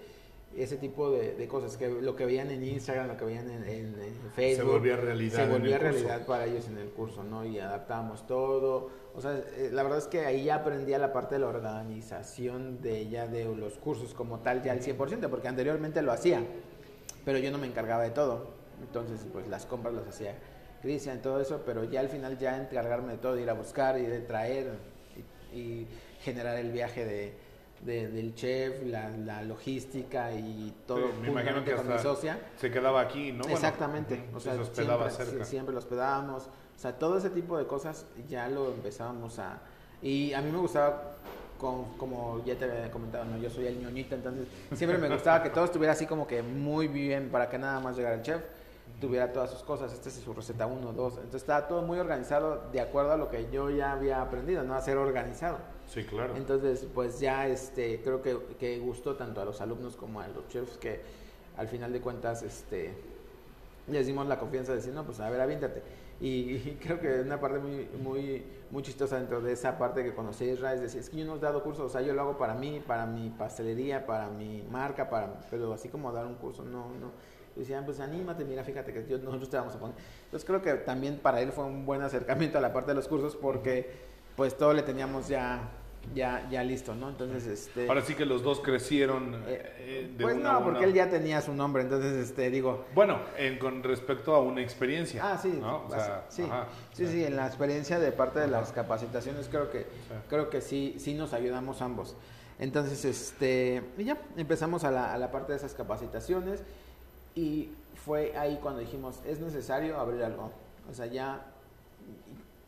ese tipo de, cosas, que lo que veían en Instagram, lo que veían en, Facebook, se volvía realidad, se volvía realidad para ellos en el curso, ¿no? Y adaptábamos todo. O sea, eh, la verdad es que ahí ya aprendía la parte de la organización de ya de los cursos como tal, ya al 100%, porque anteriormente lo hacía, pero yo no me encargaba de todo. Entonces, pues las compras las hacía Cristian, todo eso, pero ya al final ya encargarme de todo, ir a buscar y de traer y generar el viaje de del chef, la, logística y todo me imagino que con mi socia. Se quedaba aquí, ¿no? Exactamente, o sea, siempre, cerca. siempre lo hospedábamos, o sea, todo ese tipo de cosas ya lo empezábamos a... Y a mí me gustaba, con, como ya te había comentado, ¿no? yo soy el ñoñito, entonces siempre me gustaba que todo estuviera así como que muy bien para que nada más llegara el chef tuviera todas sus cosas, esta es su receta 1, 2, entonces estaba todo muy organizado de acuerdo a lo que yo ya había aprendido, ¿no? A ser organizado. Sí, claro. Entonces, pues ya este, creo que, que gustó tanto a los alumnos como a los chefs que al final de cuentas este, les dimos la confianza de decir, no, pues a ver, aviéntate. Y, creo que una parte muy, muy, muy chistosa dentro de esa parte que conocí a Israel es decir, es que yo no he dado cursos, o sea, yo lo hago para mí, para mi pastelería, para mi marca, para, pero así como dar un curso, no, no. Decían, pues anímate, mira, fíjate que nosotros te vamos a poner. Entonces creo que también para él fue un buen acercamiento a la parte de los cursos porque pues todo le teníamos ya ya, ya listo, ¿no? Entonces, este... Ahora sí que los dos crecieron eh, eh, Pues no, porque él ya tenía su nombre, entonces, este, digo... Bueno, en, con respecto a una experiencia. Ah, sí, sí, sí, sí, en la experiencia de parte de las capacitaciones creo que, creo que sí, sí nos ayudamos ambos. Entonces, este, y ya, empezamos a la, a la parte de esas capacitaciones y fue ahí cuando dijimos, es necesario abrir algo. O sea, ya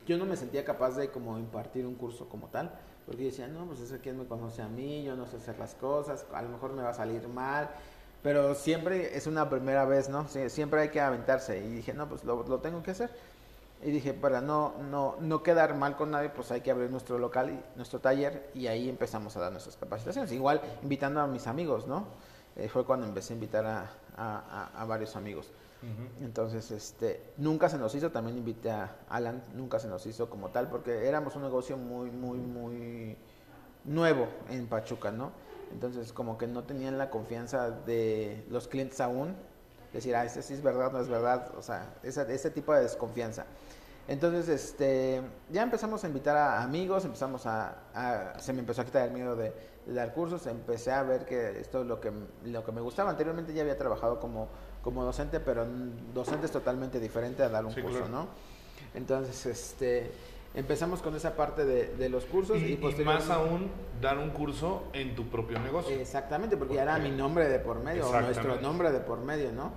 yo no me sentía capaz de como impartir un curso como tal, porque yo decía, no, pues es quien me conoce a mí, yo no sé hacer las cosas, a lo mejor me va a salir mal, pero siempre es una primera vez, ¿no? siempre hay que aventarse y dije, no, pues lo, lo, tengo que hacer. Y dije, para no, no, no quedar mal con nadie, pues hay que abrir nuestro local, y, nuestro taller y ahí empezamos a dar nuestras capacitaciones. Igual invitando a mis amigos, ¿no? Eh, fue cuando empecé a invitar a, a varios amigos. Entonces, este, nunca se nos hizo, también invité a Alan, nunca se nos hizo como tal, porque éramos un negocio muy, muy, muy nuevo en Pachuca, ¿no? Entonces, como que no tenían la confianza de los clientes aún, decir, ah, este sí es verdad, no es verdad, o sea, ese, tipo de desconfianza. Entonces, este, ya empezamos a invitar a amigos, empezamos a, se me empezó a quitar el miedo de, de, dar cursos, empecé a ver que esto es lo que, lo que me gustaba. Anteriormente ya había trabajado como como docente, pero docente es totalmente diferente a dar un curso, ¿no? Entonces, este, empezamos con esa parte de, los cursos y, y, más aún dar un curso en tu propio negocio. Exactamente, porque ya era mi nombre de por medio, o nuestro nombre de por medio, ¿no?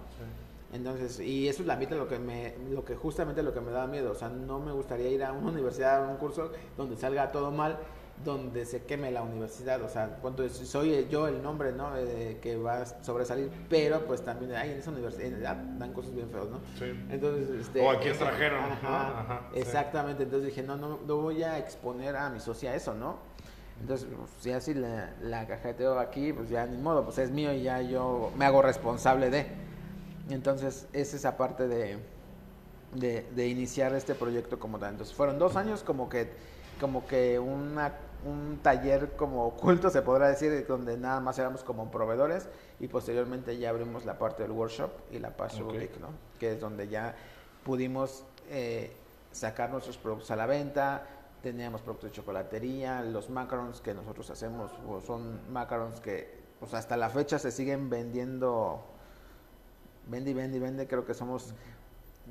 Entonces, y eso es la mitad lo que me, lo que justamente lo que me da miedo, o sea, no me gustaría ir a una universidad a un curso donde salga todo mal donde se queme la universidad, o sea, cuando soy yo el nombre, ¿no? Eh, que va a sobresalir, pero pues también hay en esa universidad dan cosas bien feas, ¿no? Sí. Entonces, este, o aquí trajeron. Ajá, exactamente, entonces dije, no, no, no voy a exponer a mi socia eso, ¿no? Entonces, pues, si así la, la cajeteo aquí, pues ya ni modo, pues es mío y ya yo me hago responsable de. Entonces, es esa parte de, de, de iniciar este proyecto como tal. Entonces, fueron dos años como que como que una, un taller como oculto, se podrá decir, donde nada más éramos como proveedores y posteriormente ya abrimos la parte del workshop y la parte okay. ¿no? que es donde ya pudimos eh, sacar nuestros productos a la venta, teníamos productos de chocolatería, los macarons que nosotros hacemos pues, son macarons que pues hasta la fecha se siguen vendiendo, vende y vende y vende, creo que somos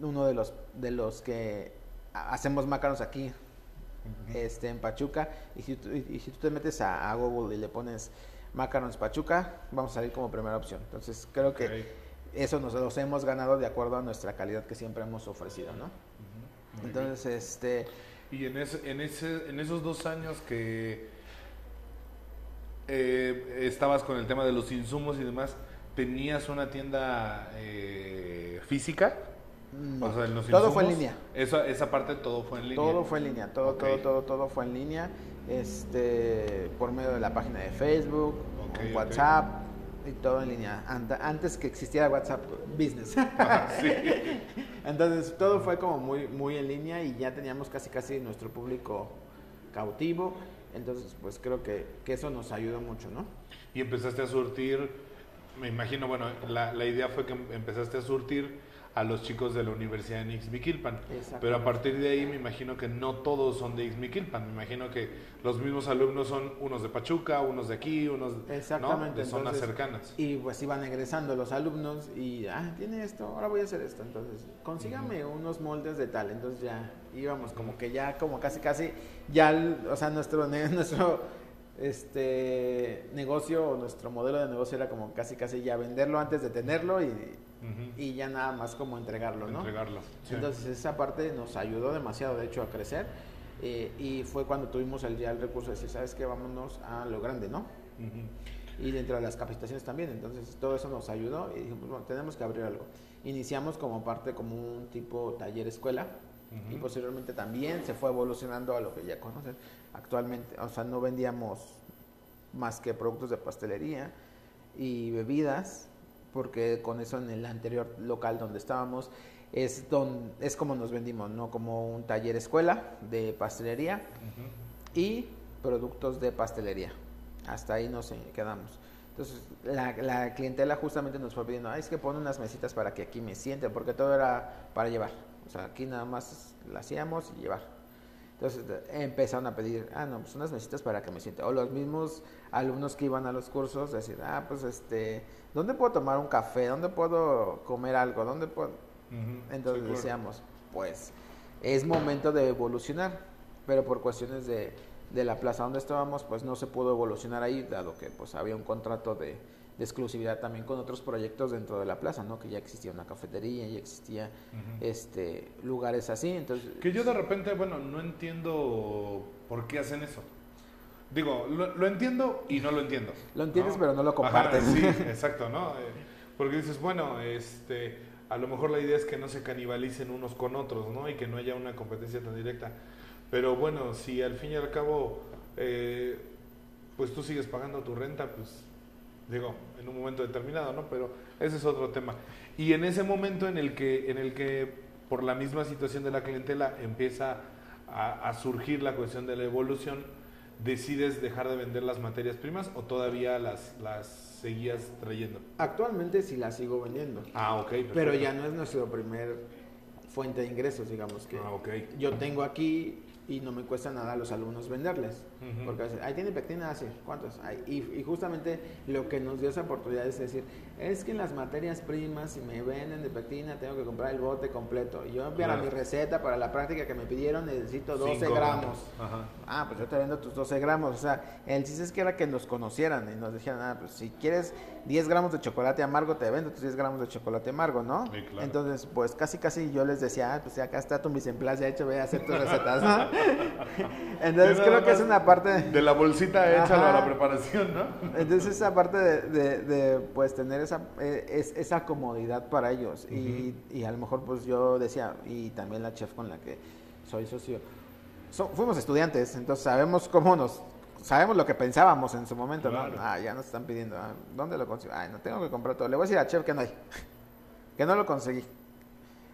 uno de los, de los que hacemos macarons aquí este, en Pachuca. Y si, tú, y si tú te metes a, Google y le pones Macarons Pachuca, vamos a salir como primera opción. Entonces creo que eso nos los hemos ganado de acuerdo a nuestra calidad que siempre hemos ofrecido, ¿no? Entonces, este... Y en, ese, en, ese, en esos dos años que eh, estabas con el tema de los insumos y demás, ¿tenías una tienda eh, física? Todo fue en línea. Esa, esa parte todo fue en línea. Todo fue en línea, todo, todo, todo, todo fue en línea. este, por medio de la página de Facebook, Ok, con ok. WhatsApp y todo en línea. Ant- Antes que existiera WhatsApp Business. Ajá, sí. Entonces todo fue como muy, muy en línea y ya teníamos casi casi nuestro público cautivo. Entonces pues creo que, que eso nos ayudó mucho, ¿no? Y empezaste a surtir, me imagino, bueno, la, la idea fue que em- empezaste a surtir a los chicos de la Universidad de Ixmiquilpan. Pero a partir de ahí me imagino que no todos son de Ixmiquilpan. Me imagino que los mismos alumnos son unos de Pachuca, unos de aquí, unos ¿no? Exactamente. de zonas entonces, cercanas. Y pues iban egresando los alumnos y, ah, tiene esto, ahora voy a hacer esto. Entonces, consígame unos moldes de tal. Entonces ya íbamos como que ya, como casi, casi, ya, o sea, nuestro, nuestro este negocio o nuestro modelo de negocio era como casi, casi ya venderlo antes de tenerlo y, Y ya nada más como entregarlo, ¿no? Entregarlo. sí. Entonces esa parte nos ayudó demasiado, de hecho, a crecer. eh, y fue cuando tuvimos el, ya el recurso de decir, ¿sabes qué? Vámonos a lo grande, ¿no? Y dentro de las capacitaciones también. Entonces todo eso nos ayudó y dijimos, bueno, tenemos que abrir algo. Iniciamos como parte, como un tipo taller escuela y posteriormente también se fue evolucionando a lo que ya conocen actualmente. O sea, no vendíamos más que productos de pastelería y bebidas, porque con eso en el anterior local donde estábamos es, don, es como nos vendimos, ¿no? Como un taller escuela de pastelería y productos de pastelería. Hasta ahí nos eh, quedamos. Entonces, la, la clientela justamente nos fue pidiendo, "Ay, es que pon unas mesitas para que aquí me siente, porque todo era para llevar. O sea, aquí nada más la hacíamos y llevar. Entonces de- empezaron a pedir, ah, no, pues unas mesitas para que me siente. O los mismos alumnos que iban a los cursos, decir, ah, pues este, ¿dónde puedo tomar un café? ¿Dónde puedo comer algo? ¿Dónde puedo...? Entonces Sí, claro. decíamos, pues es momento de evolucionar, pero por cuestiones de, de la plaza donde estábamos, pues no se pudo evolucionar ahí, dado que pues había un contrato de, de exclusividad también con otros proyectos dentro de la plaza, ¿no? Que ya existía una cafetería, ya existía Ujú. este lugares así, entonces Que yo de repente, bueno, no entiendo por qué hacen eso. Digo, lo, lo entiendo y no lo entiendo. Lo entiendes, ¿no? pero no lo Ajá, compartes. sí, exacto, ¿no? Eh, Porque dices, bueno, este, a lo mejor la idea es que no se canibalicen unos con otros, ¿no? Y que no haya una competencia tan directa. Pero bueno, si al fin y al cabo, eh, pues tú sigues pagando tu renta, pues digo, en un momento determinado, ¿no? Pero ese es otro tema. Y en ese momento en el que, en el que por la misma situación de la clientela empieza a, a surgir la cuestión de la evolución, decides dejar de vender las materias primas o todavía las, las seguías trayendo. Actualmente sí la sigo vendiendo, Ah, ok. pero ya no es nuestro primer fuente de ingresos, digamos que Ah, ok. yo tengo aquí y no me cuesta nada a los alumnos venderles. Ujú. Porque dicen, ahí tiene pectina, así, ¿cuántos? Ay, y, y justamente lo que nos dio esa oportunidad es decir, es que en las materias primas, si me venden de pectina, tengo que comprar el bote completo. Y yo para Claro. mi receta, para la práctica que me pidieron, necesito 12 Cinco gramos. Ajá. Ah, pues yo te vendo tus 12 gramos. O sea, el chiste es que era que nos conocieran y nos dijeran, ah, pues si quieres 10 gramos de chocolate amargo, te vendo tus 10 gramos de chocolate amargo, ¿no? Sí, claro. Entonces, pues casi casi yo les decía, ah, pues acá está tu mise en place, ya hecho, ve a hacer tus recetas, ¿no? Entonces creo que es una parte... De la bolsita échalo a la preparación, ¿no? Entonces esa parte de, de- de, pues tener esa, eh, es, esa comodidad para ellos y, y a lo mejor pues yo decía y también la chef con la que soy socio, so- fuimos estudiantes, entonces sabemos cómo nos, sabemos lo que pensábamos en su momento, Claro. ¿no? Ah, ya nos están pidiendo, ah, ¿dónde lo consigo? Ay, no tengo que comprar todo, le voy a decir a chef que no hay, que no lo conseguí.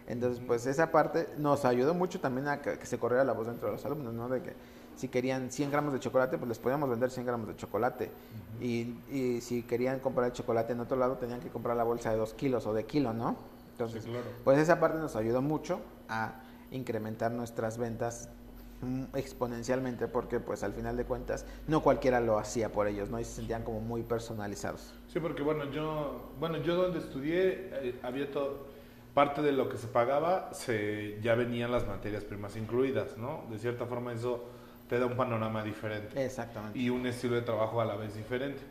Entonces, pues esa parte nos ayudó mucho también a que, que se corriera la voz dentro de los alumnos, ¿no? De que si querían 100 gramos de chocolate, pues les podíamos vender 100 gramos de chocolate. y, y si querían comprar el chocolate en otro lado, tenían que comprar la bolsa de 2 kilos o de kilo, ¿no? Entonces, Sí, claro. pues esa parte nos ayudó mucho a incrementar nuestras ventas exponencialmente porque pues al final de cuentas no cualquiera lo hacía por ellos, ¿no? Y se sentían como muy personalizados. Sí, porque bueno, yo, bueno, yo donde estudié eh, había todo, parte de lo que se pagaba, se, ya venían las materias primas incluidas, ¿no? De cierta forma eso te da un panorama diferente Exactamente. y un estilo de trabajo a la vez diferente.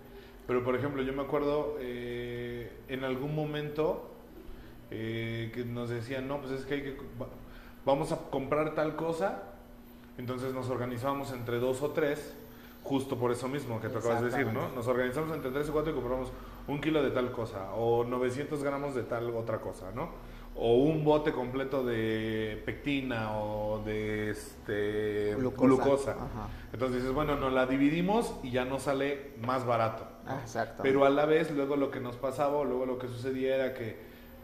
Pero por ejemplo, yo me acuerdo eh, en algún momento eh, que nos decían, no, pues es que hay que, va- vamos a comprar tal cosa, entonces nos organizábamos entre dos o tres, justo por eso mismo que tú acabas de decir, ¿no? Nos organizamos entre tres o cuatro y compramos un kilo de tal cosa, o 900 gramos de tal otra cosa, ¿no? o un bote completo de pectina o de este Glucosa. Entonces dices, bueno, nos la dividimos y ya nos sale más barato. ¿no? Ah, exacto. Pero a la vez, luego lo que nos pasaba o luego lo que sucedía era que,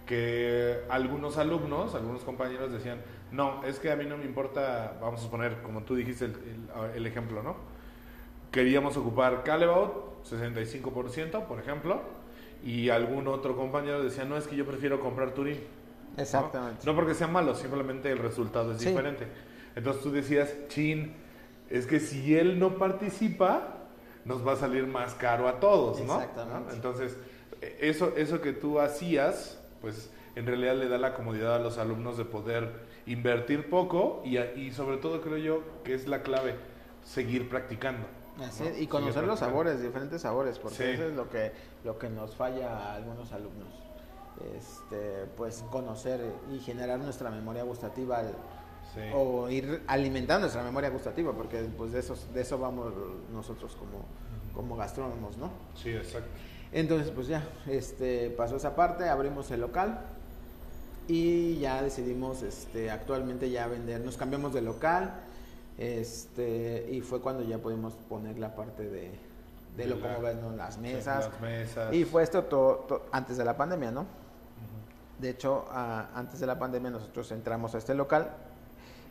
que algunos alumnos, algunos compañeros decían, no, es que a mí no me importa, vamos a suponer, como tú dijiste el, el- el ejemplo, ¿no? Queríamos ocupar Callebaut, 65%, por ejemplo, y algún otro compañero decía, no, es que yo prefiero comprar Turín. Exactamente. No porque sea malo, simplemente el resultado es Sí. diferente. Entonces tú decías, chin, es que si él no participa, nos va a salir más caro a todos, ¿no? Exactamente. ¿no? Entonces, eso, eso que tú hacías, pues en realidad le da la comodidad a los alumnos de poder invertir poco y, sobre todo creo yo que es la clave, seguir practicando. Así ¿no? es, y conocer los sabores, diferentes sabores, porque Sí. eso es lo que, lo que nos falla a algunos alumnos. Este, pues conocer y generar nuestra memoria gustativa al- Sí. o ir alimentando nuestra memoria gustativa, porque pues de eso, de eso vamos nosotros como, como gastrónomos, ¿no? Sí, exacto. Entonces, pues ya, este, pasó esa parte, abrimos el local y ya decidimos, este, actualmente ya vender, nos cambiamos de local, este, y fue cuando ya pudimos poner la parte de, de lo la- como ¿no? las mesas, las mesas. y fue esto todo, to- antes de la pandemia, ¿no? De hecho, a- antes de la pandemia nosotros entramos a este local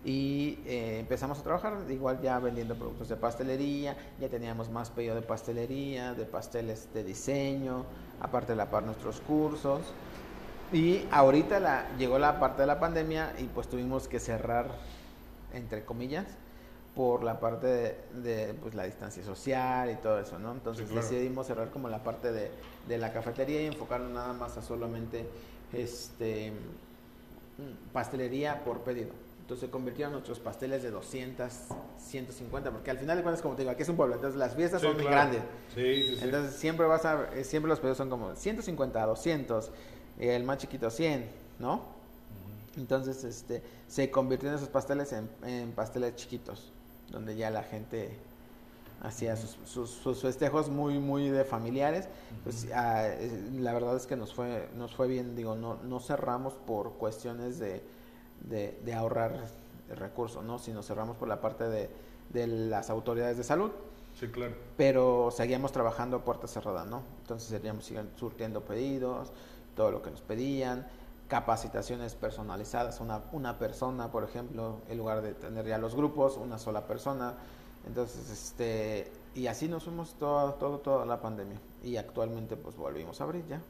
y eh, empezamos a trabajar igual ya vendiendo productos de pastelería, ya teníamos más pedido de pastelería, de pasteles de diseño, aparte de la par nuestros cursos. Y ahorita la, llegó la parte de la pandemia y pues tuvimos que cerrar, entre comillas, por la parte de, de, pues, la distancia social y todo eso, ¿no? Entonces Sí, claro. decidimos cerrar como la parte de, de la cafetería y enfocarnos nada más a solamente este pastelería por pedido. Entonces se convirtieron nuestros pasteles de 200, 150, porque al final de cuentas, como te digo, aquí es un pueblo, entonces las fiestas Sí, son muy grandes. Sí, sí, sí. Entonces siempre vas a, eh, siempre los pedidos son como 150, 200, el más chiquito 100, ¿no? Entonces este, se convirtieron esos pasteles en, en pasteles chiquitos, donde ya la gente hacía sus, sus, sus festejos muy, muy de familiares. Pues ah, eh, la verdad es que nos fue, nos fue bien, digo, no, no cerramos por cuestiones de, de, de ahorrar recursos, ¿no? Sino cerramos por la parte de, de las autoridades de salud Sí, claro. pero seguíamos trabajando a puerta cerrada, ¿no? Entonces seguíamos surtiendo pedidos, todo lo que nos pedían, capacitaciones personalizadas, una, una persona, por ejemplo, en lugar de tener ya los grupos, una sola persona. Entonces, este, y así nos fuimos todo, todo, toda la pandemia. Y actualmente, pues volvimos a abrir ya,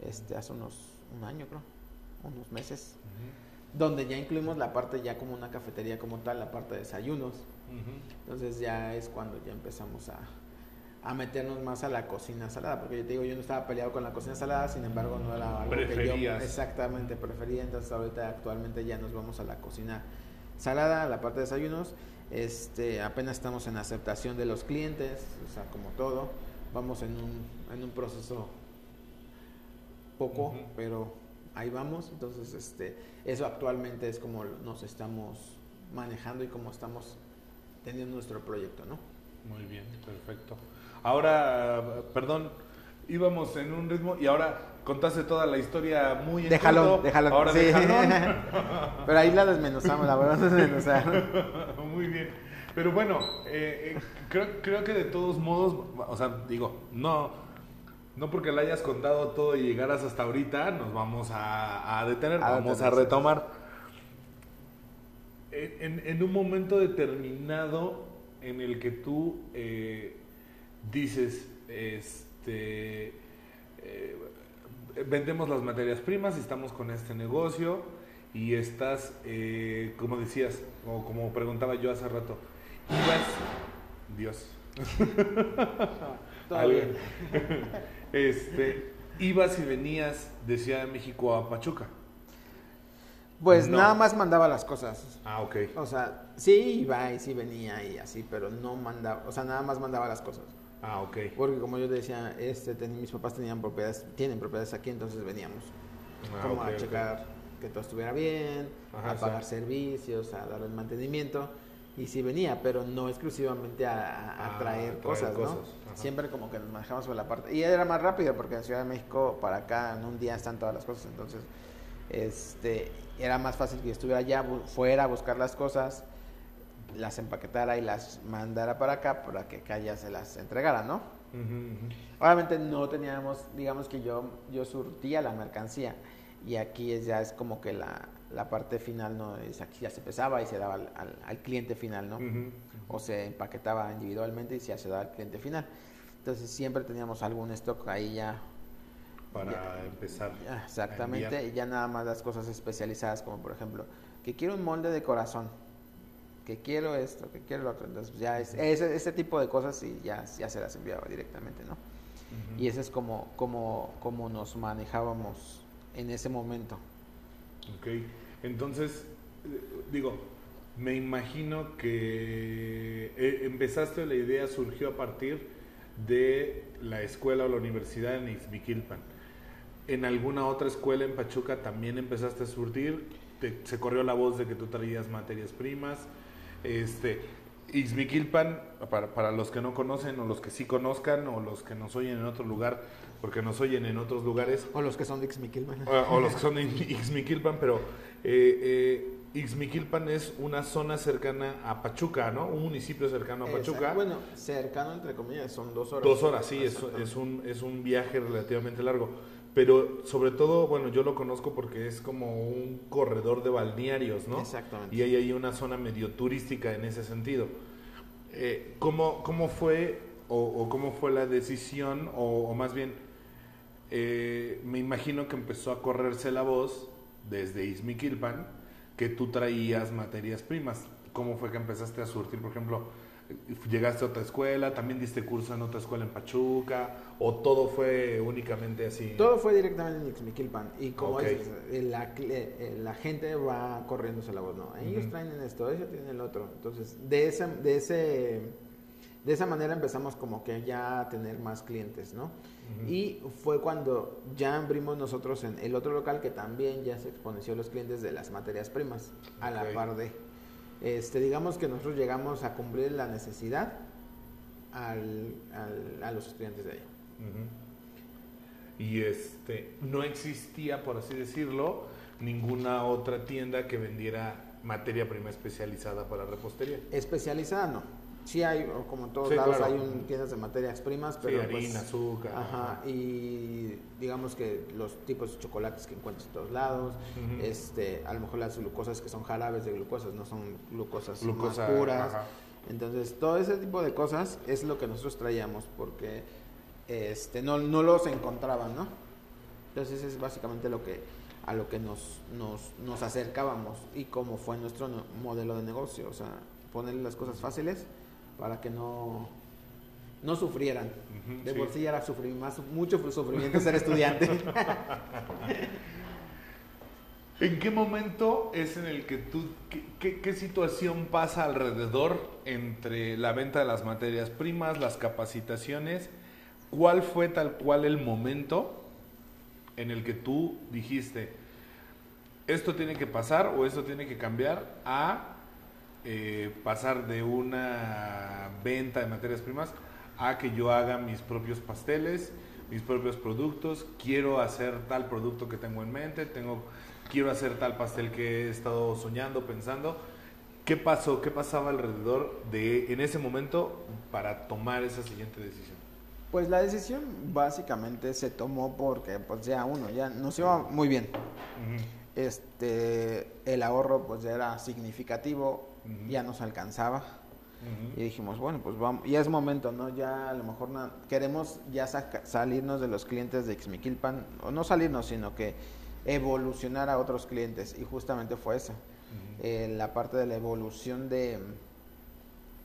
este, hace unos, un año creo, unos meses, donde ya incluimos la parte ya como una cafetería como tal, la parte de desayunos. Entonces ya es cuando ya empezamos a, a meternos más a la cocina salada, porque yo te digo, yo no estaba peleado con la cocina salada, sin embargo no era algo que yo exactamente prefería, entonces ahorita actualmente ya nos vamos a la cocina salada, a la parte de desayunos, este, apenas estamos en aceptación de los clientes, o sea, como todo, vamos en un, en un proceso poco, pero ahí vamos, entonces este, eso actualmente es como nos estamos manejando y como estamos teniendo nuestro proyecto, ¿no? Muy bien, perfecto. Ahora, perdón, íbamos en un ritmo y ahora contaste toda la historia muy en De jalón, de jalón. Ahora sí. de jalón. Pero ahí la desmenuzamos, la verdad desmenuzar. Muy bien. Pero bueno, eh, eh, creo, creo que de todos modos, o sea, digo, no, no porque le hayas contado todo y llegaras hasta ahorita, nos vamos a, a detener, A vamos a retomar. En, en- en un momento determinado en el que tú eh, dices, este, eh, vendemos las materias primas, estamos con este negocio y estás, eh, como decías, o como preguntaba yo hace rato, ibas, Dios, bien. este, ibas y venías de Ciudad de México a Pachuca. Pues No. nada más mandaba las cosas. Ah, ok. O sea, sí iba y sí venía y así, pero no mandaba, o sea, nada más mandaba las cosas. Ah, ok. Porque como yo decía, este, ten- mis papás tenían propiedades, tienen propiedades aquí, entonces veníamos Ah, como a checar que todo estuviera bien, Ajá, a sí. pagar servicios, a dar el mantenimiento. Y sí venía, pero no exclusivamente a, Ah, traer, cosas, cosas, ¿no? ajá. Siempre como que nos manejamos por la parte. Y era más rápido porque en Ciudad de México para acá en un día están todas las cosas, entonces este, era más fácil que yo estuviera allá, fuera a buscar las cosas, las empaquetara y las mandara para acá para que acá ya se las entregara, ¿no? Obviamente no teníamos, digamos que yo, yo surtía la mercancía y aquí es, ya es como que la, la parte final, ¿no? Es aquí ya se pesaba y se daba al, al- al cliente final, ¿no? O se empaquetaba individualmente y ya se daba al cliente final. Entonces siempre teníamos algún stock ahí ya Para empezar. Exactamente, y ya nada más las cosas especializadas, como por ejemplo, que quiero un molde de corazón, que quiero esto, que quiero lo otro. Entonces, ya es, ese, ese tipo de cosas y ya, ya se las enviaba directamente, ¿no? Ujú. Y ese es como, como, como nos manejábamos en ese momento. Ok, entonces, digo, me imagino que eh, empezaste, la idea surgió a partir de la escuela o la universidad en Ixmiquilpan. ¿En alguna otra escuela en Pachuca también empezaste a surtir? Te- se corrió la voz de que tú traías materias primas. Este, Ixmiquilpan, para, para los que no conocen o los que sí conozcan o los que nos oyen en otro lugar, porque nos oyen en otros lugares, O los que son de Xmiquilpan. o, o los que son de Ixmiquilpan, pero eh, eh, Ixmiquilpan es una zona cercana a Pachuca, ¿no? Un municipio cercano a Exacto. Pachuca. Bueno, cercano entre comillas, son dos horas. Dos horas, sí, es, es, un, es un viaje relativamente largo. Pero sobre todo, bueno, yo lo conozco porque es como un corredor de balnearios, ¿no? Exactamente. Y hay ahí una zona medio turística en ese sentido. Eh, ¿cómo, ¿Cómo fue o, o cómo fue la decisión o, o más bien eh, me imagino que empezó a correrse la voz desde Izmiquilpan que tú traías materias primas. ¿Cómo fue que empezaste a surtir, por ejemplo, llegaste a otra escuela, también diste curso en otra escuela en Pachuca o todo fue únicamente así? Todo fue directamente en Ixmiquilpan. Y como dices, la, gente va corriéndose la voz, ¿no? Ellos traen esto, ellos tienen el otro. Entonces, de esa, de ese, de esa manera empezamos como que ya a tener más clientes, ¿no? Y fue cuando ya abrimos nosotros en el otro local que también ya se exponenció los clientes de las materias primas, a la par de. Este, digamos que nosotros llegamos a cumplir la necesidad al, al- a los estudiantes de ahí. Ujú. Y este, no existía, por así decirlo, ninguna otra tienda que vendiera materia prima especializada para repostería. Especializada no. Sí hay, como en todos Sí, lados, claro. hay un- tiendas de materias primas, Sí, pero harina, pues, azúcar. Ajá, y digamos que los tipos de chocolates que encuentras en todos lados, este, a lo mejor las glucosas que son jarabes de glucosas, no son glucosas Glucosa, más puras. ajá. Entonces, todo ese tipo de cosas es lo que nosotros traíamos porque este no, no los encontraban, ¿no? Entonces es básicamente lo que a lo que nos, nos, nos acercábamos y cómo fue nuestro modelo de negocio, o sea, ponerle las cosas fáciles para que no no sufrieran. De sí. por sí ya era sufrir más mucho sufrimiento ser estudiante. ¿En qué momento es en el que tú, qué, qué- qué situación pasa alrededor entre la venta de las materias primas, las capacitaciones? ¿Cuál fue tal cual el momento en el que tú dijiste, esto tiene que pasar o esto tiene que cambiar a eh, pasar de una venta de materias primas a que yo haga mis propios pasteles, mis propios productos, quiero hacer tal producto que tengo en mente, tengo, quiero hacer tal pastel que he estado soñando, pensando. ¿Qué pasó? ¿Qué pasaba alrededor de en ese momento para tomar esa siguiente decisión? Pues la decisión básicamente se tomó porque pues ya uno ya nos iba muy bien. Este el ahorro pues ya era significativo, Ya nos alcanzaba y dijimos, bueno, pues vamos, ya es momento, ¿no? Ya a lo mejor queremos ya saca- salirnos de los clientes de Xmiquilpan, o no salirnos, sino que evolucionar a otros clientes y justamente fue eso. Eh, la parte de la evolución de,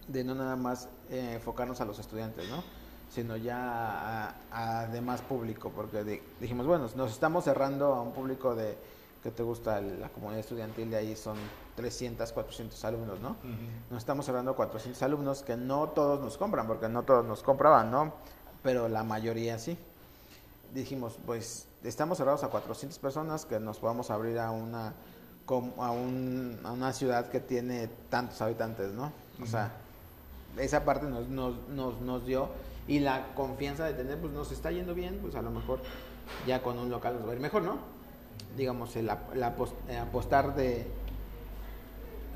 de no nada más eh, enfocarnos a los estudiantes, ¿no? sino ya a, a demás público, porque di- dijimos, bueno, nos estamos cerrando a un público de, que te gusta la comunidad estudiantil, de ahí son 300, 400 alumnos, ¿no? Ujú. Nos estamos cerrando a 400 alumnos que no todos nos compran, porque no todos nos compraban, ¿no? Pero la mayoría sí. Dijimos, pues estamos cerrados a 400 personas que nos podamos abrir a una a, un- a una ciudad que tiene tantos habitantes, ¿no? O sea, esa parte nos, nos, nos, nos dio y la confianza de tener, pues nos está yendo bien, pues a lo mejor ya con un local nos va a ir mejor, ¿no? digamos, el, eh, apostar de,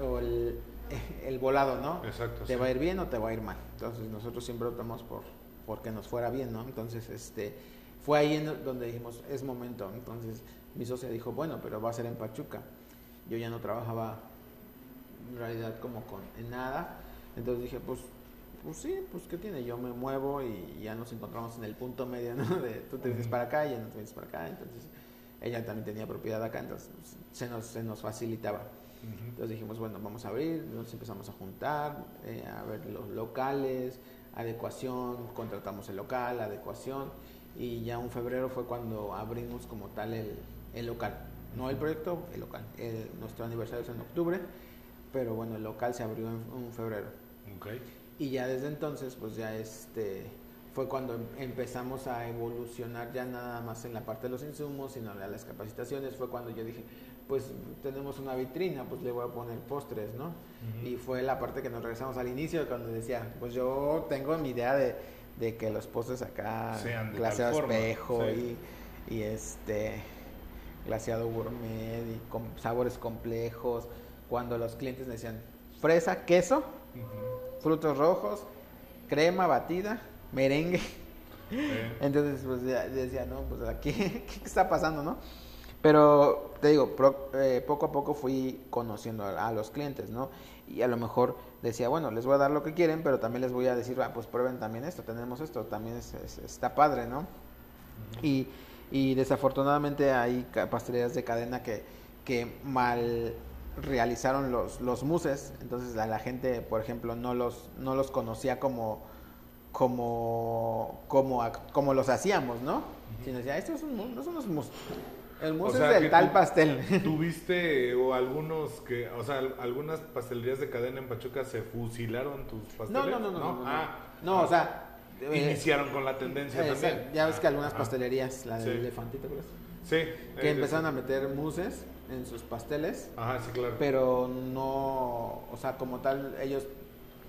o el, el volado, ¿no? Exacto. ¿Te va a ir bien o te va a ir mal? Entonces nosotros siempre optamos por, por que nos fuera bien, ¿no? Entonces, este, fue ahí en donde dijimos, es momento. Entonces mi socia dijo, bueno, pero va a ser en Pachuca. Yo ya no trabajaba en realidad como con en nada. Entonces dije, pues, pues sí, pues ¿qué tiene? Yo me muevo y ya nos encontramos en el punto medio, ¿no? De tú te vienes para acá y yo no te vienes para acá. Entonces ella también tenía propiedad acá, entonces pues, se nos, se nos facilitaba. Entonces dijimos, bueno, vamos a abrir, nos empezamos a juntar, eh, a ver los locales, adecuación, contratamos el local, adecuación, y ya un febrero fue cuando abrimos como tal el, el local. No el proyecto, el local. nuestro aniversario es en octubre, pero bueno, el local se abrió en, febrero. Okay. Y ya desde entonces, pues ya este fue cuando em, empezamos a evolucionar ya nada más en la parte de los insumos, sino en las capacitaciones. Fue cuando yo dije, pues tenemos una vitrina, pues le voy a poner postres, ¿no? Y fue la parte que nos regresamos al inicio, cuando decía, pues yo tengo mi idea de, de que los postres acá, clase de espejo y, y este glaseado gourmet y con sabores complejos. Cuando los clientes me decían fresa, queso, frutos rojos, crema batida, merengue. Entonces, pues decía, no, pues aquí, ¿qué está pasando, no? Pero te digo, eh, poco a poco fui conociendo a, los clientes, ¿no? Y a lo mejor decía, bueno, les voy a dar lo que quieren, pero también les voy a decir, ah, pues prueben también esto, tenemos esto, también está padre, ¿no? Y y desafortunadamente hay pastelerías de cadena que, que mal realizaron los, los muses, entonces a la gente, por ejemplo, no los, no los conocía como, como, como, como los hacíamos, ¿no? Sino decía, estos son, no son los El mus es del tal pastel. ¿Tuviste o algunos que, o sea, algunas pastelerías de cadena en Pachuca se fusilaron tus pasteles? No, no, no, no. No, no, ah, no o sea, Iniciaron con la tendencia también. Ya ves que algunas pastelerías, la del elefantito, ¿crees? Sí. Que eh, empezaron a meter muses en sus pasteles. Ajá, sí, claro. Pero no, o sea, como tal, ellos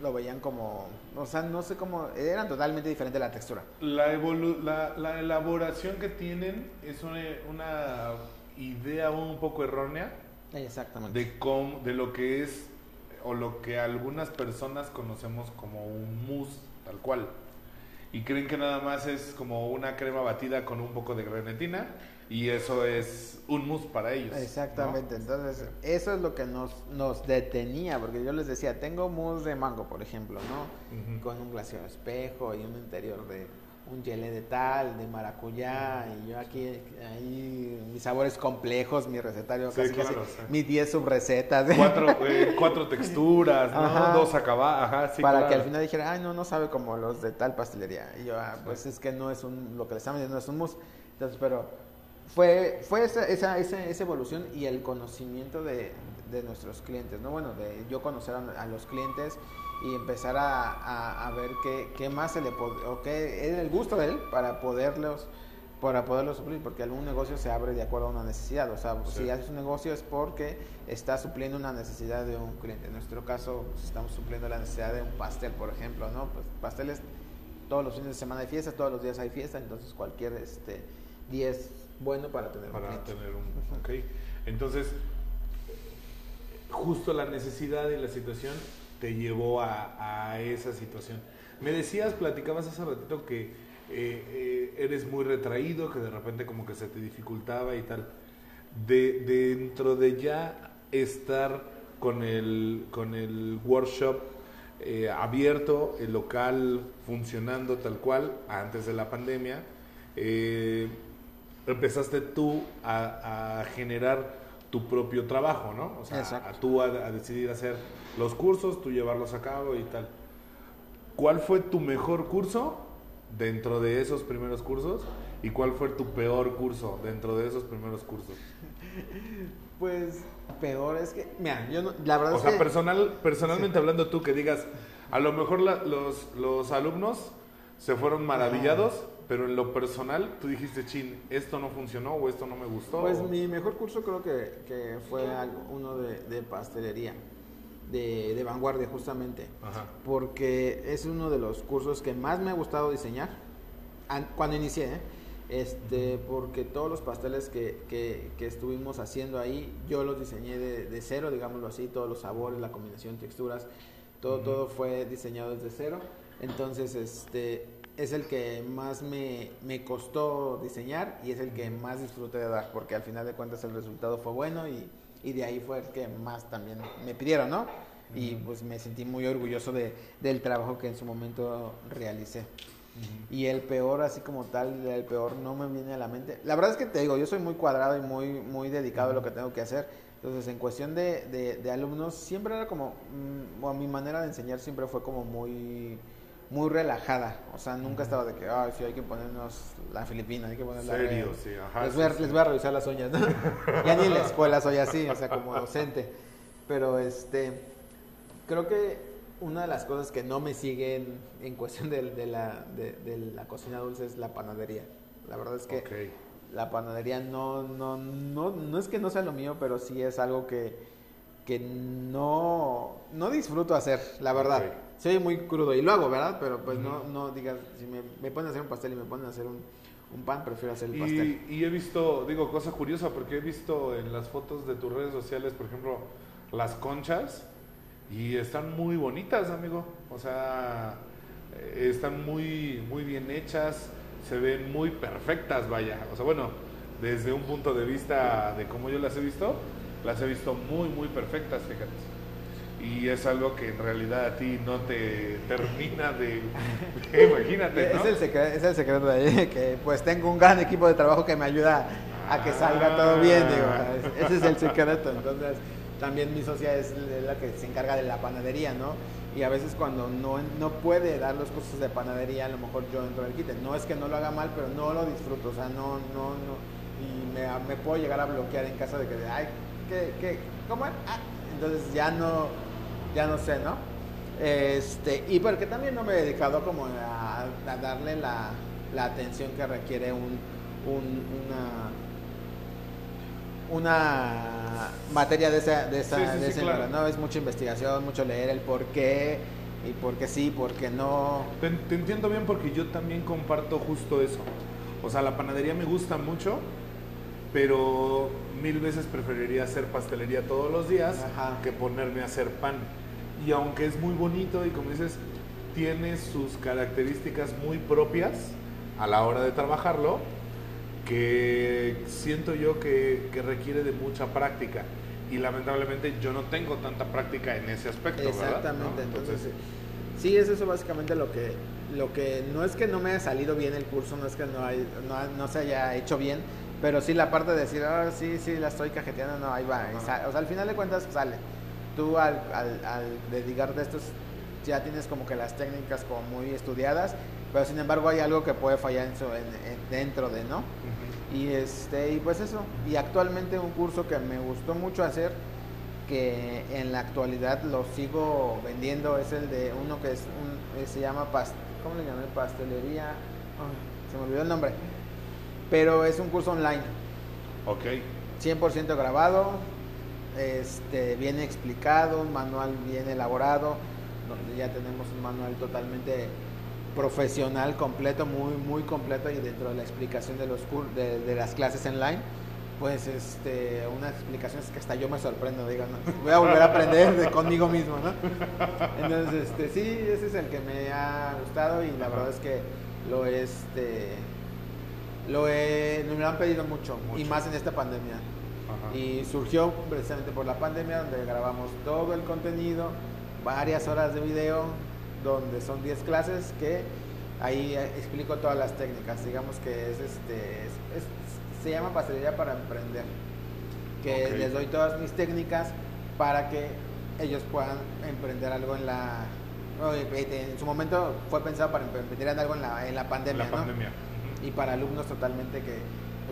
lo veían como, o sea, no sé cómo, eran totalmente diferente la textura. La, la, la, elaboración que tienen es una, una, idea un poco errónea. Exactamente. De, cómo, de lo que es, o lo que algunas personas conocemos como un mousse, tal cual y creen que nada más es como una crema batida con un poco de grenetina y eso es un mousse para ellos. Exactamente, entonces eso es lo que nos, nos detenía, porque yo les decía, tengo mousse de mango, por ejemplo, ¿no? Con un glaseado espejo y un interior de un gelé de tal, de maracuyá, y yo aquí, ahí, mis sabores complejos, mi recetario, casi, casi, mis 10 subrecetas. Cuatro, eh, cuatro texturas, ¿no? Dos acabadas, ajá, sí, Para que al final dijera, ay, no, no sabe como los de tal pastelería. Y yo, ah, pues es que no es un, lo que le estamos diciendo no es un mousse. Entonces, pero fue, fue esa, esa, esa, esa evolución y el conocimiento de, de, nuestros clientes, ¿no? Bueno, de yo conocer a los clientes y empezar a, a, ver qué, qué, más se le puede, o qué es el gusto de él para poderlos para poderlo suplir, porque algún negocio se abre de acuerdo a una necesidad, o sea, si haces un negocio es porque está supliendo una necesidad de un cliente. En nuestro caso, pues, estamos supliendo la necesidad de un pastel, por ejemplo, ¿no? Pues pasteles todos los fines de semana hay fiesta, todos los días hay fiesta, entonces cualquier este día es bueno para tener para un tener un ok. Entonces, justo la necesidad y la situación te llevó a, esa situación. Me decías, platicabas hace ratito que eh, eh, eres muy retraído, que de repente como que se te dificultaba y tal. De, dentro de ya estar con el, con el workshop eh, abierto, el local funcionando tal cual, antes de la pandemia, empezaste tú a, generar tu propio trabajo, ¿no? O sea, a, tú a decidir hacer los cursos, tú llevarlos a cabo y tal. ¿Cuál fue tu mejor curso dentro de esos primeros cursos? ¿Y cuál fue tu peor curso dentro de esos primeros cursos? Pues peor es que, mira, yo no, la verdad o sea, personal, personalmente hablando tú que digas, a lo mejor los, los alumnos se fueron maravillados, pero en lo personal tú dijiste, chin, esto no funcionó o esto no me gustó. Pues mi mejor curso creo que, que fue uno de, de pastelería de, vanguardia justamente, porque es uno de los cursos que más me ha gustado diseñar cuando inicié. ¿eh? este, porque todos los pasteles que, que, que estuvimos haciendo ahí, yo los diseñé de, de, cero, digámoslo así, todos los sabores, la combinación, texturas, todo, todo fue diseñado desde cero. Entonces, este, es el que más me, me, costó diseñar y es el que más disfruté de dar, porque al final de cuentas el resultado fue bueno y, y de ahí fue el que más también me pidieron, ¿no? Y pues me sentí muy orgulloso de, del trabajo que en su momento realicé. Y el peor, así como tal, el peor no me viene a la mente. La verdad es que te digo, yo soy muy cuadrado y muy, muy dedicado a lo que tengo que hacer. Entonces, en cuestión de, de, de alumnos, siempre era como, mm, o mi manera de enseñar siempre fue como muy, muy relajada. O sea, nunca estaba de que, ay, sí, hay que ponernos la filipina, hay que poner la... Serio, sí, ajá. Les voy, a, les voy a revisar las uñas, ¿no? ya ni en la escuela soy así, o sea, como docente. Pero, este, creo que una de las cosas que no me siguen en cuestión de, de la, de, de, la cocina dulce es la panadería. La verdad es que la panadería no, no, no, no es que no sea lo mío, pero sí es algo que, que no, no disfruto hacer, la verdad. Soy muy crudo y lo hago, ¿verdad? Pero pues no, no digas, si me, me ponen a hacer un pastel y me ponen a hacer un, un pan, prefiero hacer el pastel. Y, y he visto, digo, cosa curiosa, porque he visto en las fotos de tus redes sociales, por ejemplo, las conchas, y están muy bonitas, amigo. O sea, eh, están muy, muy bien hechas, se ven muy perfectas, vaya. O sea, bueno, desde un punto de vista de cómo yo las he visto, las he visto muy, muy perfectas, fíjate. Y es algo que en realidad a ti no te termina de... imagínate, ¿no? Es el, secreto, es el secreto de ahí, que pues tengo un gran equipo de trabajo que me ayuda a que salga todo bien, digo, Ah. ese es el secreto, entonces también mi socia es la que se encarga de la panadería, ¿no? Y a veces cuando no, no puede dar los cursos de panadería, a lo mejor yo entro al quite. No es que no lo haga mal, pero no lo disfruto, o sea, no, no, no. Y me, me puedo llegar a bloquear en casa de que, ay, ¿qué, qué, cómo? Ah, entonces ya no, ya no sé, ¿no? Este, y porque también no me he dedicado como a, a darle la, la, atención que requiere un, un, una, una materia de esa, de esa, Sí, sí, de sí, ese claro. nivel, ¿no? Es mucha investigación, mucho leer el por qué y por qué sí, por qué no. Te, te entiendo bien porque yo también comparto justo eso. O sea, la panadería me gusta mucho, pero mil veces preferiría hacer pastelería todos los días Ajá. que ponerme a hacer pan. Y aunque es muy bonito y como dices, tiene sus características muy propias a la hora de trabajarlo, que siento yo que, que requiere de mucha práctica. Y lamentablemente yo no tengo tanta práctica en ese aspecto, ¿verdad? Exactamente, ¿No? entonces sí es eso básicamente lo que lo que no es que no me haya salido bien el curso, no es que no, hay, no, no se haya hecho bien, pero sí la parte de decir, ah, sí, sí, la estoy cajeteando, no, ahí va. y O sea, al final de cuentas sale. Tú al, al, al dedicarte a estos ya tienes como que las técnicas como muy estudiadas, pero sin embargo hay algo que puede fallar en su- en- en- dentro de, ¿no? Y este y pues eso. Y actualmente un curso que me gustó mucho hacer, que en la actualidad lo sigo vendiendo, es el de uno que es un, se llama past, ¿cómo le llamé? Pastelería. Se me olvidó el nombre. Pero es un curso online, Ok. 100% grabado, este, bien explicado, un manual bien elaborado, donde ya tenemos un manual totalmente profesional, completo, muy, muy completo y dentro de la explicación de, los de, de las clases online, pues este, unas explicaciones que hasta yo me sorprendo, digo, ¿no? voy a volver a aprender de conmigo mismo, ¿no? Entonces, este, sí, ese es el que me ha gustado y la verdad es que lo este lo he, me lo han pedido mucho, y más en esta pandemia. Ajá. Y surgió precisamente por la pandemia, donde grabamos todo el contenido, varias horas de video, donde son 10 clases que ahí eh, explico todas las técnicas. Digamos que es este es- es- se llama pastelería para emprender. Que les doy todas mis técnicas para que ellos puedan emprender algo en la en su momento fue pensado para emprender en algo en la, en la pandemia, la ¿no? pandemia. Y para alumnos totalmente que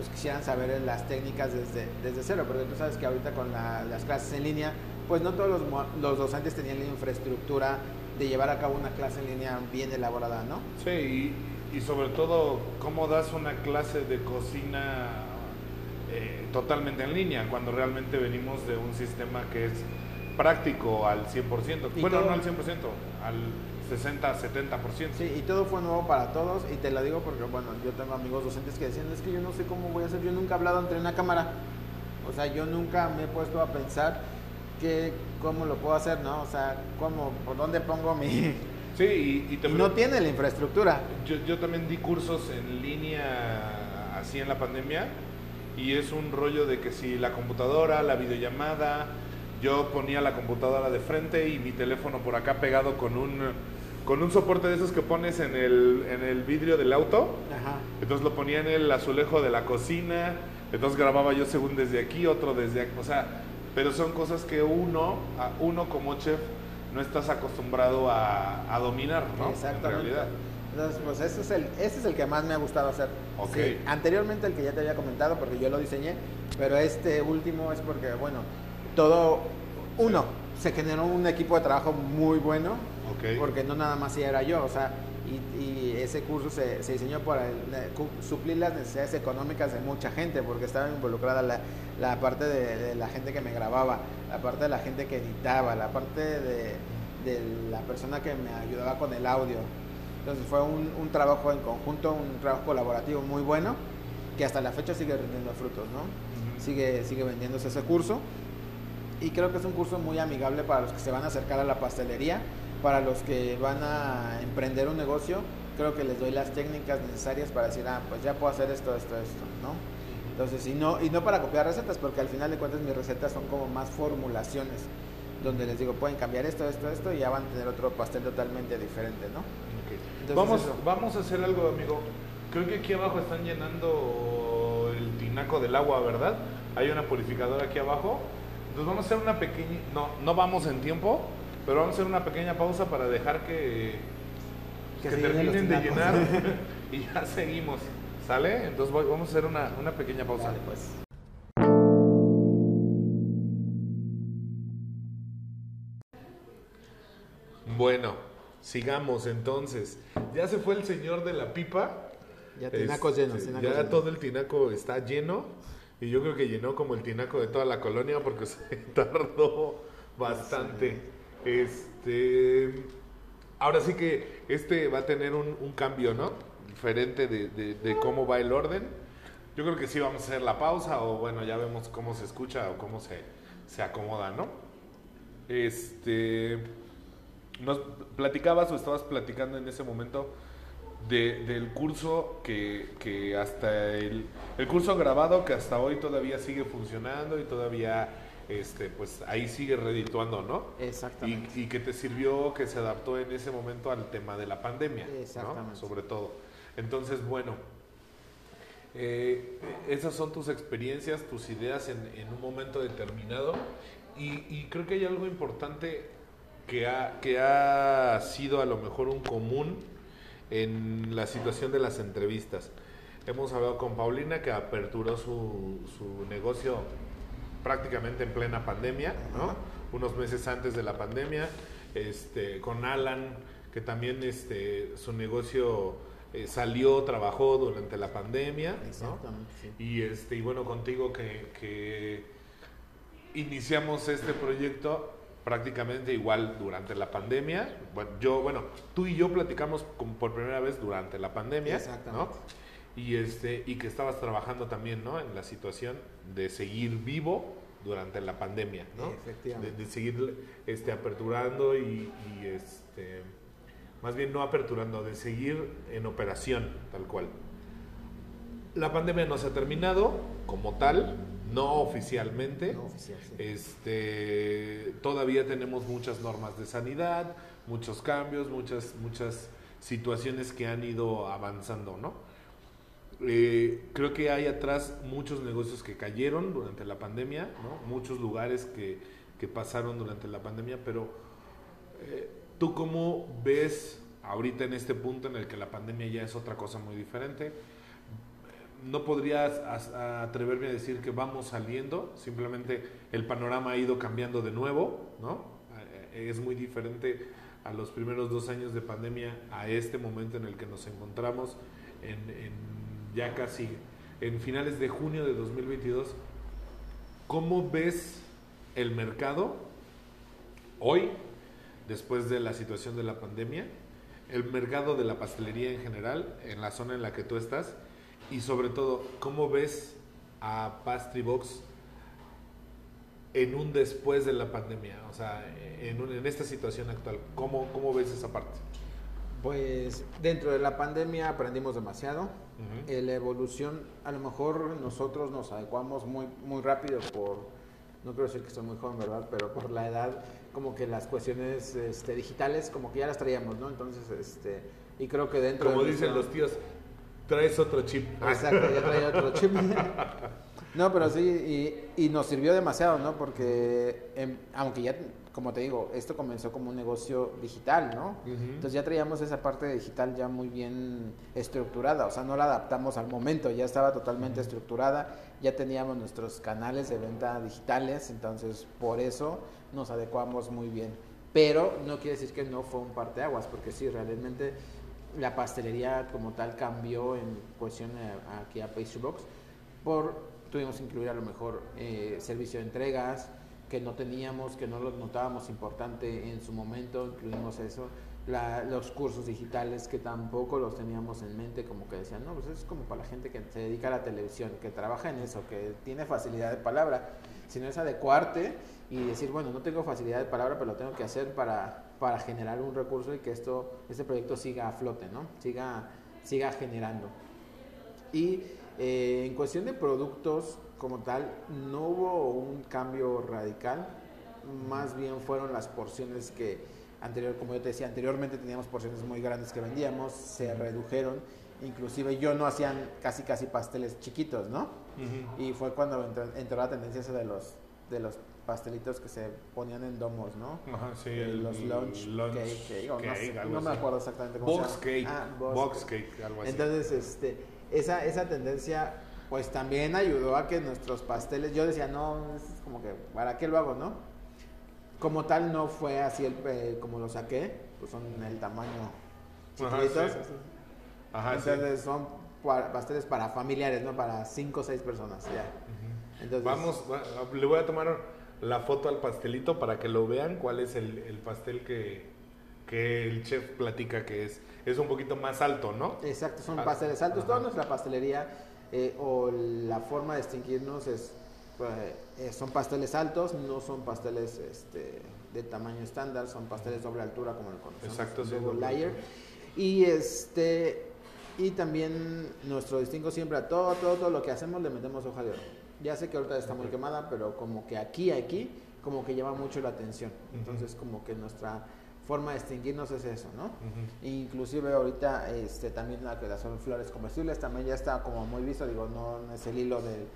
pues quisieran saber las técnicas desde, desde cero, porque tú sabes que ahorita con la- las clases en línea, pues no todos los, los docentes tenían la infraestructura de llevar a cabo una clase en línea bien elaborada, ¿no? Sí, y, y sobre todo, ¿cómo das una clase de cocina eh, totalmente en línea cuando realmente venimos de un sistema que es práctico al 100%. Y Bueno, todo- no al 100%, al 60, 70%. Sí, y todo fue nuevo para todos y te lo digo porque, bueno, yo tengo amigos docentes que decían, es que yo no sé cómo voy a hacer, yo nunca he hablado ante una cámara, o sea, yo nunca me he puesto a pensar que, cómo lo puedo hacer, ¿no? O sea, cómo, por dónde pongo mi... Sí, y, y te Y no tiene la infraestructura. Yo, yo también di cursos en línea así en la pandemia y es un rollo de que si la computadora, la videollamada, yo ponía la computadora de frente y mi teléfono por acá pegado con un con un soporte de esos que pones en el, en el vidrio del auto. Ajá. Entonces lo ponía en el azulejo de la cocina, entonces grababa yo según desde aquí, otro desde aquí, o sea, pero son cosas que uno, a- uno como chef, no estás acostumbrado a, a dominar, ¿no? En Exactamente. realidad. Entonces, pues ese es, el, ese es el que más me ha gustado hacer. Ok. Sí, anteriormente el que ya te había comentado, porque yo lo diseñé, pero este último es porque, bueno, todo, uno, se generó un equipo de trabajo muy bueno, Ok. porque no nada más era yo, o sea, y, y ese curso se, se diseñó para el- suplir las necesidades económicas de mucha gente, porque estaba involucrada la, la parte de, de la gente que me grababa, la parte de la gente que editaba, la parte de, de la persona que me ayudaba con el audio. Entonces fue un, un trabajo en conjunto, un trabajo colaborativo muy bueno, que hasta la fecha sigue rindiendo frutos, ¿no? Ujú. Sigue, sigue vendiéndose ese curso. Y creo que es un curso muy amigable para los que se van a acercar a la pastelería, para los que van a emprender un negocio. Creo que les doy las técnicas necesarias para decir, ah, pues ya puedo hacer esto, esto, esto, ¿no? Entonces, y no, y no para copiar recetas, porque al final de cuentas mis recetas son como más formulaciones, donde les digo, pueden cambiar esto, esto, esto, y ya van a tener otro pastel totalmente diferente, ¿no? Ok. Entonces, Vamos, eso. vamos a hacer algo, amigo. Creo que aquí abajo están llenando el tinaco del agua, ¿verdad? Hay una purificadora aquí abajo. Entonces vamos a hacer una pequeña... No, no vamos en tiempo, pero vamos a hacer una pequeña pausa para dejar que, Que terminen de llenar y ya seguimos. ¿Sale? Entonces voy- vamos a hacer una, una pequeña pausa. Dale, pues. Bueno, sigamos entonces. Ya se fue el señor de la pipa. Ya tinacos llenos, Este, tinacos ya llenos. todo el tinaco está lleno y yo creo que llenó como el tinaco de toda la colonia porque se tardó bastante. Este, ahora sí que este va a tener un, cambio, ¿no? Diferente de, cómo va el orden. Yo creo que sí vamos a hacer la pausa o bueno, ya vemos cómo se escucha o cómo se, se acomoda, ¿no? Este, nos platicabas o estabas platicando en ese momento de- del curso que, que hasta el, el curso grabado que hasta hoy todavía sigue funcionando y todavía este pues ahí sigue redituando, ¿no? Exactamente. Y, y que te sirvió, que se adaptó en ese momento al tema de la pandemia, ¿no? Exactamente. Sobre todo. Entonces, bueno, eh, esas son tus experiencias, tus ideas en, en un momento determinado. Y, y creo que hay algo importante que ha, que ha sido a lo mejor un común en la situación de las entrevistas. Hemos hablado con Paulina que aperturó su, su negocio prácticamente en plena pandemia, ¿no? Unos meses antes de la pandemia, este, con Alan, que también este, su negocio eh, salió, trabajó durante la pandemia, ¿no? Sí. Y este, y bueno, contigo que, que iniciamos este proyecto prácticamente igual durante la pandemia. Bueno, yo, bueno, tú y yo platicamos como por primera vez durante la pandemia, Exactamente. ¿no? Y este, y que estabas trabajando también, ¿no? En la situación de seguir vivo durante la pandemia, ¿no? De, Efectivamente. de seguir este, aperturando y, y, este, más bien no aperturando, de seguir en operación, tal cual. La pandemia no se ha terminado como tal, no oficialmente. No oficial, sí. Este, todavía tenemos muchas normas de sanidad, muchos cambios, muchas, muchas situaciones que han ido avanzando, ¿no? Eh, creo que hay atrás muchos negocios que cayeron durante la pandemia, ¿no? Muchos lugares que, que pasaron durante la pandemia, pero eh, ¿tú cómo ves ahorita en este punto en el que la pandemia ya es otra cosa muy diferente? no podrías as- atreverme a decir que vamos saliendo, simplemente el panorama ha ido cambiando de nuevo, ¿no? Eh, Es muy diferente a los primeros dos años de pandemia a este momento en el que nos encontramos, en, en ya casi en finales de junio de 2022. ¿Cómo ves el mercado hoy, después de la situación de la pandemia, el mercado de la pastelería en general, en la zona en la que tú estás, y sobre todo, ¿cómo ves a Pastry Box en un después de la pandemia? O sea, en, un- en esta situación actual, ¿cómo, ¿cómo ves esa parte? Pues dentro de la pandemia aprendimos demasiado. Eh, la evolución, a lo mejor nosotros nos adecuamos muy, muy rápido por, no quiero decir que soy muy joven, ¿verdad? Pero por la edad, como que las cuestiones este, digitales, como que ya las traíamos, ¿no? Entonces, este, y creo que dentro Como de dicen los tíos, traes otro chip. Exacto, ya traía otro chip. No, pero sí, y, y nos sirvió demasiado, ¿no? Porque, em, aunque ya, como te digo, esto comenzó como un negocio digital, ¿no? Entonces ya traíamos esa parte digital ya muy bien estructurada, o sea, no la adaptamos al momento, ya estaba totalmente estructurada, ya teníamos nuestros canales de venta digitales, entonces por eso nos adecuamos muy bien. Pero no quiere decir que no fue un parteaguas, porque sí, realmente la pastelería como tal cambió en cuestión a- aquí a Pastry Box por tuvimos que incluir a lo mejor eh, servicio de entregas que no teníamos, que no lo notábamos importante en su momento, incluimos eso, La- los cursos digitales que tampoco los teníamos en mente, como que decían, no, pues es como para la gente que se dedica a la televisión, que trabaja en eso, que tiene facilidad de palabra, sino es adecuarte y decir, bueno, no tengo facilidad de palabra, pero lo tengo que hacer para, para generar un recurso y que esto, este proyecto siga a flote, ¿no? Siga, siga generando. Y eh, en cuestión de productos como tal, no hubo un cambio radical, más bien fueron las porciones que anterior, como yo te decía, anteriormente teníamos porciones muy grandes que vendíamos, se redujeron, inclusive yo no hacían casi casi pasteles chiquitos, ¿no? Ujú. Y fue cuando entró, entró la tendencia esa de los de los pastelitos que se ponían en domos, ¿no? Ajá, sí, Eh, el los lunch, lunch cake, digo, no, cake, sé, algo no me acuerdo exactamente cómo Box se llama. cake, Ah, box cake, algo así. entonces, este, esa, esa tendencia, pues también ayudó a que nuestros pasteles, yo decía, no, es como que, ¿para qué lo hago, no? Como tal, no fue así el, eh, como lo saqué, pues son el tamaño Ajá, chiquitos. sí. Ajá, sí. Entonces, son pa- pasteles para familiares, ¿no? Para cinco o seis personas, ya. Entonces, Vamos, va- le voy a tomar la foto al pastelito para que lo vean cuál es el, el pastel que, que el chef platica que es. Es un poquito más alto, ¿no? Exacto, son Ah, pasteles altos. ajá. Toda nuestra pastelería eh, o la forma de distinguirnos es, eh, eh, son pasteles altos, no son pasteles este, de tamaño estándar, son pasteles doble altura como el conocemos. Exacto, sí, double layer. Y este y también nuestro distingo siempre a todo, todo, todo lo que hacemos le metemos hoja de oro. Ya sé que ahorita está muy quemada, pero como que aquí, aquí, como que llama mucho la atención. Entonces, como que nuestra forma de distinguirnos es eso, ¿no? Ujú. Inclusive ahorita este, también la que son flores comestibles también ya está como muy visto, digo, no, no es el hilo del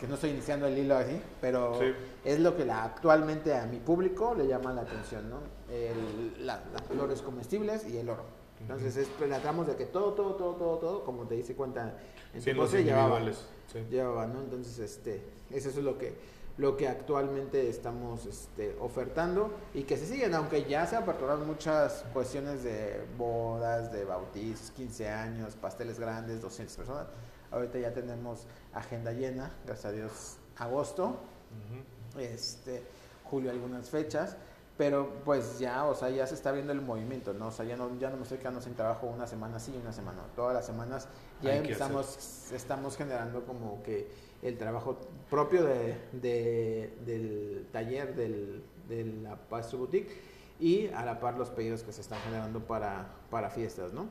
que no estoy iniciando el hilo así, pero Sí. es lo que la, actualmente a mi público le llama la atención, ¿no? El- la- las flores comestibles y el oro. Entonces es, tratamos de que todo, todo, todo, todo, todo, como te dice cuenta en Sí, tu postre, llevaba, sí. llevaba, ¿no? Entonces, este, eso es lo que, lo que actualmente estamos este, ofertando y que se siguen, aunque ya se aperturaron muchas cuestiones de bodas, de bautizos, 15 años, pasteles grandes, 200 personas. Ahorita ya tenemos agenda llena, gracias a Dios, agosto, este, julio algunas fechas, pero pues ya, o sea, ya se está viendo el movimiento, ¿no? O sea, ya no, ya no me estoy quedando sin trabajo una semana sí y una semana no. Todas las semanas ya empezamos, estamos generando como que el trabajo propio de, de- del taller, del, de la Pastry Boutique y a la par los pedidos que se están generando para, para fiestas, ¿no?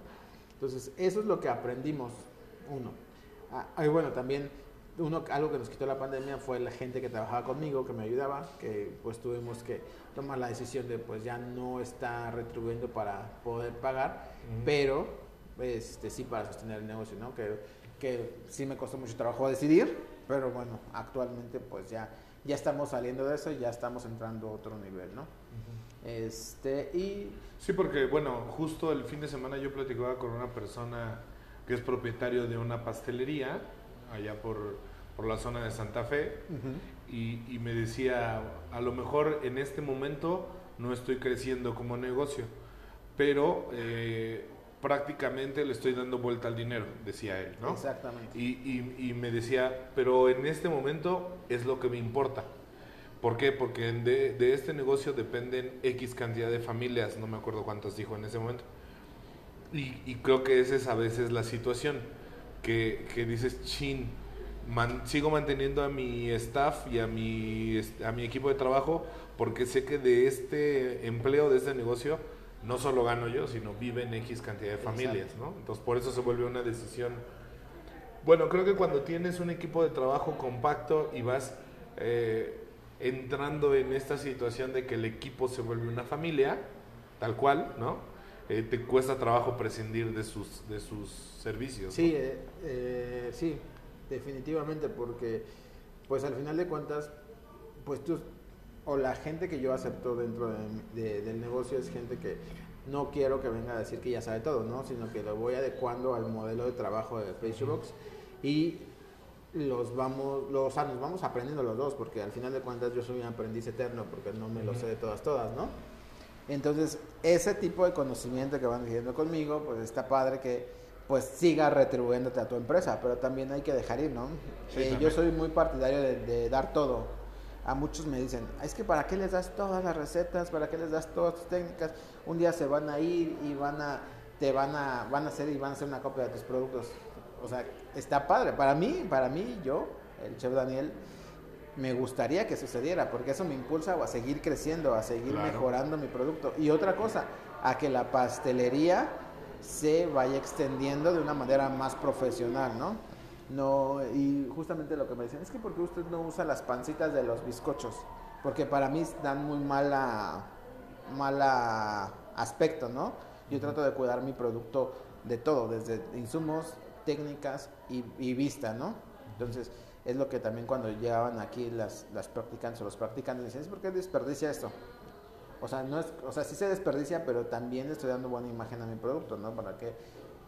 Entonces, eso es lo que aprendimos, uno. Ah, y bueno, también uno, algo que nos quitó la pandemia fue la gente que trabajaba conmigo, que me ayudaba, que pues tuvimos que tomar la decisión de pues ya no está retribuyendo para poder pagar, Ujú. pero este sí para sostener el negocio, ¿no? Que, que sí me costó mucho trabajo decidir, pero bueno, actualmente pues ya, ya estamos saliendo de eso y ya estamos entrando a otro nivel, ¿no? Este, y Sí, porque bueno, justo el fin de semana yo platicaba con una persona que es propietario de una pastelería allá por, por la zona de Santa Fe y, y me decía, a lo mejor en este momento no estoy creciendo como negocio, pero eh, prácticamente le estoy dando vuelta al dinero, decía él, ¿no? exactamente. Y, y- y me decía, pero en este momento es lo que me importa, ¿Por qué? Porque de, de este negocio dependen X cantidad de familias, no me acuerdo cuántos dijo en ese momento. Y, y creo que esa es a veces la situación, que, que dices, chin, man- sigo manteniendo a mi staff y a mi, a mi equipo de trabajo porque sé que de este empleo, de este negocio, no solo gano yo, sino viven X cantidad de familias, ¿no? Entonces por eso se vuelve una decisión. Bueno, creo que cuando tienes un equipo de trabajo compacto y vas eh, entrando en esta situación de que el equipo se vuelve una familia, tal cual, ¿no? Eh, te cuesta trabajo prescindir de sus, de sus servicios. Sí, eh, eh, sí, definitivamente, porque pues al final de cuentas, pues tú, o la gente que yo acepto dentro de- de- del negocio es gente que no quiero que venga a decir que ya sabe todo, ¿no? Sino que lo voy adecuando al modelo de trabajo de Facebox y los vamos, los, o sea, nos vamos aprendiendo los dos, porque al final de cuentas yo soy un aprendiz eterno, porque no me lo sé de todas, todas, ¿no? Entonces, ese tipo de conocimiento que van adquiriendo conmigo, pues está padre que pues siga retribuyéndote a tu empresa, pero también hay que dejar ir, ¿no? Sí, Eh, yo soy muy partidario de, de dar todo. A muchos me dicen, es que ¿para qué les das todas las recetas? ¿Para qué les das todas tus técnicas? Un día se van a ir y van a, te van a, van a hacer y van a hacer una copia de tus productos. O sea, está padre. Para mí, para mí, yo, el chef Daniel, me gustaría que sucediera, porque eso me impulsa a seguir creciendo, a seguir Claro. mejorando mi producto. Y otra cosa, a que la pastelería se vaya extendiendo de una manera más profesional, ¿no? No, y justamente lo que me decían, es que porque usted no usa las pancitas de los bizcochos, porque para mí dan muy mala, mala aspecto, ¿no? Yo trato de cuidar mi producto de todo, desde insumos, técnicas y, y vista, ¿no? Entonces, es lo que también cuando llegaban aquí las, las practicantes o los practicantes decían, ¿es por qué desperdicia esto? O sea, no es, o sea, sí se desperdicia, pero también estoy dando buena imagen a mi producto, ¿no? Para que,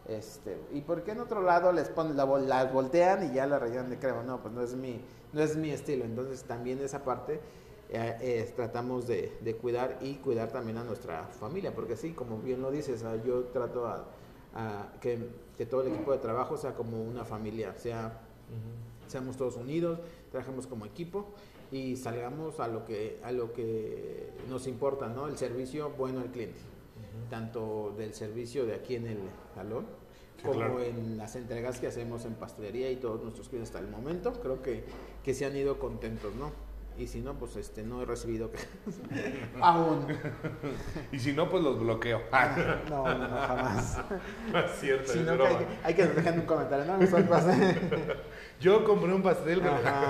este, ¿y por qué en otro lado les ponen la, las voltean y ya la rellenan de crema? No, pues no es mi, no es mi estilo. Entonces también esa parte eh, eh, tratamos de, de cuidar y cuidar también a nuestra familia, porque sí, como bien lo dices, yo trato a, a que, que todo el equipo de trabajo sea como una familia, sea seamos todos unidos, trabajemos como equipo y salgamos a lo que a lo que nos importa, ¿no? El servicio bueno al cliente, tanto del servicio de aquí en el salón Sí, como claro. en las entregas que hacemos en pastelería y todos nuestros clientes hasta el momento, creo que, que se han ido contentos, ¿no? Y si no, pues este no he recibido aún. Y si no, pues los bloqueo. No, no, no, jamás. No es cierto, Si es no, que hay, que- hay que dejar un comentario, ¿no? Nosotros, Yo compré un pastel. Ajá.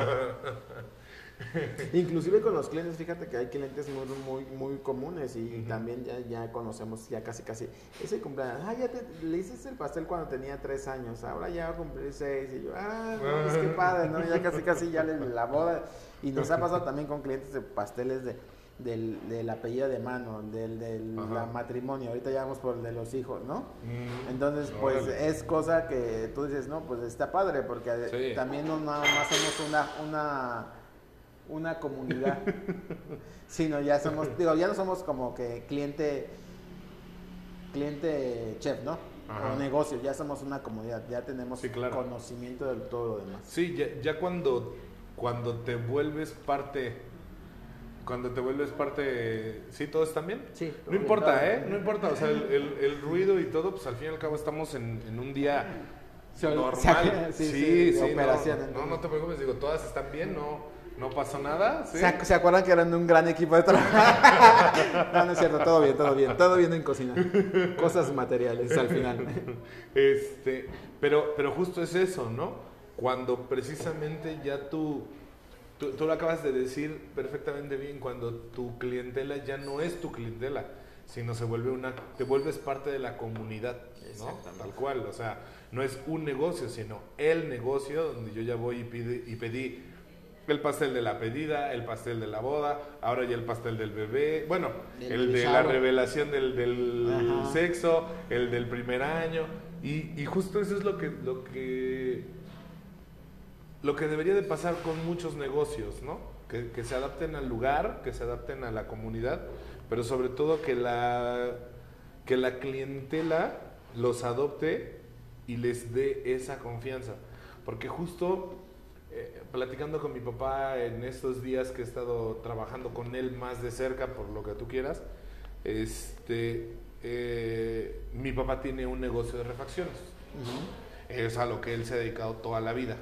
Inclusive con los clientes, fíjate que hay clientes muy, muy, muy comunes y también ya, ya conocemos ya casi casi ese cumpleaños. Ah, ya te, le hiciste el pastel cuando tenía tres años, ahora ya va a cumplir seis y yo, ah, no, pues qué padre, ¿no? Ya casi casi ya le, la boda. Y nos ha pasado también con clientes de pasteles de del, del apellido de mano, del, del la matrimonio, ahorita ya vamos por el de los hijos, ¿no? Mm, Entonces, pues órale. es cosa que tú dices, no, pues está padre, porque Sí. también no nada más somos una, una, una comunidad, sino ya somos, digo, ya no somos como que cliente, cliente chef, ¿no? Ajá. O negocio, ya somos una comunidad, ya tenemos Sí, claro. conocimiento de todo lo demás. Sí, ya, ya cuando, cuando te vuelves parte, cuando te vuelves parte, ¿sí todos están bien? Sí. No importa, ¿eh? No importa, o sea, el, el- el ruido y todo, pues al fin y al cabo estamos en, en un día normal. sí, sí, sí, sí, no, operación, no, entonces. no te preocupes, digo, todas están bien, no, no pasó nada, ¿sí? ¿Se, ac- se acuerdan que eran de un gran equipo de trabajo? no, no es cierto, todo bien, todo bien, todo bien en cocina. Cosas materiales al final. Este, pero, pero justo es eso, ¿no? Cuando precisamente ya tú, tú, tú lo acabas de decir perfectamente bien, cuando tu clientela ya no es tu clientela, sino se vuelve una, te vuelves parte de la comunidad, ¿no? Tal cual, o sea, no es un negocio, sino el negocio donde yo ya voy y, pide- y pedí el pastel de la pedida, el pastel de la boda, ahora ya el pastel del bebé, bueno, Del el de la revelación del, del sexo, el del primer año, y, y justo eso es lo que, lo que lo que debería de pasar con muchos negocios, ¿no? Que, que se adapten al lugar, que se adapten a la comunidad, pero sobre todo que la, que la clientela los adopte y les dé esa confianza. Porque justo eh, platicando con mi papá en estos días que he estado trabajando con él más de cerca, por lo que tú quieras, este, eh, mi papá tiene un negocio de refacciones. Es a lo que él se ha dedicado toda la vida.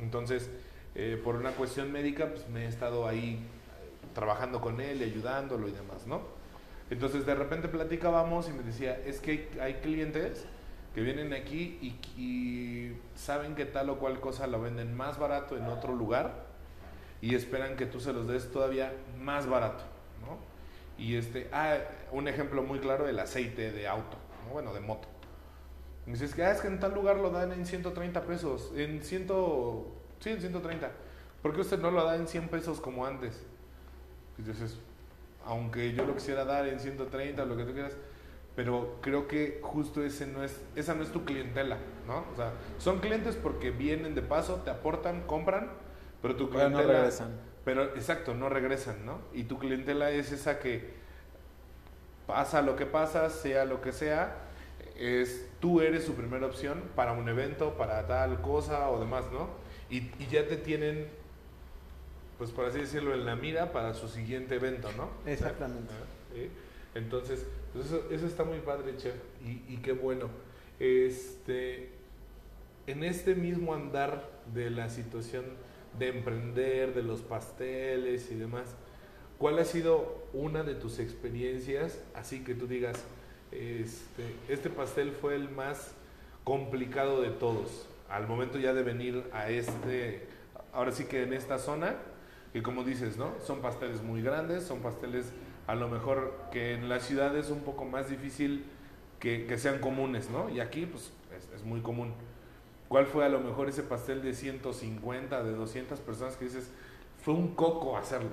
Entonces, eh, por una cuestión médica, pues me he estado ahí trabajando con él, ayudándolo y demás, ¿no? Entonces, de repente platicábamos y me decía, es que hay clientes que vienen aquí y, saben que tal o cual cosa lo venden más barato en otro lugar y esperan que tú se los des todavía más barato, ¿no? Y este, ah, un ejemplo muy claro, el aceite de auto, bueno, de moto. Me dices que, ah, es que en tal lugar lo dan en 130 pesos, en 100, sí, en 130. ¿Por qué usted no lo da en 100 pesos como antes? Entonces, aunque yo lo quisiera dar en 130 o lo que tú quieras, pero creo que justo ese no es, esa no es tu clientela, ¿no? O sea, son clientes porque vienen de paso, te aportan, compran, pero tu clientela... Pero no regresan. Pero, exacto, no regresan, ¿no? Y tu clientela es esa que pasa lo que pasa, sea lo que sea, es tú eres su primera opción para un evento, para tal cosa o demás, ¿no? Y, y ya te tienen, pues por así decirlo, en la mira para su siguiente evento, ¿no? Exactamente. ¿Sí? Entonces, eso, eso, está muy padre, chef, y, y, qué bueno. Este, en este mismo andar de la situación de emprender, de los pasteles y demás, ¿cuál ha sido una de tus experiencias así que tú digas, este, este pastel fue el más complicado de todos, al momento ya de venir a este, ahora sí que en esta zona, que como dices, ¿no? Son pasteles muy grandes, son pasteles a lo mejor que en la ciudad es un poco más difícil que, que sean comunes, ¿no? Y aquí pues es, es, muy común. ¿Cuál fue a lo mejor ese pastel de 150, de 200 personas que dices, fue un coco hacerlo?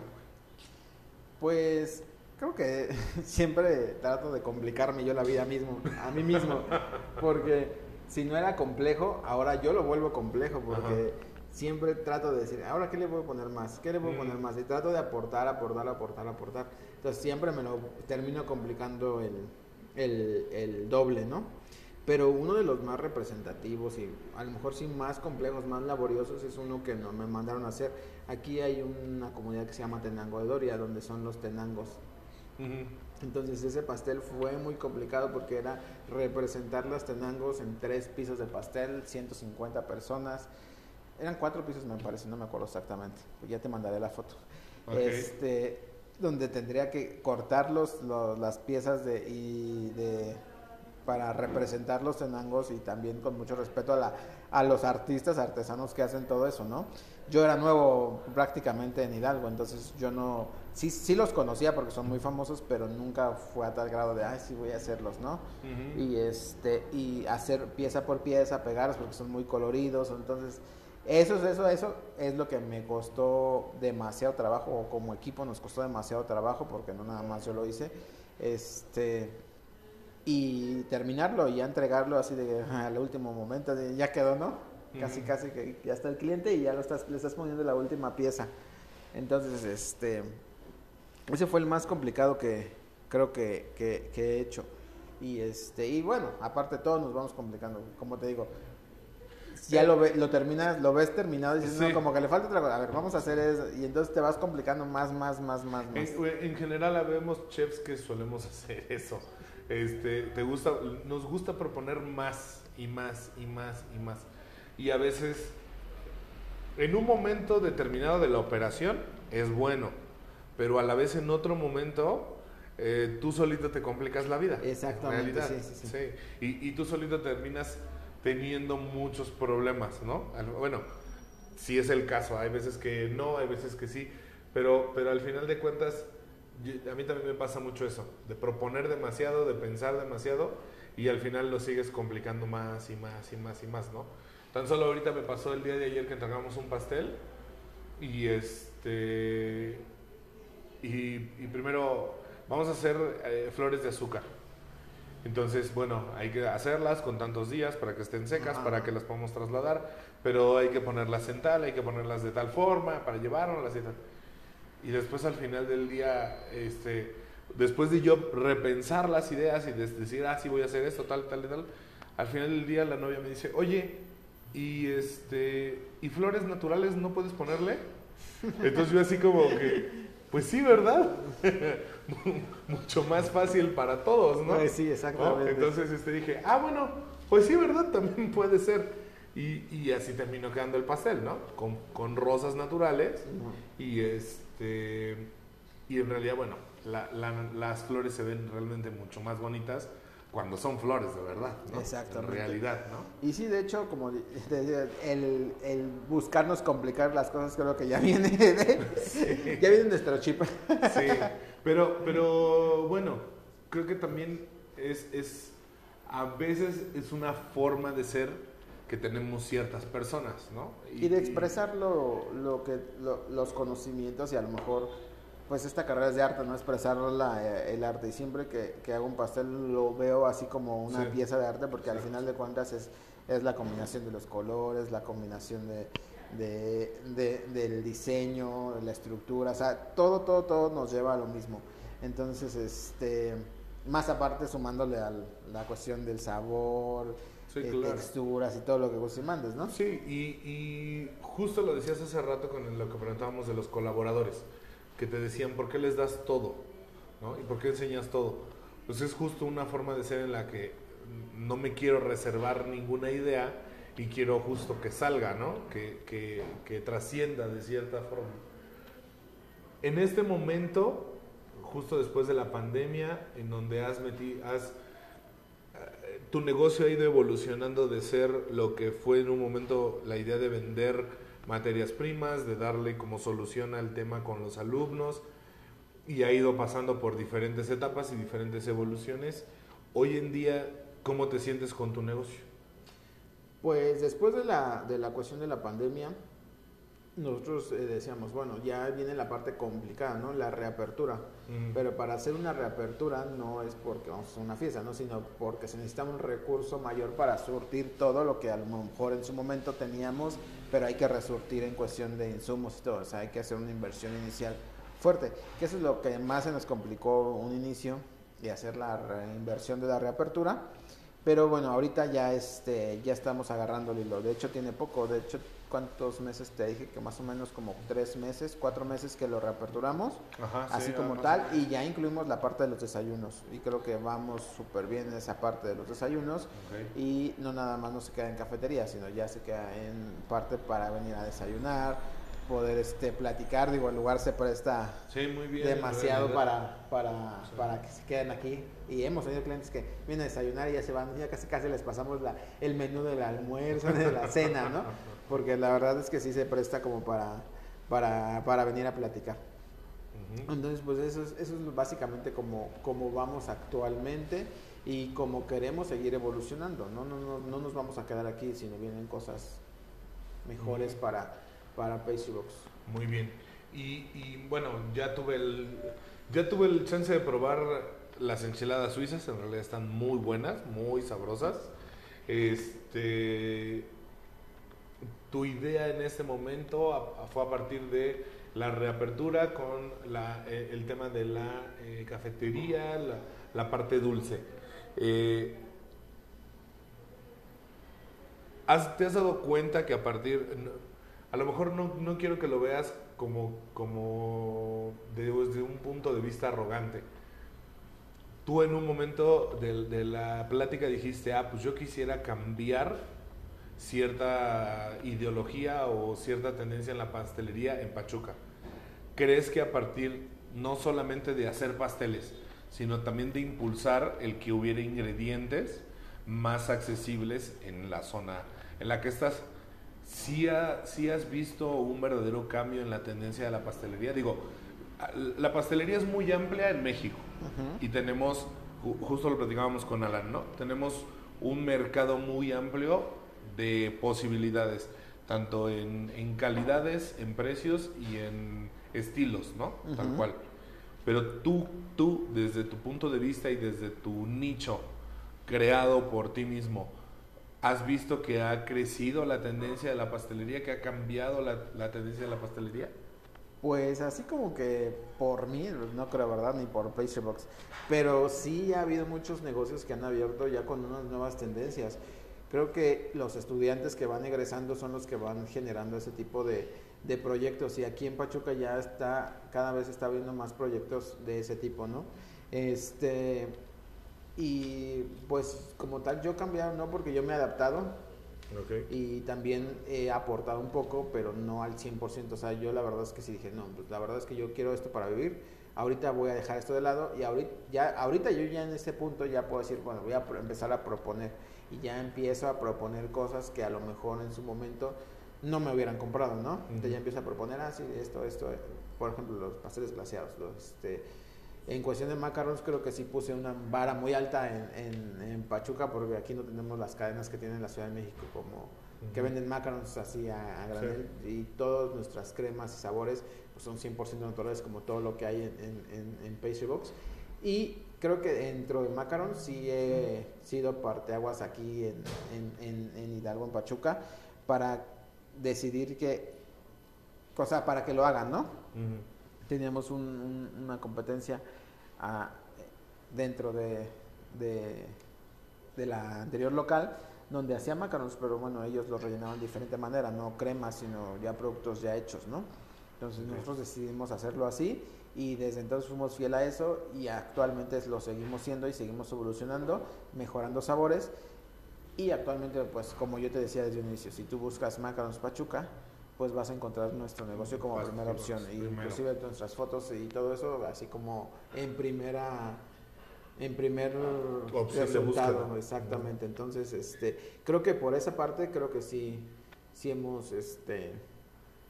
Pues creo que siempre trato de complicarme yo la vida mismo, a mí mismo, porque si no era complejo, ahora yo lo vuelvo complejo, porque... Ajá siempre trato de decir, ahora qué le voy a poner más, qué le voy a poner más, y trato de aportar, aportar, aportar, aportar. Entonces siempre me lo termino complicando el, el, el doble, ¿no? Pero uno de los más representativos y a lo mejor sí más complejos, más laboriosos, es uno que no, me mandaron a hacer. Aquí hay una comunidad que se llama Tenango de Doria, donde son los tenangos. Entonces ese pastel fue muy complicado porque era representar los tenangos en tres pisos de pastel, 150 personas eran cuatro pisos me parece, no me acuerdo exactamente, ya te mandaré la foto. Este, donde tendría que cortar los, las piezas de, y de, para representar los tenangos y también con mucho respeto a, la, a los artistas, artesanos que hacen todo eso, ¿no? Yo era nuevo prácticamente en Hidalgo, entonces yo no, sí, sí los conocía porque son muy famosos, pero nunca fue a tal grado de, ay, sí voy a hacerlos, ¿no? Y este, y hacer pieza por pieza, pegarlos porque son muy coloridos, entonces eso, eso, eso es lo que me costó demasiado trabajo, o como equipo nos costó demasiado trabajo, porque no nada más yo lo hice. Este, y terminarlo y ya entregarlo así de al último momento, de, ya quedó, ¿no? Casi, casi que ya está el cliente y ya lo estás, le estás poniendo la última pieza. Entonces, este, ese fue el más complicado que creo que, que, que he hecho. Y este, y bueno, aparte de todo nos vamos complicando, como te digo, ya lo, ve, lo terminas, lo ves terminado y dices, no, como que le falta otra cosa. A ver, vamos a hacer eso. Y entonces te vas complicando más, más, más, más, más. En, general, habemos chefs que solemos hacer eso. Este, te gusta, nos gusta proponer más y más y más y más. Y a veces, en un momento determinado de la operación, es bueno. Pero a la vez en otro momento, eh, tú solito te complicas la vida. Exactamente. Sí, sí, sí. Y, y tú solito terminas teniendo muchos problemas, ¿no? Bueno, sí es el caso, hay veces que no, hay veces que sí, pero, pero al final de cuentas, a mí también me pasa mucho eso, de proponer demasiado, de pensar demasiado, y al final lo sigues complicando más y más y más y más, ¿no? Tan solo ahorita me pasó el día de ayer que entregamos un pastel, y este... Y, primero vamos a hacer eh, flores de azúcar. Entonces, bueno, hay que hacerlas con tantos días para que estén secas, para que las podamos trasladar, pero hay que ponerlas en tal, hay que ponerlas de tal forma para llevarlas y tal. Y después al final del día, este, después de yo repensar las ideas y de decir, ah, sí voy a hacer esto, tal, tal y tal, al final del día la novia me dice, oye, y este, ¿y flores naturales no puedes ponerle? Entonces yo así como que, pues sí, ¿verdad? Mucho más fácil para todos, ¿no? Pues sí, exactamente. Entonces este, dije, ah, bueno, pues sí, ¿verdad? También puede ser. Y, y así terminó quedando el pastel, ¿no? Con, con rosas naturales y este y en realidad, bueno, la- la- las flores se ven realmente mucho más bonitas cuando son flores de verdad, ¿no? Exactamente. En realidad, ¿no? Y sí, de hecho, como el, el buscarnos complicar las cosas creo que ya viene de, ya viene en nuestro chip. Sí, pero, pero bueno, creo que también es, es, a veces es una forma de ser que tenemos ciertas personas, ¿no? Y de expresar lo, lo que, lo- los conocimientos y a lo mejor, pues esta carrera es de arte, ¿no? Expresar la, eh, el arte. Y siempre que, que hago un pastel lo veo así como una Sí. pieza de arte porque al final de cuentas es, es la combinación de los colores, la combinación de, de- de- del diseño, la estructura, o sea, todo, todo, todo nos lleva a lo mismo. Entonces, este, más aparte sumándole a la cuestión del sabor, Sí, eh, claro. texturas y todo lo que vos mandes, ¿no? Sí, y, y justo lo decías hace rato con lo que preguntábamos de los colaboradores, que te decían, ¿por qué les das todo? ¿No? ¿Y por qué enseñas todo? Pues es justo una forma de ser en la que no me quiero reservar ninguna idea y quiero justo que salga, ¿no? Que, que, que trascienda de cierta forma. En este momento, justo después de la pandemia, en donde has metido, has eh, tu negocio ha ido evolucionando de ser lo que fue en un momento la idea de vender materias primas, de darle como solución al tema con los alumnos y ha ido pasando por diferentes etapas y diferentes evoluciones. Hoy en día, ¿cómo te sientes con tu negocio? Pues después de la, de la cuestión de la pandemia, nosotros eh, decíamos, bueno, ya viene la parte complicada, ¿no? La reapertura. Pero para hacer una reapertura no es porque vamos a hacer una fiesta, ¿no? Sino porque se necesita un recurso mayor para surtir todo lo que a lo mejor en su momento teníamos, pero hay que resurtir en cuestión de insumos y todo. O sea, hay que hacer una inversión inicial fuerte. Que eso es lo que más se nos complicó un inicio y hacer la inversión de la reapertura. Pero bueno, ahorita ya este ya estamos agarrando el hilo. De hecho, tiene poco. De hecho, ¿cuántos meses te dije? Que más o menos como tres meses, cuatro meses que lo reaperturamos Ajá, así sí, como tal, y ya incluimos la parte de los desayunos. Y creo que vamos súper bien en esa parte de los desayunos. Ok. Y no nada más no se queda en cafetería, sino ya se queda en parte para venir a desayunar, poder este platicar. Digo, el lugar se presta Sí, muy bien. demasiado para, para, Sí. para que se queden aquí. Y hemos tenido clientes que vienen a desayunar y ya se van, ya casi casi les pasamos la, el menú del almuerzo, de la cena, ¿no? Porque la verdad es que sí se presta como para, para, para venir a platicar. Entonces, pues eso es, eso es básicamente como, como vamos actualmente y como queremos seguir evolucionando. No, no, no, no nos vamos a quedar aquí, sino vienen cosas mejores para, para Pastrybox. Muy bien. Y, bueno, ya tuve el ya tuve el chance de probar las enchiladas suizas, en realidad están muy buenas, muy sabrosas. Este tu idea en este momento fue a partir de la reapertura con la, eh, el tema de la eh, cafetería, la, parte dulce. Eh, ¿Has- ¿Te has dado cuenta que a partir, a lo mejor no, no quiero que lo veas como, como de- desde un punto de vista arrogante? Tú en un momento de, de la plática dijiste, ah, pues yo quisiera cambiar cierta ideología o cierta tendencia en la pastelería en Pachuca. ¿Crees que a partir no solamente de hacer pasteles, sino también de impulsar el que hubiera ingredientes más accesibles en la zona en la que estás? ¿Sí, ha- sí has visto un verdadero cambio en la tendencia de la pastelería? Digo, la pastelería es muy amplia en México y tenemos, ju- justo lo platicábamos con Alan, ¿no? Tenemos un mercado muy amplio de posibilidades, tanto en, en calidades, en precios y en estilos, ¿no? Tal cual. Pero tú, tú, desde tu punto de vista y desde tu nicho creado por ti mismo, ¿has visto que ha crecido la tendencia de la pastelería, que ha cambiado la, la tendencia de la pastelería? Pues así como que por mí, no creo, ¿verdad? Ni por Pastrybox. Pero sí ha habido muchos negocios que han abierto ya con unas nuevas tendencias. creo que los estudiantes que van egresando son los que van generando ese tipo de, de proyectos y aquí en Pachuca ya está, cada vez está habiendo más proyectos de ese tipo, ¿no? Este, y pues como tal yo he cambiado, no porque yo me he adaptado, y también he aportado un poco, pero no al 100%. O sea, yo la verdad es que sí dije, no, pues la verdad es que yo quiero esto para vivir. Ahorita voy a dejar esto de lado y ahorita, ya, ahorita yo ya en este punto ya puedo decir, bueno, voy a empezar a proponer. Y ya empiezo a proponer cosas que a lo mejor en su momento no me hubieran comprado, ¿no? Entonces ya empiezo a proponer, ah, sí, esto, esto, por ejemplo, los pasteles glaseados, los, este, en cuestión de macarons creo que sí puse una vara muy alta en, en, Pachuca porque aquí no tenemos las cadenas que tiene la Ciudad de México como que venden macarons así a, granel y todas nuestras cremas y sabores pues son 100% naturales como todo lo que hay en, en, Pastry Box. Y creo que dentro de macarons sí he sido parteaguas aquí en, en, Hidalgo, en Pachuca para decidir que, cosa para que lo hagan, ¿no? Teníamos una competencia ah, dentro de, de, la anterior local donde hacía macarons, pero bueno, ellos lo rellenaban de diferente manera, no crema, sino ya productos ya hechos, ¿no? Entonces nosotros decidimos hacerlo así y desde entonces fuimos fiel a eso y actualmente lo seguimos siendo y seguimos evolucionando, mejorando sabores y actualmente, pues como yo te decía desde un inicio, si tú buscas macarons Pachuca, pues vas a encontrar nuestro negocio como primera opción. Y inclusive nuestras fotos y todo eso, así como en primera en primer opción resultado, exactamente. Entonces, este, creo que por esa parte creo que sí sí hemos este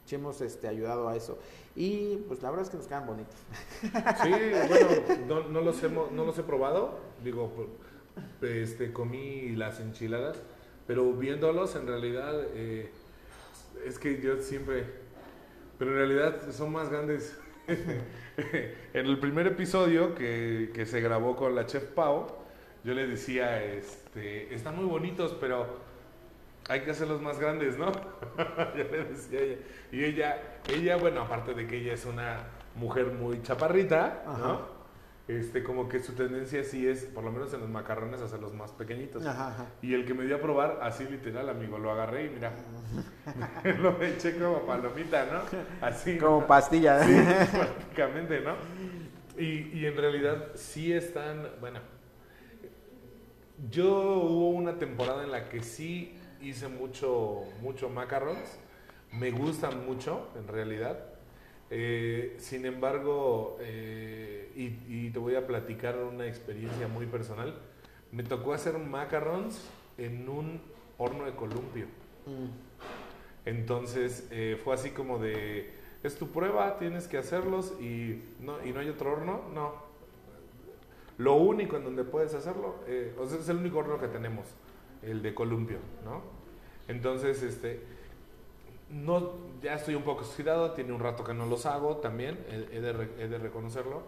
sí hemos este ayudado a eso. Y pues la verdad es que nos quedan bonitos. Sí, bueno, no, no los hemos no los he probado, digo, este comí las enchiladas, pero viéndolos en realidad eh, es que yo siempre, pero en realidad son más grandes. en el primer episodio que, que, se grabó con la chef Pau, yo le decía, este, están muy bonitos, pero hay que hacerlos más grandes, ¿no? yo le decía a ella. Y ella, ella, bueno, aparte de que ella es una mujer muy chaparrita, ¿no? Este, como que su tendencia sí es, por lo menos en los macarrones, hacerlos más pequeñitos. Y el que me dio a probar, así literal, amigo, lo agarré y mira, lo eché como palomita, ¿no? Así. Como pastilla. Sí, prácticamente, ¿no? Y, y en realidad sí están, bueno, yo hubo una temporada en la que sí hice mucho, mucho macarons, me gustan mucho, en realidad eh, sin embargo, eh, y, te voy a platicar una experiencia muy personal, me tocó hacer macarons en un horno de columpio. Mm. Entonces eh, fue así como de, es tu prueba, tienes que hacerlos y no, y no hay otro horno, no. Lo único en donde puedes hacerlo, o sea, es el único horno que tenemos, el de columpio, ¿no? Entonces, este, no, ya estoy un poco oxidado, tiene un rato que no los hago también, he, de, reconocerlo.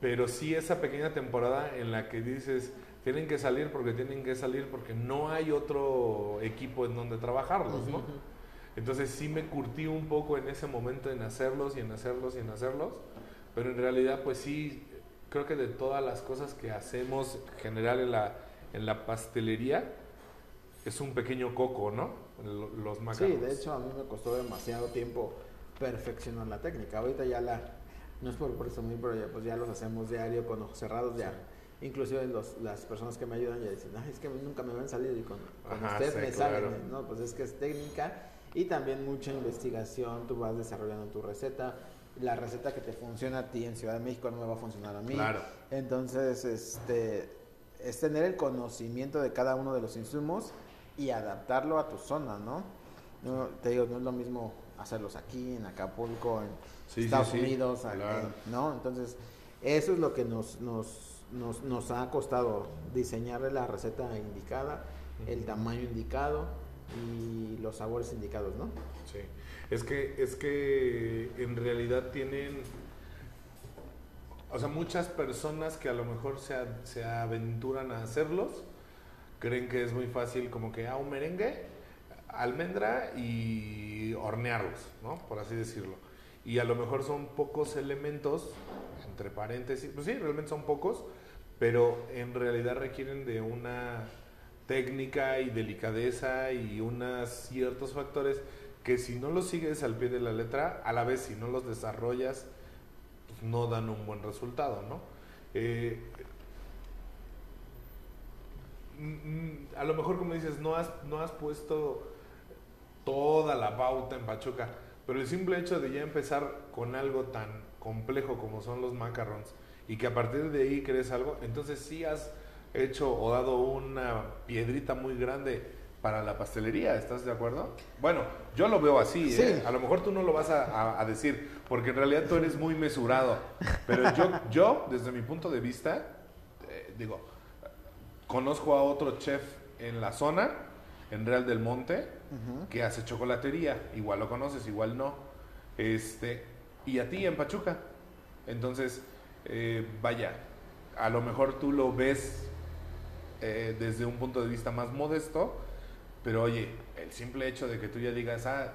Pero sí esa pequeña temporada en la que dices, tienen que salir porque tienen que salir porque no hay otro equipo en donde trabajarlos, ¿no? Entonces sí me curtí un poco en ese momento en hacerlos y en hacerlos y en hacerlos, pero en realidad pues sí, creo que de todas las cosas que hacemos en general en la, en la pastelería, es un pequeño coco, ¿no? Los macarons. Sí, de hecho a mí me costó demasiado tiempo perfeccionar la técnica. Ahorita ya la, no es por presumir, pero ya, pues ya los hacemos diario con ojos cerrados ya. Inclusive los, las personas que me ayudan ya dicen, es que nunca me van salido y con, usted me salen, ¿no? Pues es que es técnica y también mucha investigación, tú vas desarrollando tu receta. La receta que te funciona a ti en Ciudad de México no me va a funcionar a mí. Claro. Entonces, este, es tener el conocimiento de cada uno de los insumos y adaptarlo a tu zona, ¿no? no te digo, no es lo mismo hacerlos aquí, en Acapulco, en Estados Unidos, ¿no? Entonces, eso es lo que nos, nos, nos, nos ha costado diseñarle la receta indicada, el tamaño indicado y los sabores indicados, ¿no? Sí. Es que, es que en realidad tienen, o sea, muchas personas que a lo mejor se, se aventuran a hacerlos, creen que es muy fácil como que, ah, un merengue, almendra y hornearlos, ¿no? Por así decirlo. Y a lo mejor son pocos elementos, entre paréntesis, pues sí, realmente son pocos, pero en realidad requieren de una técnica y delicadeza y unos ciertos factores que si no los sigues al pie de la letra, a la vez si no los desarrollas, pues no dan un buen resultado, ¿no? Eh, a lo mejor como dices, no has, no has puesto toda la pauta en Pachuca, pero el simple hecho de ya empezar con algo tan complejo como son los macarons y que a partir de ahí crees algo, entonces sí has hecho o dado una piedrita muy grande para la pastelería, ¿estás de acuerdo? Bueno, yo lo veo así, ¿eh? a lo mejor tú no lo vas a, decir, porque en realidad tú eres muy mesurado, pero yo, yo desde mi punto de vista, eh, digo, conozco a otro chef en la zona, en Real del Monte, que hace chocolatería, igual lo conoces, igual no, este, y a ti en Pachuca, entonces, eh, vaya, a lo mejor tú lo ves eh, desde un punto de vista más modesto, pero oye, el simple hecho de que tú ya digas, ah,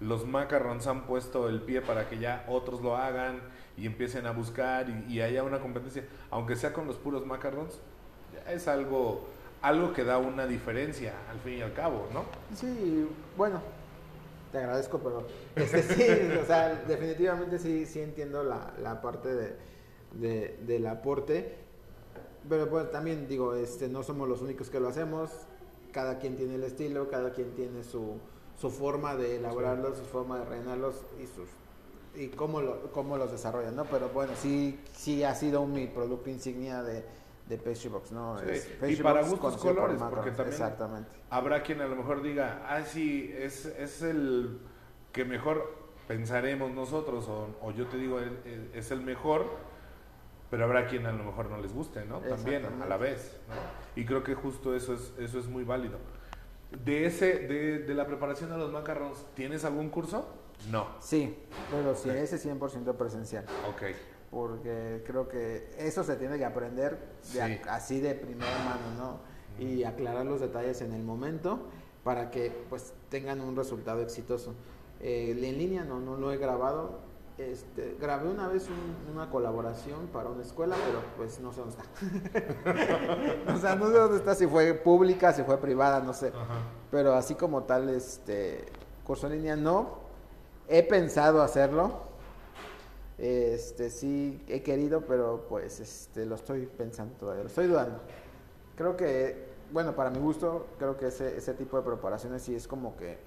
los macarons han puesto el pie para que ya otros lo hagan y empiecen a buscar y, haya una competencia, aunque sea con los puros macarons, es algo, algo que da una diferencia al fin y al cabo, ¿no? Sí, bueno, te agradezco, pero este, sí, o sea, definitivamente sí, sí entiendo la, la parte de, del aporte. Pero pues también digo, este, no somos los únicos que lo hacemos. Cada quien tiene el estilo, cada quien tiene su, su forma de elaborarlos, su forma de rellenarlos y sus y cómo, lo, cómo los desarrollan, ¿no? Pero bueno, sí, sí ha sido mi producto insignia de, de Pastry Box, ¿no? y para gustos colores, porque también Exactamente. habrá quien a lo mejor diga, ah, sí, es, es el que mejor pensaremos nosotros, o, o yo te digo, es el mejor, pero habrá quien a lo mejor no les guste, ¿no? También a la vez, ¿no? Y creo que justo eso es, eso es muy válido. De, ese, de, de la preparación de los macarrones, ¿tienes algún curso? No. Sí, pero sí, ese 100% presencial. Ok. Porque creo que eso se tiene que aprender así de primera mano, ¿no? Y aclarar los detalles en el momento para que pues tengan un resultado exitoso. Eh, en línea no, no lo he grabado, este, grabé una vez una colaboración para una escuela, pero pues no sé dónde está. o sea, no sé dónde está, si fue pública, si fue privada, no sé. Pero así como tal, este curso en línea no. He pensado hacerlo. Este sí he querido, pero pues este lo estoy pensando todavía, lo estoy dudando. Creo que, bueno, para mi gusto, creo que ese, ese tipo de preparaciones sí es como que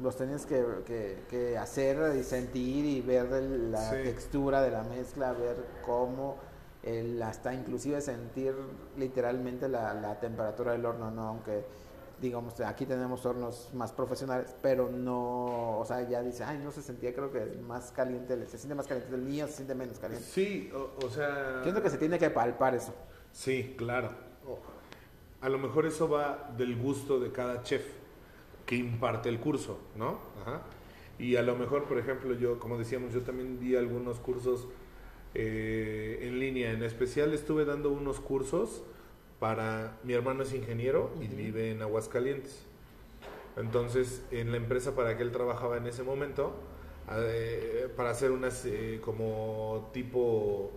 los tenías que, hacer y sentir y ver la textura de la mezcla, ver cómo, el, hasta inclusive sentir literalmente la, temperatura del horno, ¿no? Aunque digamos, aquí tenemos hornos más profesionales, pero no, o sea, ya dice, ay, no se sentía, creo que más caliente, se siente más caliente, el niño se siente menos caliente. Sí, o, sea... Siento que se tiene que palpar eso. Sí, claro. A lo mejor eso va del gusto de cada chef que imparte el curso, ¿no? Ajá. Y a lo mejor, por ejemplo, yo, como decíamos, yo también di algunos cursos eh, en línea. En especial estuve dando unos cursos para... Mi hermano es ingeniero y vive en Aguascalientes. Entonces, en la empresa para que él trabajaba en ese momento, eh, para hacer unas eh, como tipo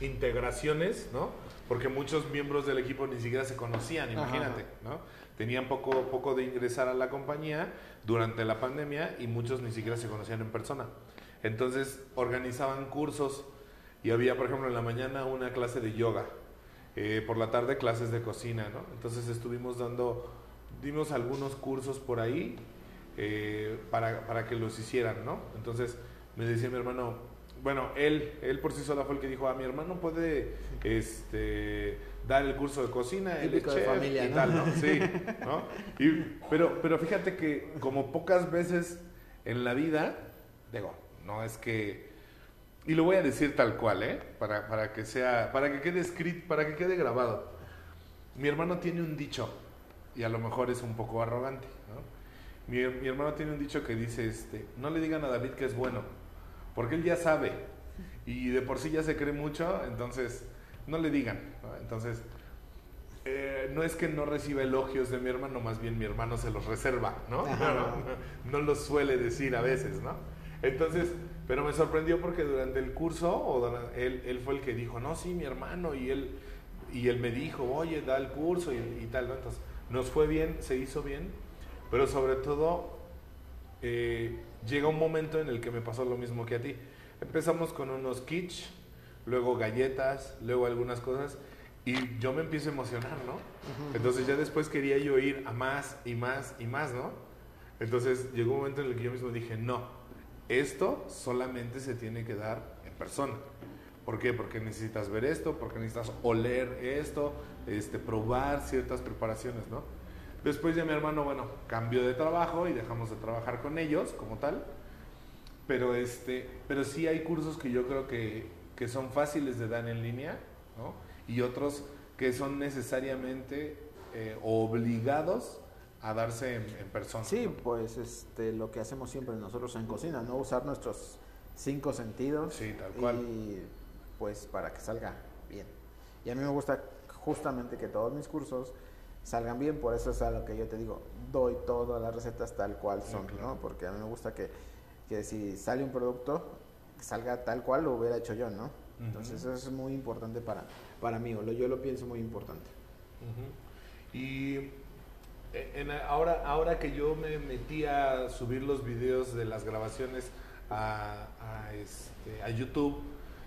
integraciones, ¿no? Porque muchos miembros del equipo ni siquiera se conocían, imagínate, ¿no? Tenían poco, poco de ingresar a la compañía durante la pandemia y muchos ni siquiera se conocían en persona. Entonces organizaban cursos y había, por ejemplo, en la mañana una clase de yoga, eh, por la tarde clases de cocina, ¿no? Entonces estuvimos dando, dimos algunos cursos por ahí eh, para, para que los hicieran, ¿no? Entonces me decía mi hermano, bueno, él, él por sí solo fue el que dijo, a ah, mi hermano puede este, dar el curso de cocina, el de familia, y tal, ¿no? Sí, ¿no? pero, pero fíjate que como pocas veces en la vida, digo, no es que, y lo voy a decir tal cual, ¿eh? Para, para que sea, para que quede escrito, para que quede grabado. Mi hermano tiene un dicho, y a lo mejor es un poco arrogante, ¿no? Mi, mi hermano tiene un dicho que dice, este, no le digan a David que es bueno, porque él ya sabe y de por sí ya se cree mucho, entonces no le digan. Entonces, eh, no es que no reciba elogios de mi hermano, más bien mi hermano se los reserva, ¿no? No, los suele decir a veces, ¿no? Entonces, pero me sorprendió porque durante el curso, o él, él fue el que dijo, no, sí, mi hermano, y él y él me dijo, oye, da el curso y, y tal, ¿no? Entonces, nos fue bien, se hizo bien, pero sobre todo eh, llega un momento en el que me pasó lo mismo que a ti. Empezamos con unos kitsch, luego galletas, luego algunas cosas, y yo me empiezo a emocionar, ¿no? Entonces ya después quería yo ir a más y más y más, ¿no? Entonces llegó un momento en el que yo mismo dije, no, esto solamente se tiene que dar en persona. ¿Por qué? Porque necesitas ver esto, porque necesitas oler esto, este, probar ciertas preparaciones, ¿no? Después ya mi hermano, bueno, cambió de trabajo y dejamos de trabajar con ellos como tal. Pero, este, pero sí hay cursos que yo creo que, que son fáciles de dar en línea, ¿no? Y otros que son necesariamente eh, obligados a darse en, en persona. Sí, pues este, lo que hacemos siempre nosotros en cocina, ¿no? Usar nuestros cinco sentidos. Sí, tal cual. Y pues para que salga bien. Y a mí me gusta justamente que todos mis cursos salgan bien, por eso es a lo que yo te digo, doy todas las recetas tal cual son, claro. ¿no? Porque a mí me gusta que, que si sale un producto, que salga tal cual lo hubiera hecho yo, ¿no? Entonces eso es muy importante para, para mí, o lo, yo lo pienso muy importante. Ujú. Y eh, en- ahora, ahora que yo me metí a subir los videos de las grabaciones a, a, este, a YouTube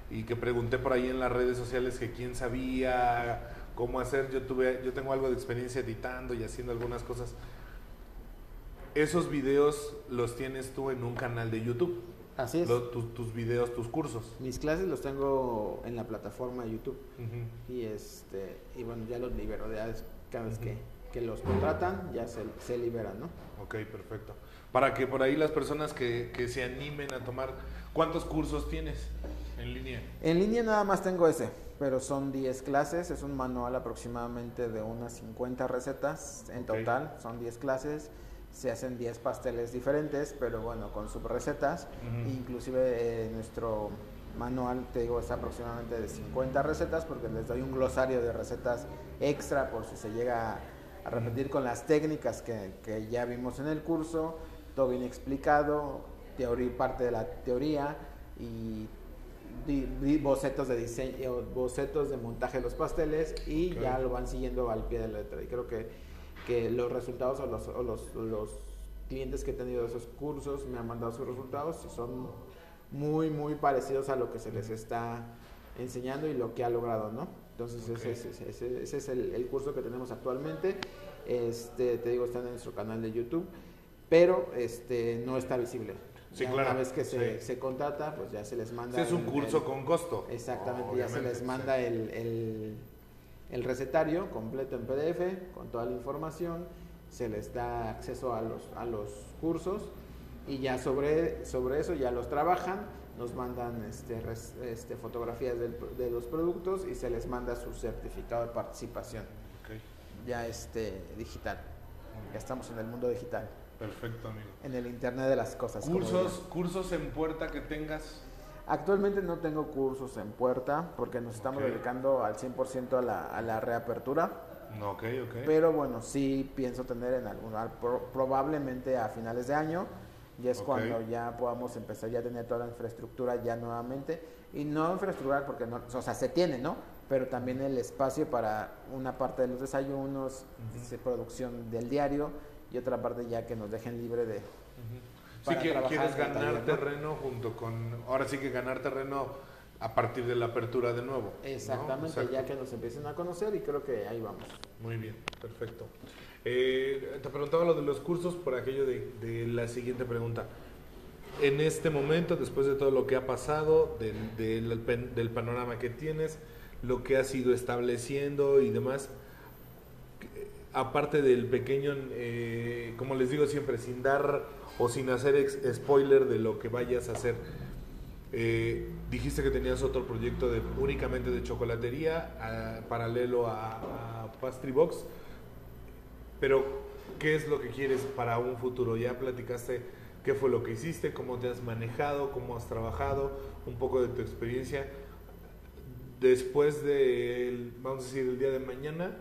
y que pregunté por ahí en las redes sociales que quién sabía cómo hacer, yo, tuve, yo tengo algo de experiencia editando y haciendo algunas cosas. Esos videos los tienes tú en un canal de YouTube, Así es. Lo- tus, tus videos, tus cursos. Mis clases los tengo en la plataforma de YouTube. Ujú. Y este y bueno, ya los libero. Ya cada vez Ujú. que, que los contratan, ya se, se liberan, ¿no? Ok, perfecto. Para que por ahí las personas que, que se animen a tomar, ¿cuántos cursos tienes en línea? En línea nada más tengo ese, pero son 10 clases, es un manual aproximadamente de unas 50 recetas en total, son 10 clases, se hacen 10 pasteles diferentes, pero bueno, con subrecetas, Ujú. inclusive eh, nuestro manual, te digo, es aproximadamente de 50 recetas, porque les doy un glosario de recetas extra por si se llega a repetir con las técnicas que, que ya vimos en el curso, todo bien explicado, teoría, parte de la teoría y bocetos de diseño, bocetos de montaje de los pasteles y ya lo van siguiendo al pie de la letra. Y creo que, que los resultados o los, o los, los clientes que he tenido de esos cursos me han mandado sus resultados y son muy, muy parecidos a lo que se les está enseñando y lo que ha logrado, ¿no? Entonces ese, ese- ese- ese es el, el curso que tenemos actualmente. Este, te digo, está en nuestro canal de YouTube, pero este, no está visible. Sí, Ya claro, Una vez que se, sí. se contrata, pues ya se les manda. Sí, es un el- curso el- con costo. Exactamente, ya se les manda el recetario completo en PDF con toda la información, se les da acceso a los, a los cursos y ya sobre, sobre eso ya los trabajan, nos mandan este, res- este, fotografías del- de los productos y se les manda su certificado de participación ya este, digital. Ya estamos en el mundo digital, Perfecto, amigo. en el Internet de las cosas. Cursos, cursos en puerta que tengas. Actualmente no tengo cursos en puerta porque nos estamos dedicando al 100% a la, a la reapertura. No, ok, ok. Pero bueno, sí pienso tener en algún pro- probablemente a finales de año. Ya es cuando ya podamos empezar ya a tener toda la infraestructura ya nuevamente. Y no infraestructura porque no, o sea, se tiene, ¿no? Pero también el espacio para una parte de los desayunos, de producción del diario y otra parte ya que nos dejen libre de... Sí, para que trabajar quieres ganar taller, ¿no? terreno junto con. Ahora sí que ganar terreno a partir de la apertura de nuevo. Exactamente, ya que nos empiecen a conocer y creo que ahí vamos. Muy bien, perfecto. Eh, te preguntaba lo de los cursos por aquello de, de la siguiente pregunta. En este momento, después de todo lo que ha pasado, del, del, del panorama que tienes, lo que has ido estableciendo y demás, eh, aparte del pequeño, eh, como les digo siempre, sin dar o sin hacer ex- spoiler de lo que vayas a hacer, eh, dijiste que tenías otro proyecto de, únicamente de chocolatería, ah, paralelo a, a Pastry Box, pero ¿qué es lo que quieres para un futuro? Ya platicaste qué fue lo que hiciste, cómo te has manejado, cómo has trabajado, un poco de tu experiencia. Después del, vamos a decir, el día de mañana,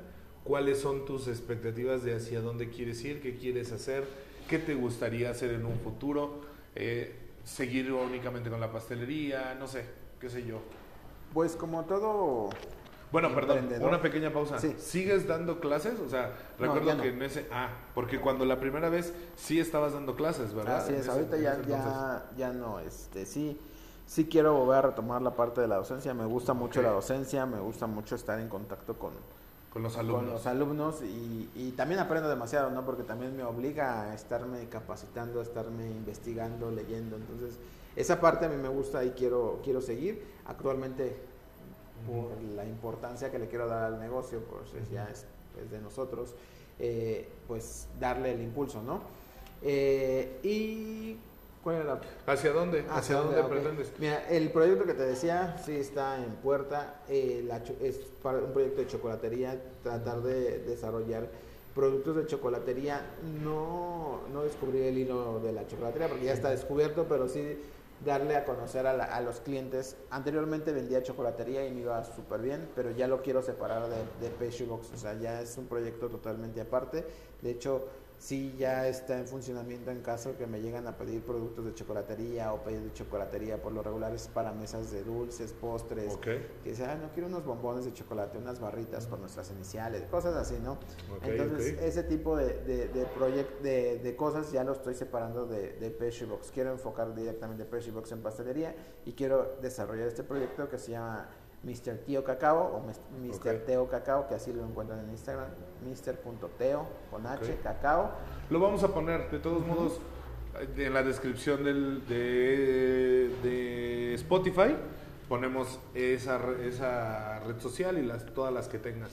¿cuáles son tus expectativas de hacia dónde quieres ir, qué quieres hacer, qué te gustaría hacer en un futuro? Eh, seguir únicamente con la pastelería, no sé, qué sé yo. Pues como todo Bueno, perdón, una pequeña pausa. Sí. ¿Sigues dando clases? O sea, recuerdo ya no. que en ese... Ah, porque cuando la primera vez sí estabas dando clases, ¿verdad? Así es, ese- ahorita ya, ya, ya no, este, sí, sí quiero volver a retomar la parte de la docencia, me gusta mucho la docencia, me gusta mucho estar en contacto con, Con los alumnos. con los alumnos y, y también aprendo demasiado, ¿no? Porque también me obliga a estarme capacitando, a estarme investigando, leyendo, entonces esa parte a mí me gusta y quiero, quiero seguir. Actualmente, por la importancia que le quiero dar al negocio, pues es- ya es, es de nosotros, eh, pues darle el impulso, ¿no? Eh, y... ¿Cuál era la ¿Hacia dónde? Ah, ¿Hacia sí, dónde ok. pretendes? Mira, el proyecto que te decía sí está en puerta. eh, la es para un proyecto de chocolatería, tratar de desarrollar productos de chocolatería. No, no descubrir el hilo de la chocolatería porque ya está descubierto, pero sí darle a conocer a, la- a los clientes. Anteriormente vendía chocolatería y me iba súper bien, pero ya lo quiero separar de, de Box. O sea, ya es un proyecto totalmente aparte. De hecho, sí ya está en funcionamiento en caso que me llegan a pedir productos de chocolatería o pedidos de chocolatería por lo regular es para mesas de dulces, postres, Ok. que dice, ah, no quiero unos bombones de chocolate, unas barritas con nuestras iniciales, cosas así, ¿no? Ok, Entonces, ese tipo de, de, de, de, de cosas ya lo estoy separando de, de Pastry Box. Quiero enfocar directamente Pastry Box en pastelería y quiero desarrollar este proyecto que se llama Mr. Tío Cacao o Mr. Teo Cacao, que así lo encuentran en Instagram, Mr.teo con H. Cacao. Lo vamos a poner, de todos modos, eh, en la descripción del, de, de Spotify. Ponemos esa, esa red social y las, todas las que tengas.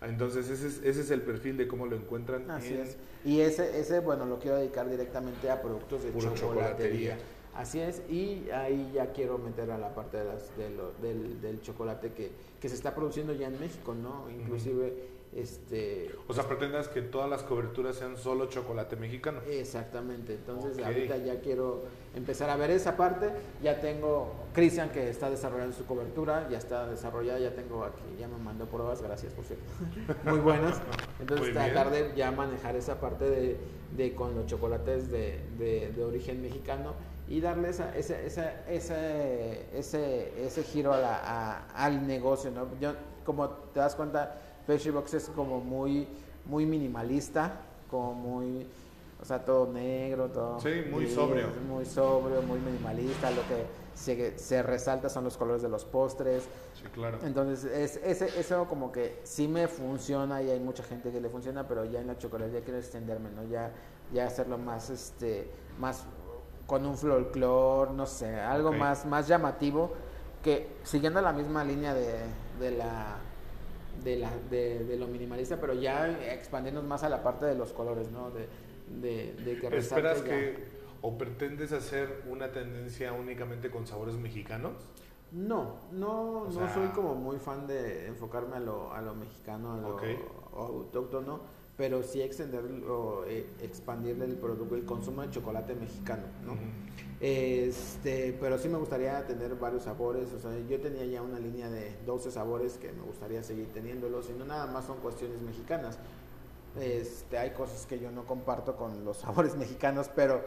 Entonces, ese es, ese es el perfil de cómo lo encuentran. Así en- es. Y ese, ese, bueno, lo quiero dedicar directamente a productos de chocolatería. Así es, y ahí ya quiero meter a la parte de las, de lo- del, del chocolate que, que se está produciendo ya en México, ¿no? Inclusive, este... O sea, pretendas que todas las coberturas sean solo chocolate mexicano. Exactamente, entonces ahorita ya quiero empezar a ver esa parte, ya tengo Cristian que está desarrollando su cobertura, ya está desarrollada, ya tengo aquí, ya me mandó pruebas, gracias por cierto, muy buenas, entonces tratar de ya manejar esa parte de, de con los chocolates de, de, de origen mexicano y darle esa, ese, ese, ese, ese, ese giro a la- a- al negocio, ¿no? Yo, como te das cuenta, Pastry Box es como muy, muy minimalista, como muy, o sea, todo negro, todo... Sí, muy gris, sobrio. Muy sobrio, muy minimalista, lo que se, se resalta son los colores de los postres, Sí, claro. entonces, es, ese, eso como que sí me funciona y hay mucha gente que le funciona, pero ya en la chocolatería quiero extenderme, ¿no? Ya, ya hacerlo más, este, más con un folclore, no sé, algo más, más llamativo, que siguiendo la misma línea de, de la... De, la, de, de lo minimalista, pero ya expandiendo más a la parte de los colores, ¿no? De, de, de que ¿Esperas ya. que o pretendes hacer una tendencia únicamente con sabores mexicanos? No, no, O no soy como muy fan de enfocarme a lo, a lo mexicano, a lo Ok. autóctono, pero sí extenderlo, eh, expandirle el producto, el consumo de chocolate mexicano, ¿no? Ujú. Este, pero sí me gustaría tener varios sabores, o sea, yo tenía ya una línea de 12 sabores que me gustaría seguir teniéndolos y no nada más son cuestiones mexicanas. Este, hay cosas que yo no comparto con los sabores mexicanos, pero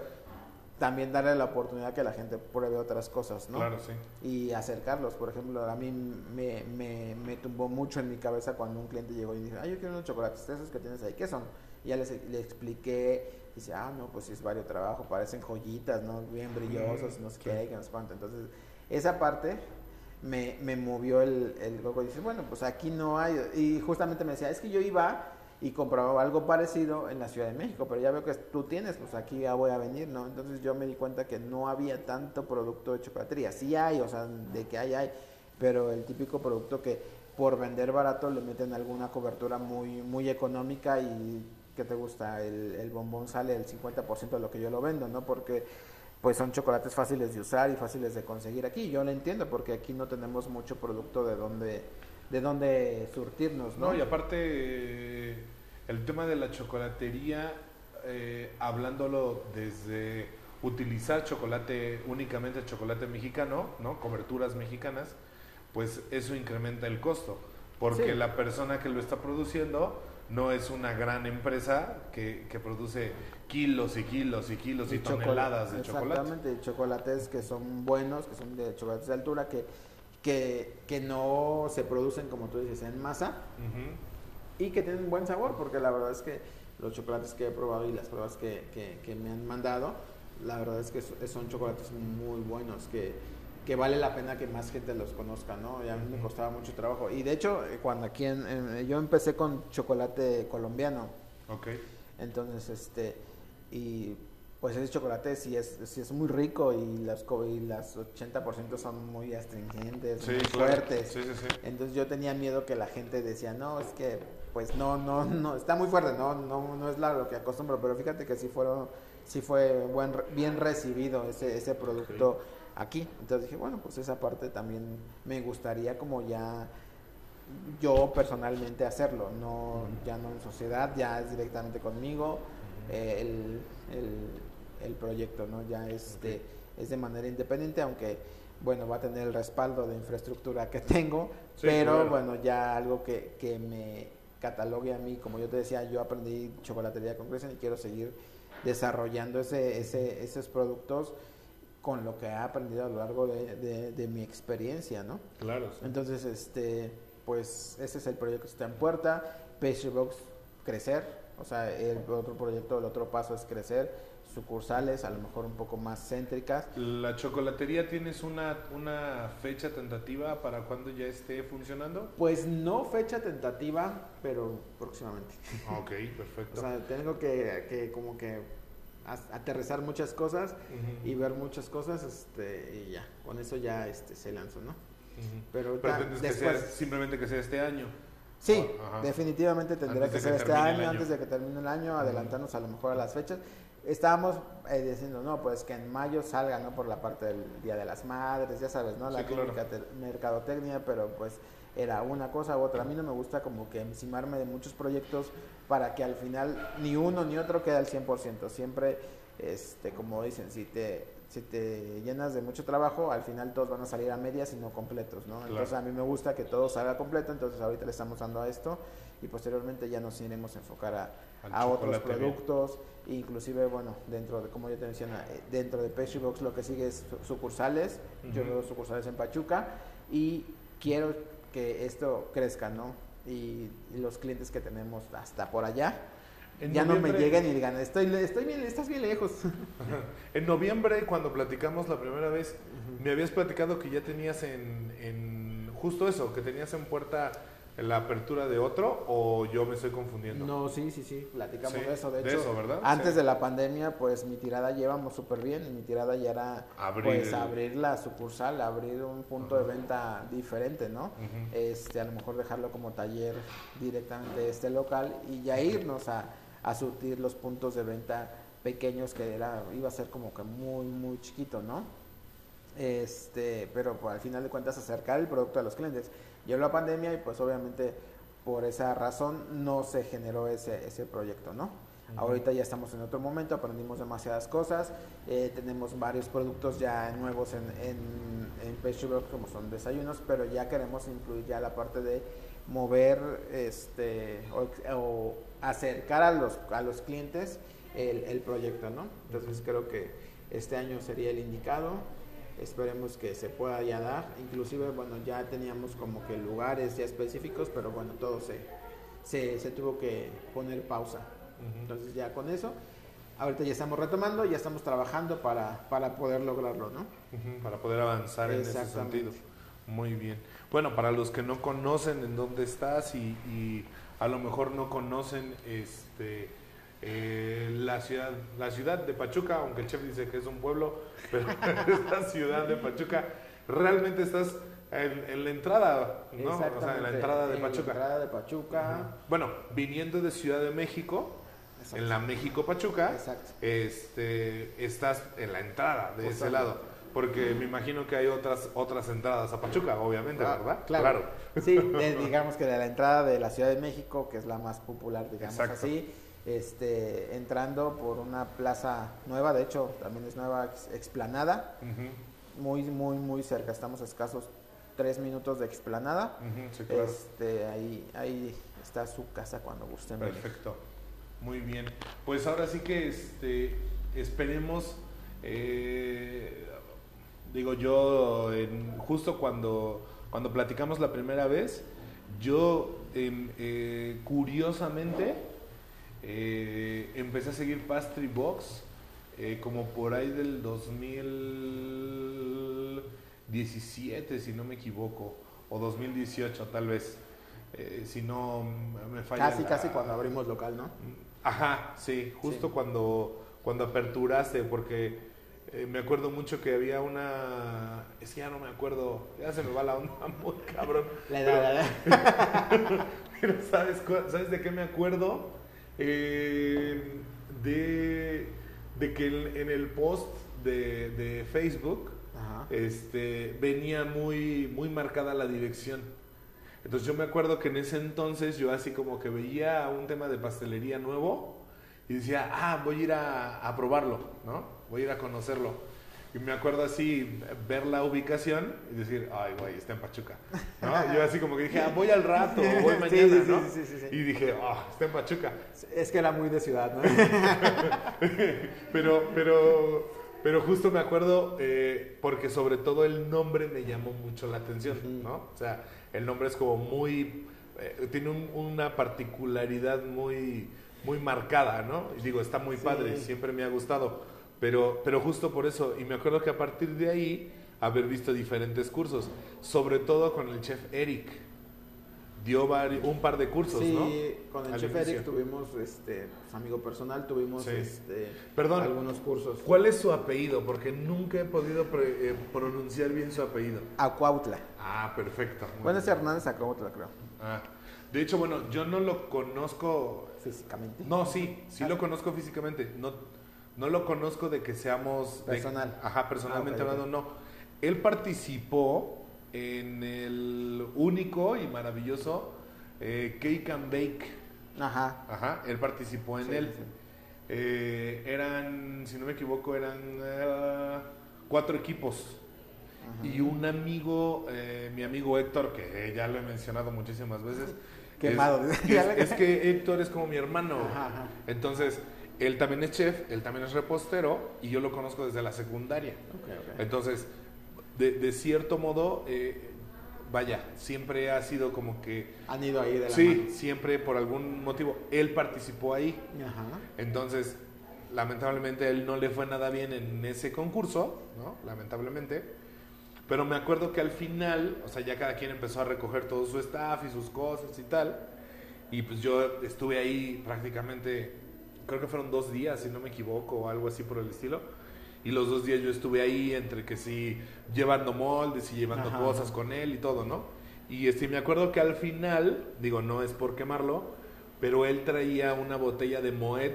también darle la oportunidad que la gente pruebe otras cosas, ¿no? Claro, sí. y acercarlos. Por ejemplo, a mí me, me, me tumbó mucho en mi cabeza cuando un cliente llegó y dijo, ah, yo quiero unos chocolates, esos que tienes ahí, ¿qué son? Y ya les, le expliqué, y dice, ah, no, pues sí es varios trabajo, parecen joyitas, ¿no? Bien brillosos, no sé sí. qué, que no sé cuánto. Entonces, esa parte me, me movió el, el coco y dice, bueno, pues aquí no hay. Y justamente me decía, es que yo iba y compraba algo parecido en la Ciudad de México, pero ya veo que tú tienes, pues aquí ya voy a venir, ¿no? Entonces yo me di cuenta que no había tanto producto de chocolatería. Sí hay, o sea, de que hay, hay, pero el típico producto que por vender barato le meten alguna cobertura muy, muy económica y que te gusta, el, el bombón sale el 50% de lo que yo lo vendo, ¿no? Porque pues son chocolates fáciles de usar y fáciles de conseguir aquí. Yo lo entiendo porque aquí no tenemos mucho producto de donde de dónde surtirnos, ¿no? No, y aparte, eh, el tema de la chocolatería, eh, hablándolo desde utilizar chocolate, únicamente chocolate mexicano, ¿no? Coberturas mexicanas, pues eso incrementa el costo. Porque Sí. la persona que lo está produciendo no es una gran empresa que, que produce kilos y kilos y kilos y, toneladas de chocolate. Exactamente, chocolates que son buenos, que son de chocolates de altura, que, que, que no se producen, como tú dices, en masa y que tienen buen sabor, porque la verdad es que los chocolates que he probado y las pruebas que, que, que me han mandado, la verdad es que son chocolates muy buenos, que, que vale la pena que más gente los conozca, ¿no? Y a mí me costaba mucho trabajo. Y de hecho, eh, cuando aquí en, yo empecé con chocolate colombiano. Ok. Entonces, este, y pues ese chocolate sí es, sí es muy rico y las, y las 80% son muy astringentes, muy fuertes. Sí, sí, sí. Entonces yo tenía miedo que la gente decía, no, es que pues no, no, no, está muy fuerte, no, no, no es lo que acostumbro, pero fíjate que sí fueron, sí fue buen, bien recibido ese, ese producto aquí. Entonces dije, bueno, pues esa parte también me gustaría como ya yo personalmente hacerlo, no ya no en sociedad, ya es directamente conmigo eh, el, el, proyecto, ¿no? Ya es de, es de manera independiente, aunque bueno, va a tener el respaldo de infraestructura que tengo, pero bueno, ya algo que, que me catalogue a mí, como yo te decía, yo aprendí chocolatería con Crescent y quiero seguir desarrollando ese, ese, esos productos con lo que he aprendido a lo largo de, de, mi experiencia, ¿no? Claro. Entonces, este, pues ese es el proyecto que está en puerta. Pastry Box, crecer. O sea, el otro proyecto, el otro paso es crecer. Sucursales, a lo mejor un poco más céntricas. ¿La chocolatería tienes una, una fecha tentativa para cuando ya esté funcionando? Pues no fecha tentativa, pero próximamente. Ok, perfecto. o sea, tengo que, que como que aterrizar muchas cosas y ver muchas cosas este y ya con eso ya este se lanzó no pero, después simplemente que sea este año sí definitivamente tendría que, ser este año, antes de que termine el año adelantarnos a lo mejor a las fechas estábamos eh, diciendo no pues que en mayo salga no por la parte del día de las madres ya sabes no la mercadotecnia pero pues era una cosa u otra. A mí no me gusta como que encimarme de muchos proyectos para que al final ni uno ni otro quede al 100%. Siempre, este, como dicen, si te, si te llenas de mucho trabajo, al final todos van a salir a medias y no completos, ¿no? Entonces a mí me gusta que todo salga completo, entonces ahorita le estamos dando a esto y posteriormente ya nos iremos a enfocar a, a otros productos, inclusive, bueno, dentro de, como yo te mencionaba, eh, dentro de Pastry Box lo que sigue es sucursales, yo veo sucursales en Pachuca y quiero que esto crezca, ¿no? Y, los clientes que tenemos hasta por allá ya no me lleguen y digan, estoy, estoy bien, estás bien lejos. en noviembre, cuando platicamos la primera vez, me habías platicado que ya tenías en, en justo eso, que tenías en puerta la apertura de otro o yo me estoy confundiendo? No, sí, sí, sí, platicamos de eso. De, de hecho, eso, ¿verdad? antes de la pandemia, pues mi tirada llevamos súper bien y mi tirada ya era abrir, pues, abrir la sucursal, abrir un punto de venta diferente, ¿no? este A lo mejor dejarlo como taller directamente este local y ya irnos a, a surtir los puntos de venta pequeños que era iba a ser como que muy, muy chiquito, ¿no? Este, pero pues, al final de cuentas acercar el producto a los clientes. Llegó la pandemia y pues obviamente por esa razón no se generó ese, ese proyecto, ¿no? Ahorita ya estamos en otro momento, aprendimos demasiadas cosas, eh, tenemos varios productos ya nuevos en, en, en como son desayunos, pero ya queremos incluir ya la parte de mover este, o, acercar a los, a los clientes el, el proyecto, ¿no? Entonces creo que este año sería el indicado esperemos que se pueda ya dar. Inclusive, bueno, ya teníamos como que lugares ya específicos, pero bueno, todo se, se, se tuvo que poner pausa. Entonces ya con eso, ahorita ya estamos retomando, ya estamos trabajando para, para poder lograrlo, ¿no? Para poder avanzar en ese sentido. Muy bien. Bueno, para los que no conocen en dónde estás y, y a lo mejor no conocen este eh, la, ciudad, la ciudad de Pachuca, aunque el chef dice que es un pueblo, pero esta ciudad de Pachuca, realmente estás en, la entrada, ¿no? O sea, en la entrada de Pachuca. entrada de Pachuca. Bueno, viniendo de Ciudad de México, en la México Pachuca, este, estás en la entrada de ese lado. Porque me imagino que hay otras otras entradas a Pachuca, obviamente, ah, ¿verdad? Claro. Sí, digamos que de la entrada de la Ciudad de México, que es la más popular, digamos así este, entrando por una plaza nueva, de hecho también es nueva, explanada, muy, muy, muy cerca, estamos a escasos tres minutos de explanada, este, ahí, ahí está su casa cuando gusten. Perfecto, muy bien, pues ahora sí que este, esperemos, eh, digo yo, en, justo cuando cuando platicamos la primera vez, yo em, eh, curiosamente eh, empecé a seguir Pastry Box eh, como por ahí del 2017, si no me equivoco, o 2018 tal vez, eh, si no me falla. Casi, la- casi cuando abrimos local, ¿no? Ajá, sí, justo Sí. cuando cuando aperturaste, porque eh, me acuerdo mucho que había una, es que ya no me acuerdo, ya se me va la onda muy cabrón. La edad, la edad. Pero ¿sabes, ¿sabes de qué me acuerdo? Eh, de, de que en, en el post de, de Facebook Ajá. este, venía muy, muy marcada la dirección. Entonces yo me acuerdo que en ese entonces yo así como que veía un tema de pastelería nuevo y decía, ah, voy a ir a, a probarlo, ¿no? Voy a ir a conocerlo. Y me acuerdo así, ver la ubicación y decir, ay, güey, está en Pachuca. ¿no? Yo así como que dije, ah, voy al rato, voy mañana, sí, sí, ¿no? sí, sí, sí. Y dije, ah, está en Pachuca. Es que era muy de ciudad, ¿no? pero, pero, pero justo me acuerdo eh, porque sobre todo el nombre me llamó mucho la atención. ¿no? O sea, el nombre es como muy, eh, tiene un- una particularidad muy, muy marcada, ¿no? Y digo, está muy padre, siempre me ha gustado, pero, pero justo por eso, y me acuerdo que a partir de ahí haber visto diferentes cursos, sobre todo con el chef Eric, dio un par de cursos, sí, ¿no? con el Al chef inicio. Eric tuvimos, este, pues, amigo personal, tuvimos Sí. este, Perdón. algunos cursos. ¿Cuál es su apellido? Porque nunca he podido pre- eh, pronunciar bien su apellido. Acuautla. Ah, perfecto. Bueno, es. Hernández Acuautla, creo, Ah, de hecho, bueno, yo no lo conozco. físicamente. No, sí, sí Ah. lo conozco físicamente. No, no lo conozco de que seamos. de- Personal. ajá, personalmente Ah, ok. hablando, no. Él participó en el único y maravilloso eh, Cake and Bake. Ajá. Ajá, él participó en Sí, él. sí. Eh, eran, si no me equivoco, eran eh, cuatro equipos. Ajá. Y un amigo, mi amigo Héctor, que ya lo he mencionado muchísimas veces. Quemado. Es, es- es que Héctor es como mi hermano. Ajá, ajá. Entonces, él también es chef, él también es repostero y yo lo conozco desde la secundaria. Ok, ok. Entonces, de, de cierto modo, eh, vaya, siempre ha sido como que... Han ido ahí de la Sí, siempre por algún motivo, él participó ahí. Ajá. Entonces, lamentablemente él no le fue nada bien en ese concurso, ¿no? Lamentablemente. Pero me acuerdo que al final, o sea, ya cada quien empezó a recoger todo su staff y sus cosas y tal. Y pues yo estuve ahí prácticamente, creo que fueron dos días, si no me equivoco, o algo así por el estilo. Y los dos días yo estuve ahí entre que sí, llevando moldes y llevando Ajá. cosas con él y todo, ¿no? Y este, me acuerdo que al final, digo, no es por quemarlo, pero él traía una botella de Moet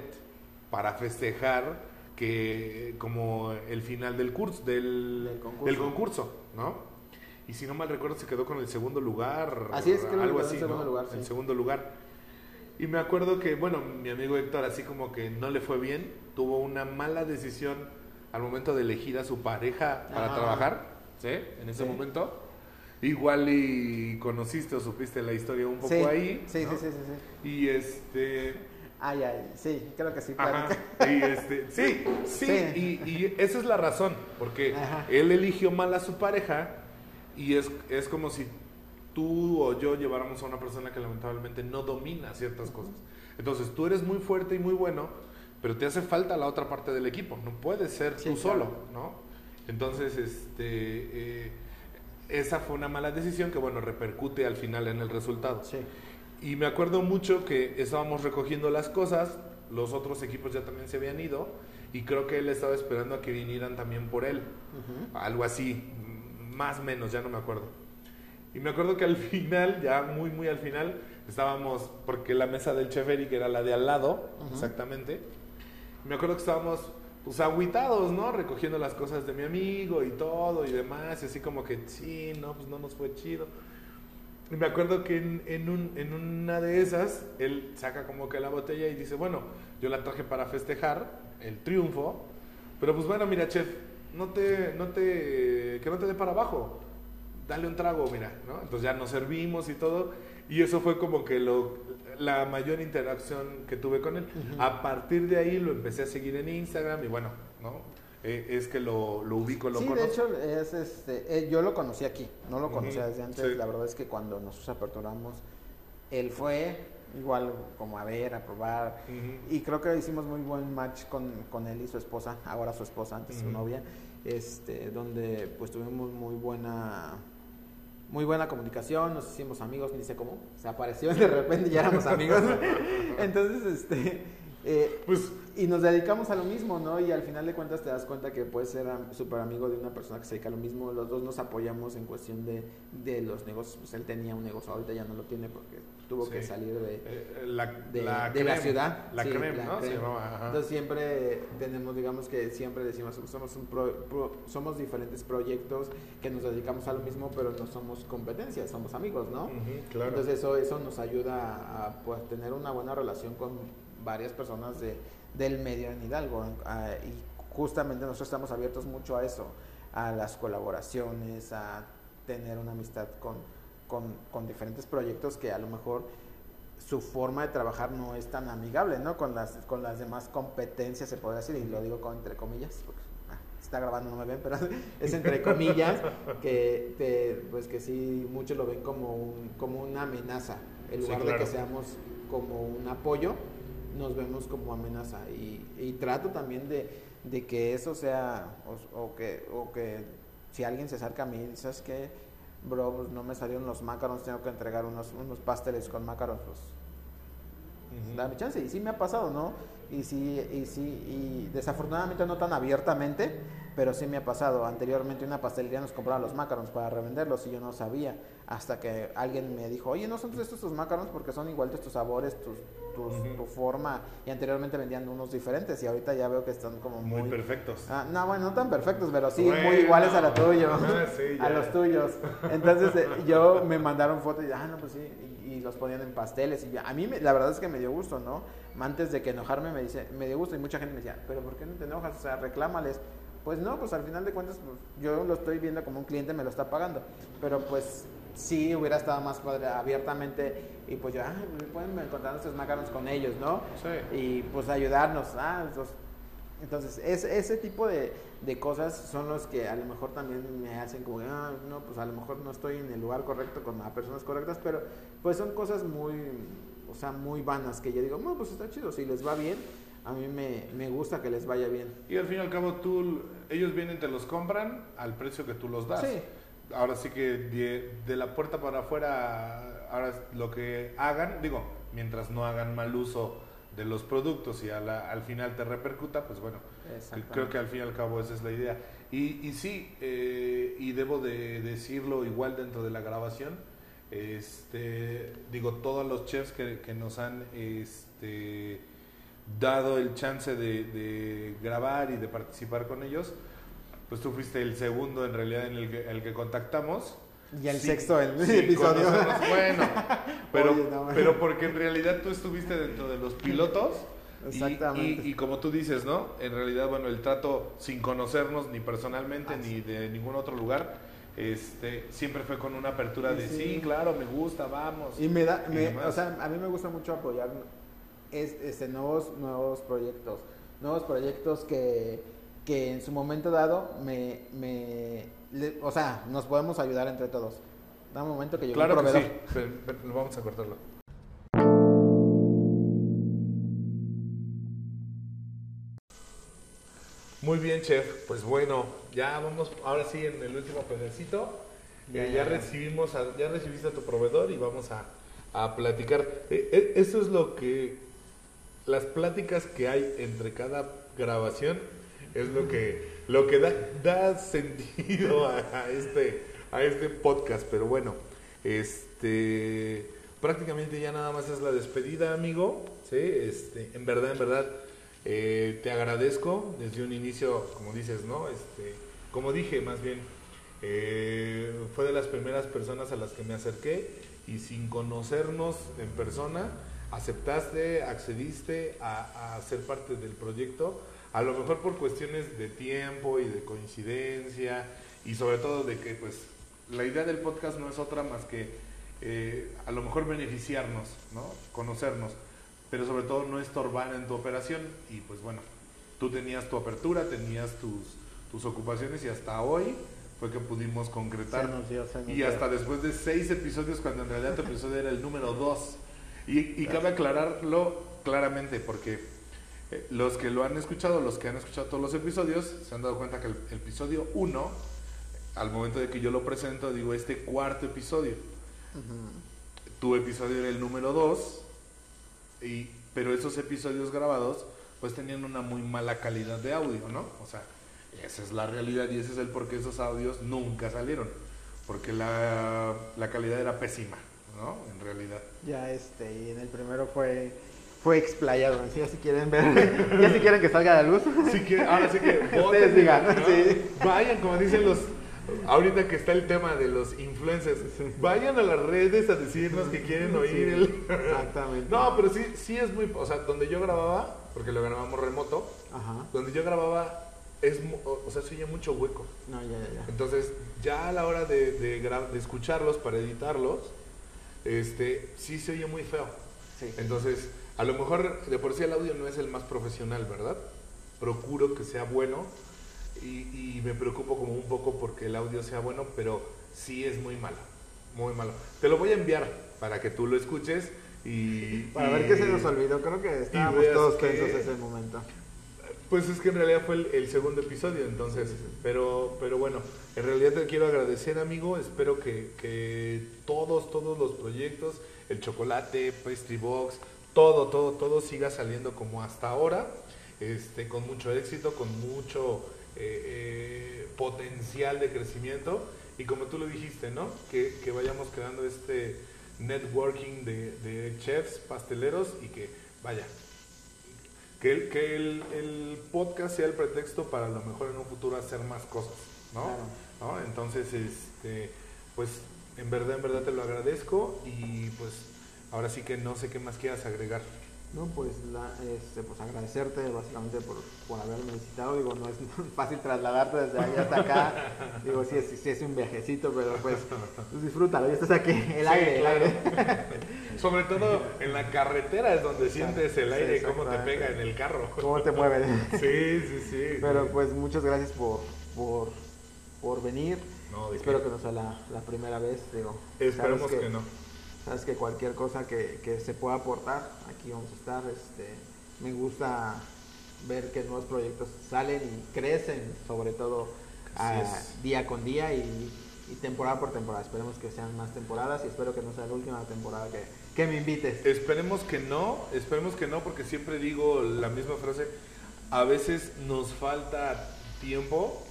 para festejar que como el final del curso, del, Del concurso. del concurso, ¿no? Y si no mal recuerdo se quedó con el segundo lugar, Así es, creo que algo en así, segundo ¿no? lugar, sí. segundo lugar. Y me acuerdo que, bueno, mi amigo Héctor así como que no le fue bien, tuvo una mala decisión al momento de elegir a su pareja para Ajá. trabajar, ¿sí? En ese Sí. momento. Igual y conociste o supiste la historia un poco sí. ahí. Sí, ¿no? sí, sí, sí, sí. Y este... Ay, ay, sí, creo que sí. Ajá, y este, sí, sí, Sí. Y, y esa es la razón, porque Ajá. él eligió mal a su pareja y es, es como si tú o yo lleváramos a una persona que lamentablemente no domina ciertas cosas. Entonces tú eres muy fuerte y muy bueno, pero te hace falta la otra parte del equipo, no puedes ser Sí, tú claro. solo, ¿no? Entonces, este, eh, esa fue una mala decisión que, bueno, repercute al final en el resultado. Sí. Y me acuerdo mucho que estábamos recogiendo las cosas, los otros equipos ya también se habían ido y creo que él estaba esperando a que vinieran también por él, algo así, más o menos, ya no me acuerdo. Y me acuerdo que al final, ya muy, muy al final, estábamos, porque la mesa del chef Eric era la de al lado, exactamente. Me acuerdo que estábamos, pues, agüitados, ¿no? Recogiendo las cosas de mi amigo y todo y demás, y así como que, sí, no, pues no nos fue chido. Y me acuerdo que en, en un- en una de esas, él saca como que la botella y dice, bueno, yo la traje para festejar el triunfo, pero pues bueno, mira, chef, no te, no te, que no te dé para abajo, dale un trago, mira, ¿no? Entonces ya nos servimos y todo, y eso fue como que lo, la mayor interacción que tuve con él. A partir de ahí lo empecé a seguir en Instagram y bueno, ¿no? eh, es que lo, lo ubico, lo sí, conozco. de hecho, es este, eh, yo lo conocí aquí, no lo conocía desde antes. sí. La verdad es que cuando nosotros aperturamos, él fue igual como a ver, a probar. Y creo que hicimos muy buen match con, con él y su esposa, ahora su esposa, antes su novia, este, donde pues tuvimos muy buena muy buena comunicación, nos hicimos amigos, ni sé cómo, se apareció de repente y ya éramos amigos. Entonces, este, eh, Pues y nos dedicamos a lo mismo, ¿no? Y al final de cuentas te das cuenta que puedes ser súper amigo de una persona que se dedica a lo mismo. Los dos nos apoyamos en cuestión de, de los negocios. Pues él tenía un negocio, ahorita ya no lo tiene porque tuvo Sí. que salir de, eh, la, de, la, de la ciudad. La Sí, creme, ¿no? Se creme. llamaba, ajá. Entonces siempre tenemos, digamos que siempre decimos, somos, un pro- pro- somos diferentes proyectos que nos dedicamos a lo mismo, pero no somos competencias, somos amigos, ¿no? Claro. Entonces eso, eso nos ayuda a, pues, tener una buena relación con varias personas de, del medio en Hidalgo. y justamente nosotros estamos abiertos mucho a eso, a las colaboraciones, a tener una amistad con, con, con diferentes proyectos que a lo mejor su forma de trabajar no es tan amigable, ¿no? Con las, con las demás competencias, se podría decir, y lo digo con entre comillas, porque ah, está grabando, no me ven, pero es entre comillas, que, te- pues que sí, muchos lo ven como, un, como una amenaza, en Sí, lugar de claro. que seamos como un apoyo, nos vemos como amenaza, y, y trato también de, de que eso sea, o, o que, o que si alguien se acerca a mí, ¿sabes qué? Bro, pues no me salieron los macarons, tengo que entregar unos, unos pasteles con macarons, pues Ujú. dame chance. Y sí me ha pasado, ¿no? Y sí, y sí, y desafortunadamente no tan abiertamente, pero sí me ha pasado. Anteriormente una pastelería nos compraba los macarons para revenderlos y yo no sabía. Hasta que alguien me dijo, oye, no son estos tus macarons porque son iguales tus sabores, tus, tus- tu forma. Y anteriormente vendían unos diferentes y ahorita ya veo que están como Muy muy... perfectos. Ah, no, bueno, no tan perfectos, pero sí, Bueno. muy iguales a lo tuyo. Ah, sí, a los tuyos. Entonces eh, yo me mandaron fotos y, ah, no, pues sí, y, y los ponían en pasteles. Y ya. a mí me- la verdad es que me dio gusto, ¿no? Antes de que enojarme me dice, me dio gusto y mucha gente me decía, pero ¿por qué no te enojas? O sea, reclámales. Pues no, pues al final de cuentas pues, yo lo estoy viendo como un cliente me lo está pagando. Pero pues sí hubiera estado más padre abiertamente y pues yo, ah, pueden encontrar nuestros macarons con ellos, ¿no? Sí. y pues ayudarnos. Ah, entonces, entonces es- ese tipo de, de cosas son los que a lo mejor también me hacen como, ah, no, pues a lo mejor no estoy en el lugar correcto con las personas correctas, pero pues son cosas muy, o sea, muy vanas que yo digo, no, pues está chido, si les va bien, a mí me, me gusta que les vaya bien. Y al fin y al cabo, tú, ellos vienen, te los compran al precio que tú los das. Sí. Ahora sí que de, de la puerta para afuera, ahora lo que hagan, digo, mientras no hagan mal uso de los productos y a la- al final te repercuta, pues bueno, creo que al fin y al cabo esa es la idea. Y, y sí, eh, y debo de decirlo igual dentro de la grabación, este, digo, todos los chefs que, que nos han este, dado el chance de, de grabar y de participar con ellos, pues tú fuiste el segundo en realidad en el que, el que contactamos. Y el Sí, sexto el sí, episodio. conocernos, bueno, pero, Oye, no, pero porque en realidad tú estuviste dentro de los pilotos. Exactamente. Y, y como tú dices, ¿no? En realidad, bueno, el trato sin conocernos ni personalmente ni de ningún otro lugar, este, siempre fue con una apertura de Sí. sí, claro, me gusta, vamos. Y me da, y me- demás. o sea, a mí me gusta mucho apoyar es, este, nuevos, nuevos proyectos, nuevos proyectos que, que en su momento dado me, me le- o sea, nos podemos ayudar entre todos. Da un momento que llegó claro un que proveedor. sí, ven, vamos a cortarlo. Muy bien, chef. Pues bueno, ya vamos, ahora sí en el último pedacito. Ya, Eh, ya, recibimos, a- ya recibiste a tu proveedor y vamos a, a platicar. Eh, eh, Esto es lo que, las pláticas que hay entre cada grabación es lo que, lo que da, da sentido a, este, a este podcast. Pero bueno, este, prácticamente ya nada más es la despedida, amigo. Sí, este, en verdad, en verdad. Eh, te agradezco desde un inicio, como dices, ¿no? Este, como dije, más bien, eh, fue de las primeras personas a las que me acerqué y sin conocernos en persona, aceptaste, accediste a, a ser parte del proyecto, a lo mejor por cuestiones de tiempo y de coincidencia y sobre todo de que pues la idea del podcast no es otra más que eh, a lo mejor beneficiarnos, ¿no? Conocernos pero sobre todo no estorbar en tu operación y pues bueno, tú tenías tu apertura, tenías tus, tus ocupaciones y hasta hoy fue que pudimos concretar. Se dio, se y hasta después de seis episodios, cuando en realidad tu episodio era el número dos. Y, y cabe aclararlo claramente, porque eh, los que lo han escuchado, los que han escuchado todos los episodios, se han dado cuenta que el, el episodio 1, al momento de que yo lo presento, digo este cuarto episodio. Tu episodio era el número 2, y, pero esos episodios grabados pues tenían una muy mala calidad de audio, ¿no? O sea, esa es la realidad y ese es el por qué esos audios nunca salieron, porque la, la calidad era pésima, ¿no? En realidad. Ya este, y en el primero fue fue explayado, ¿sí? ya si quieren ver, ya si quieren que salga a la luz. Así que, ahora sí que voten, digan, ¿no? sí. Vayan, como dicen los. Ahorita que está el tema de los influencers, vayan a las redes a decirnos que quieren oír el. Exactamente. No, pero sí, sí es muy. O sea, donde yo grababa, porque lo grabamos remoto, Ajá. donde yo grababa, es, o sea, se oye mucho hueco. No, ya, ya, ya. Entonces, ya a la hora de, de, de escucharlos para editarlos, este, sí se oye muy feo. Sí. Entonces, a lo mejor de por sí el audio no es el más profesional, ¿verdad? Procuro que sea bueno y, y me preocupo como un poco porque el audio sea bueno, pero sí es muy malo, muy malo. Te lo voy a enviar para que tú lo escuches y... Para y- ver qué se nos olvidó, creo que estábamos todos que- tensos ese momento. Pues es que en realidad fue el, el segundo episodio, entonces, pero, pero bueno, en realidad te quiero agradecer, amigo. Espero que, que todos, todos los proyectos, el chocolate, Pastry Box, todo, todo, todo siga saliendo como hasta ahora, este, con mucho éxito, con mucho eh, eh, potencial de crecimiento y como tú lo dijiste, ¿no? Que, que vayamos creando este networking de, de chefs, pasteleros y que vaya, que, el, que el, el podcast sea el pretexto para a lo mejor en un futuro hacer más cosas, ¿no? Claro. ¿No? Entonces, este, pues en verdad, en verdad te lo agradezco y pues ahora sí que no sé qué más quieras agregar. No, pues, la, este, pues agradecerte básicamente por, por haberme visitado. Digo, no es fácil trasladarte desde allá hasta acá. Digo, sí es, sí es un viajecito, pero pues, pues disfrútalo. Ya estás aquí, el Sí, aire, el aire. Sobre todo en la carretera es donde sientes el Sí, aire y cómo te pega en el carro. ¿Cómo te mueves? Sí, sí, sí. Pero pues muchas gracias por, por, por venir. No, ¿de Espero qué? que no sea la, la primera vez. Digo, Esperemos que no. Sabes que cualquier cosa que, que se pueda aportar, aquí vamos a estar. Este, me gusta ver que nuevos proyectos salen y crecen, sobre todo ah, día con día y, y temporada por temporada. Esperemos que sean más temporadas y espero que no sea la última temporada que, que me invites. Esperemos que no, esperemos que no, porque siempre digo la misma frase. A veces nos falta tiempo.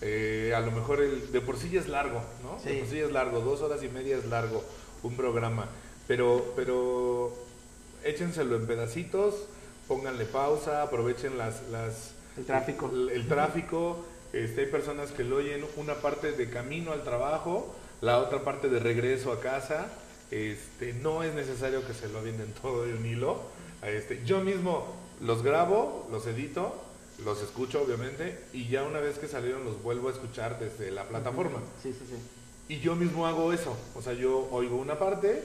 eh, a lo mejor el, de por sí ya es largo, ¿no? De Sí. por sí ya es largo, dos horas y media es largo un programa. Pero, pero échenselo en pedacitos, pónganle pausa, aprovechen las, las El tráfico. el, el tráfico. Este, hay personas que lo oyen una parte de camino al trabajo, la otra parte de regreso a casa. Este, no es necesario que se lo avienten todo de un hilo. Este, yo mismo los grabo, los edito, los escucho obviamente y ya una vez que salieron los vuelvo a escuchar desde la plataforma. Sí, sí, sí. Y yo mismo hago eso. O sea, yo oigo una parte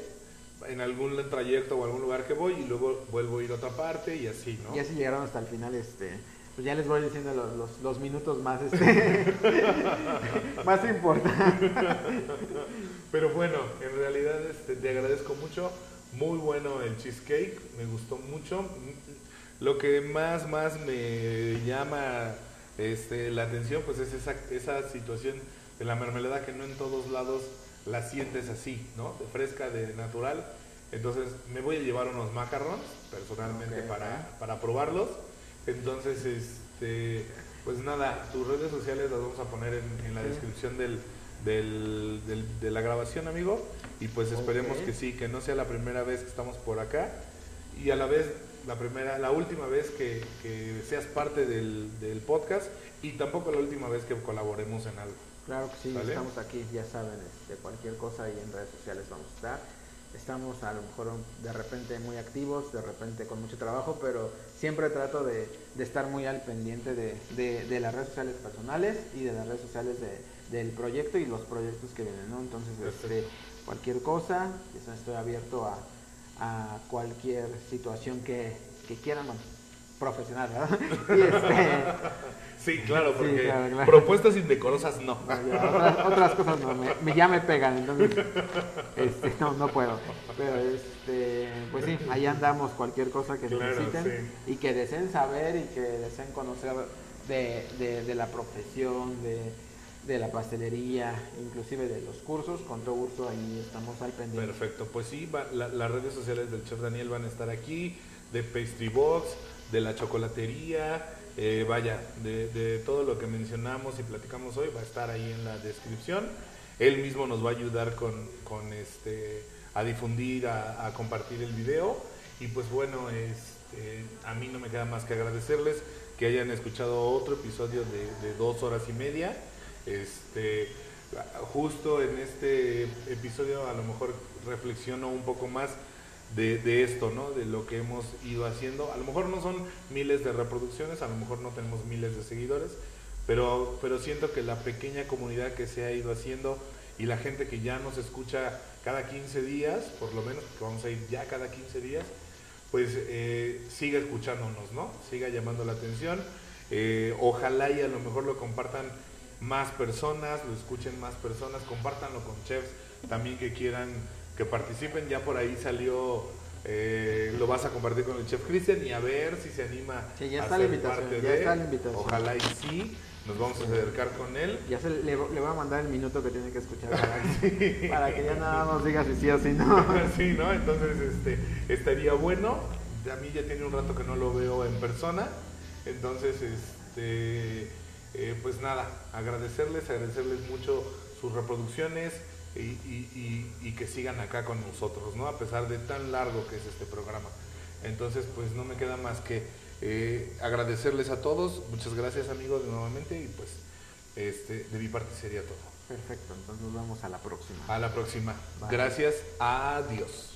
en algún trayecto o algún lugar que voy y luego vuelvo a ir a otra parte y así, ¿no? Ya si llegaron hasta el final, este, pues ya les voy diciendo los, los, los minutos más, este, más importantes. Pero bueno, en realidad este, te agradezco mucho. Muy bueno el cheesecake, me gustó mucho. Lo que más, más me llama este, la atención, pues es esa, esa situación de la mermelada que no en todos lados la sientes así, ¿no? De fresca, de natural. Entonces me voy a llevar unos macarrons personalmente para, para probarlos. Entonces, este, pues nada, tus redes sociales las vamos a poner en, en la descripción del, del- del- de la grabación, amigo. Y pues esperemos que sí, que no sea la primera vez que estamos por acá. Y a la vez, la primera, la última vez que, que seas parte del, del podcast. Y tampoco la última vez que colaboremos en algo. Claro que sí, ¿Vale? estamos aquí, ya saben, este, cualquier cosa y en redes sociales vamos a estar. Estamos a lo mejor de repente muy activos, de repente con mucho trabajo, pero siempre trato de, de estar muy al pendiente de, de- de las redes sociales personales y de las redes sociales de- del proyecto y los proyectos que vienen, ¿no? Entonces, este, cualquier cosa, estoy abierto a, a cualquier situación que, que quieran, profesional, ¿verdad? Y este, Sí, claro, Sí, porque claro, claro. propuestas indecorosas no. no, ya, otras, otras cosas no, me, me- ya me pegan, entonces este, no, no puedo. Pero este, pues sí, ahí andamos cualquier cosa que Claro, necesiten y que deseen saber y que deseen conocer de, de- de la profesión, de, de la pastelería, inclusive de los cursos, con todo gusto ahí estamos al pendiente. Perfecto, pues sí, va- la- las redes sociales del chef Daniel van a estar aquí, de Pastry Box, de la chocolatería, eh, vaya, de, todo lo que mencionamos y platicamos hoy va a estar ahí en la descripción. Él mismo nos va a ayudar con, con, este, a difundir, a, a compartir el video. Y pues bueno, este, a mí no me queda más que agradecerles que hayan escuchado otro episodio de, de dos horas y media. Este, justo en este episodio a lo mejor reflexiono un poco más de, esto, ¿no? De lo que hemos ido haciendo. A lo mejor no son miles de reproducciones, a lo mejor no tenemos miles de seguidores, pero, pero siento que la pequeña comunidad que se ha ido haciendo y la gente que ya nos escucha cada 15 días, por lo menos, porque vamos a ir ya cada 15 días, pues eh, siga escuchándonos, ¿no? Siga llamando la atención. Eh, ojalá y a lo mejor lo compartan más personas, lo escuchen más personas, compártanlo con chefs también que quieran que participen. Ya por ahí salió, eh, lo vas a compartir con el chef Cristian y a ver si se anima Sí, ya a está la ser invitación, parte ya de. está la invitación. Ojalá y sí, nos vamos a acercar con él. Ya se, le, le voy a mandar el minuto que tiene que escuchar para, que- para que ya nada más diga si sí o si no. sí, ¿no? Entonces, este, estaría bueno. A mí ya tiene un rato que no lo veo en persona. Entonces, este, eh, pues nada, agradecerles, agradecerles mucho sus reproducciones y, y, que sigan acá con nosotros, ¿no? A pesar de tan largo que es este programa. Entonces, pues no me queda más que eh, agradecerles a todos. Muchas gracias, amigos, nuevamente. Y pues, este, de mi parte sería todo. Perfecto, entonces nos vamos a la próxima. A la próxima. Gracias, adiós.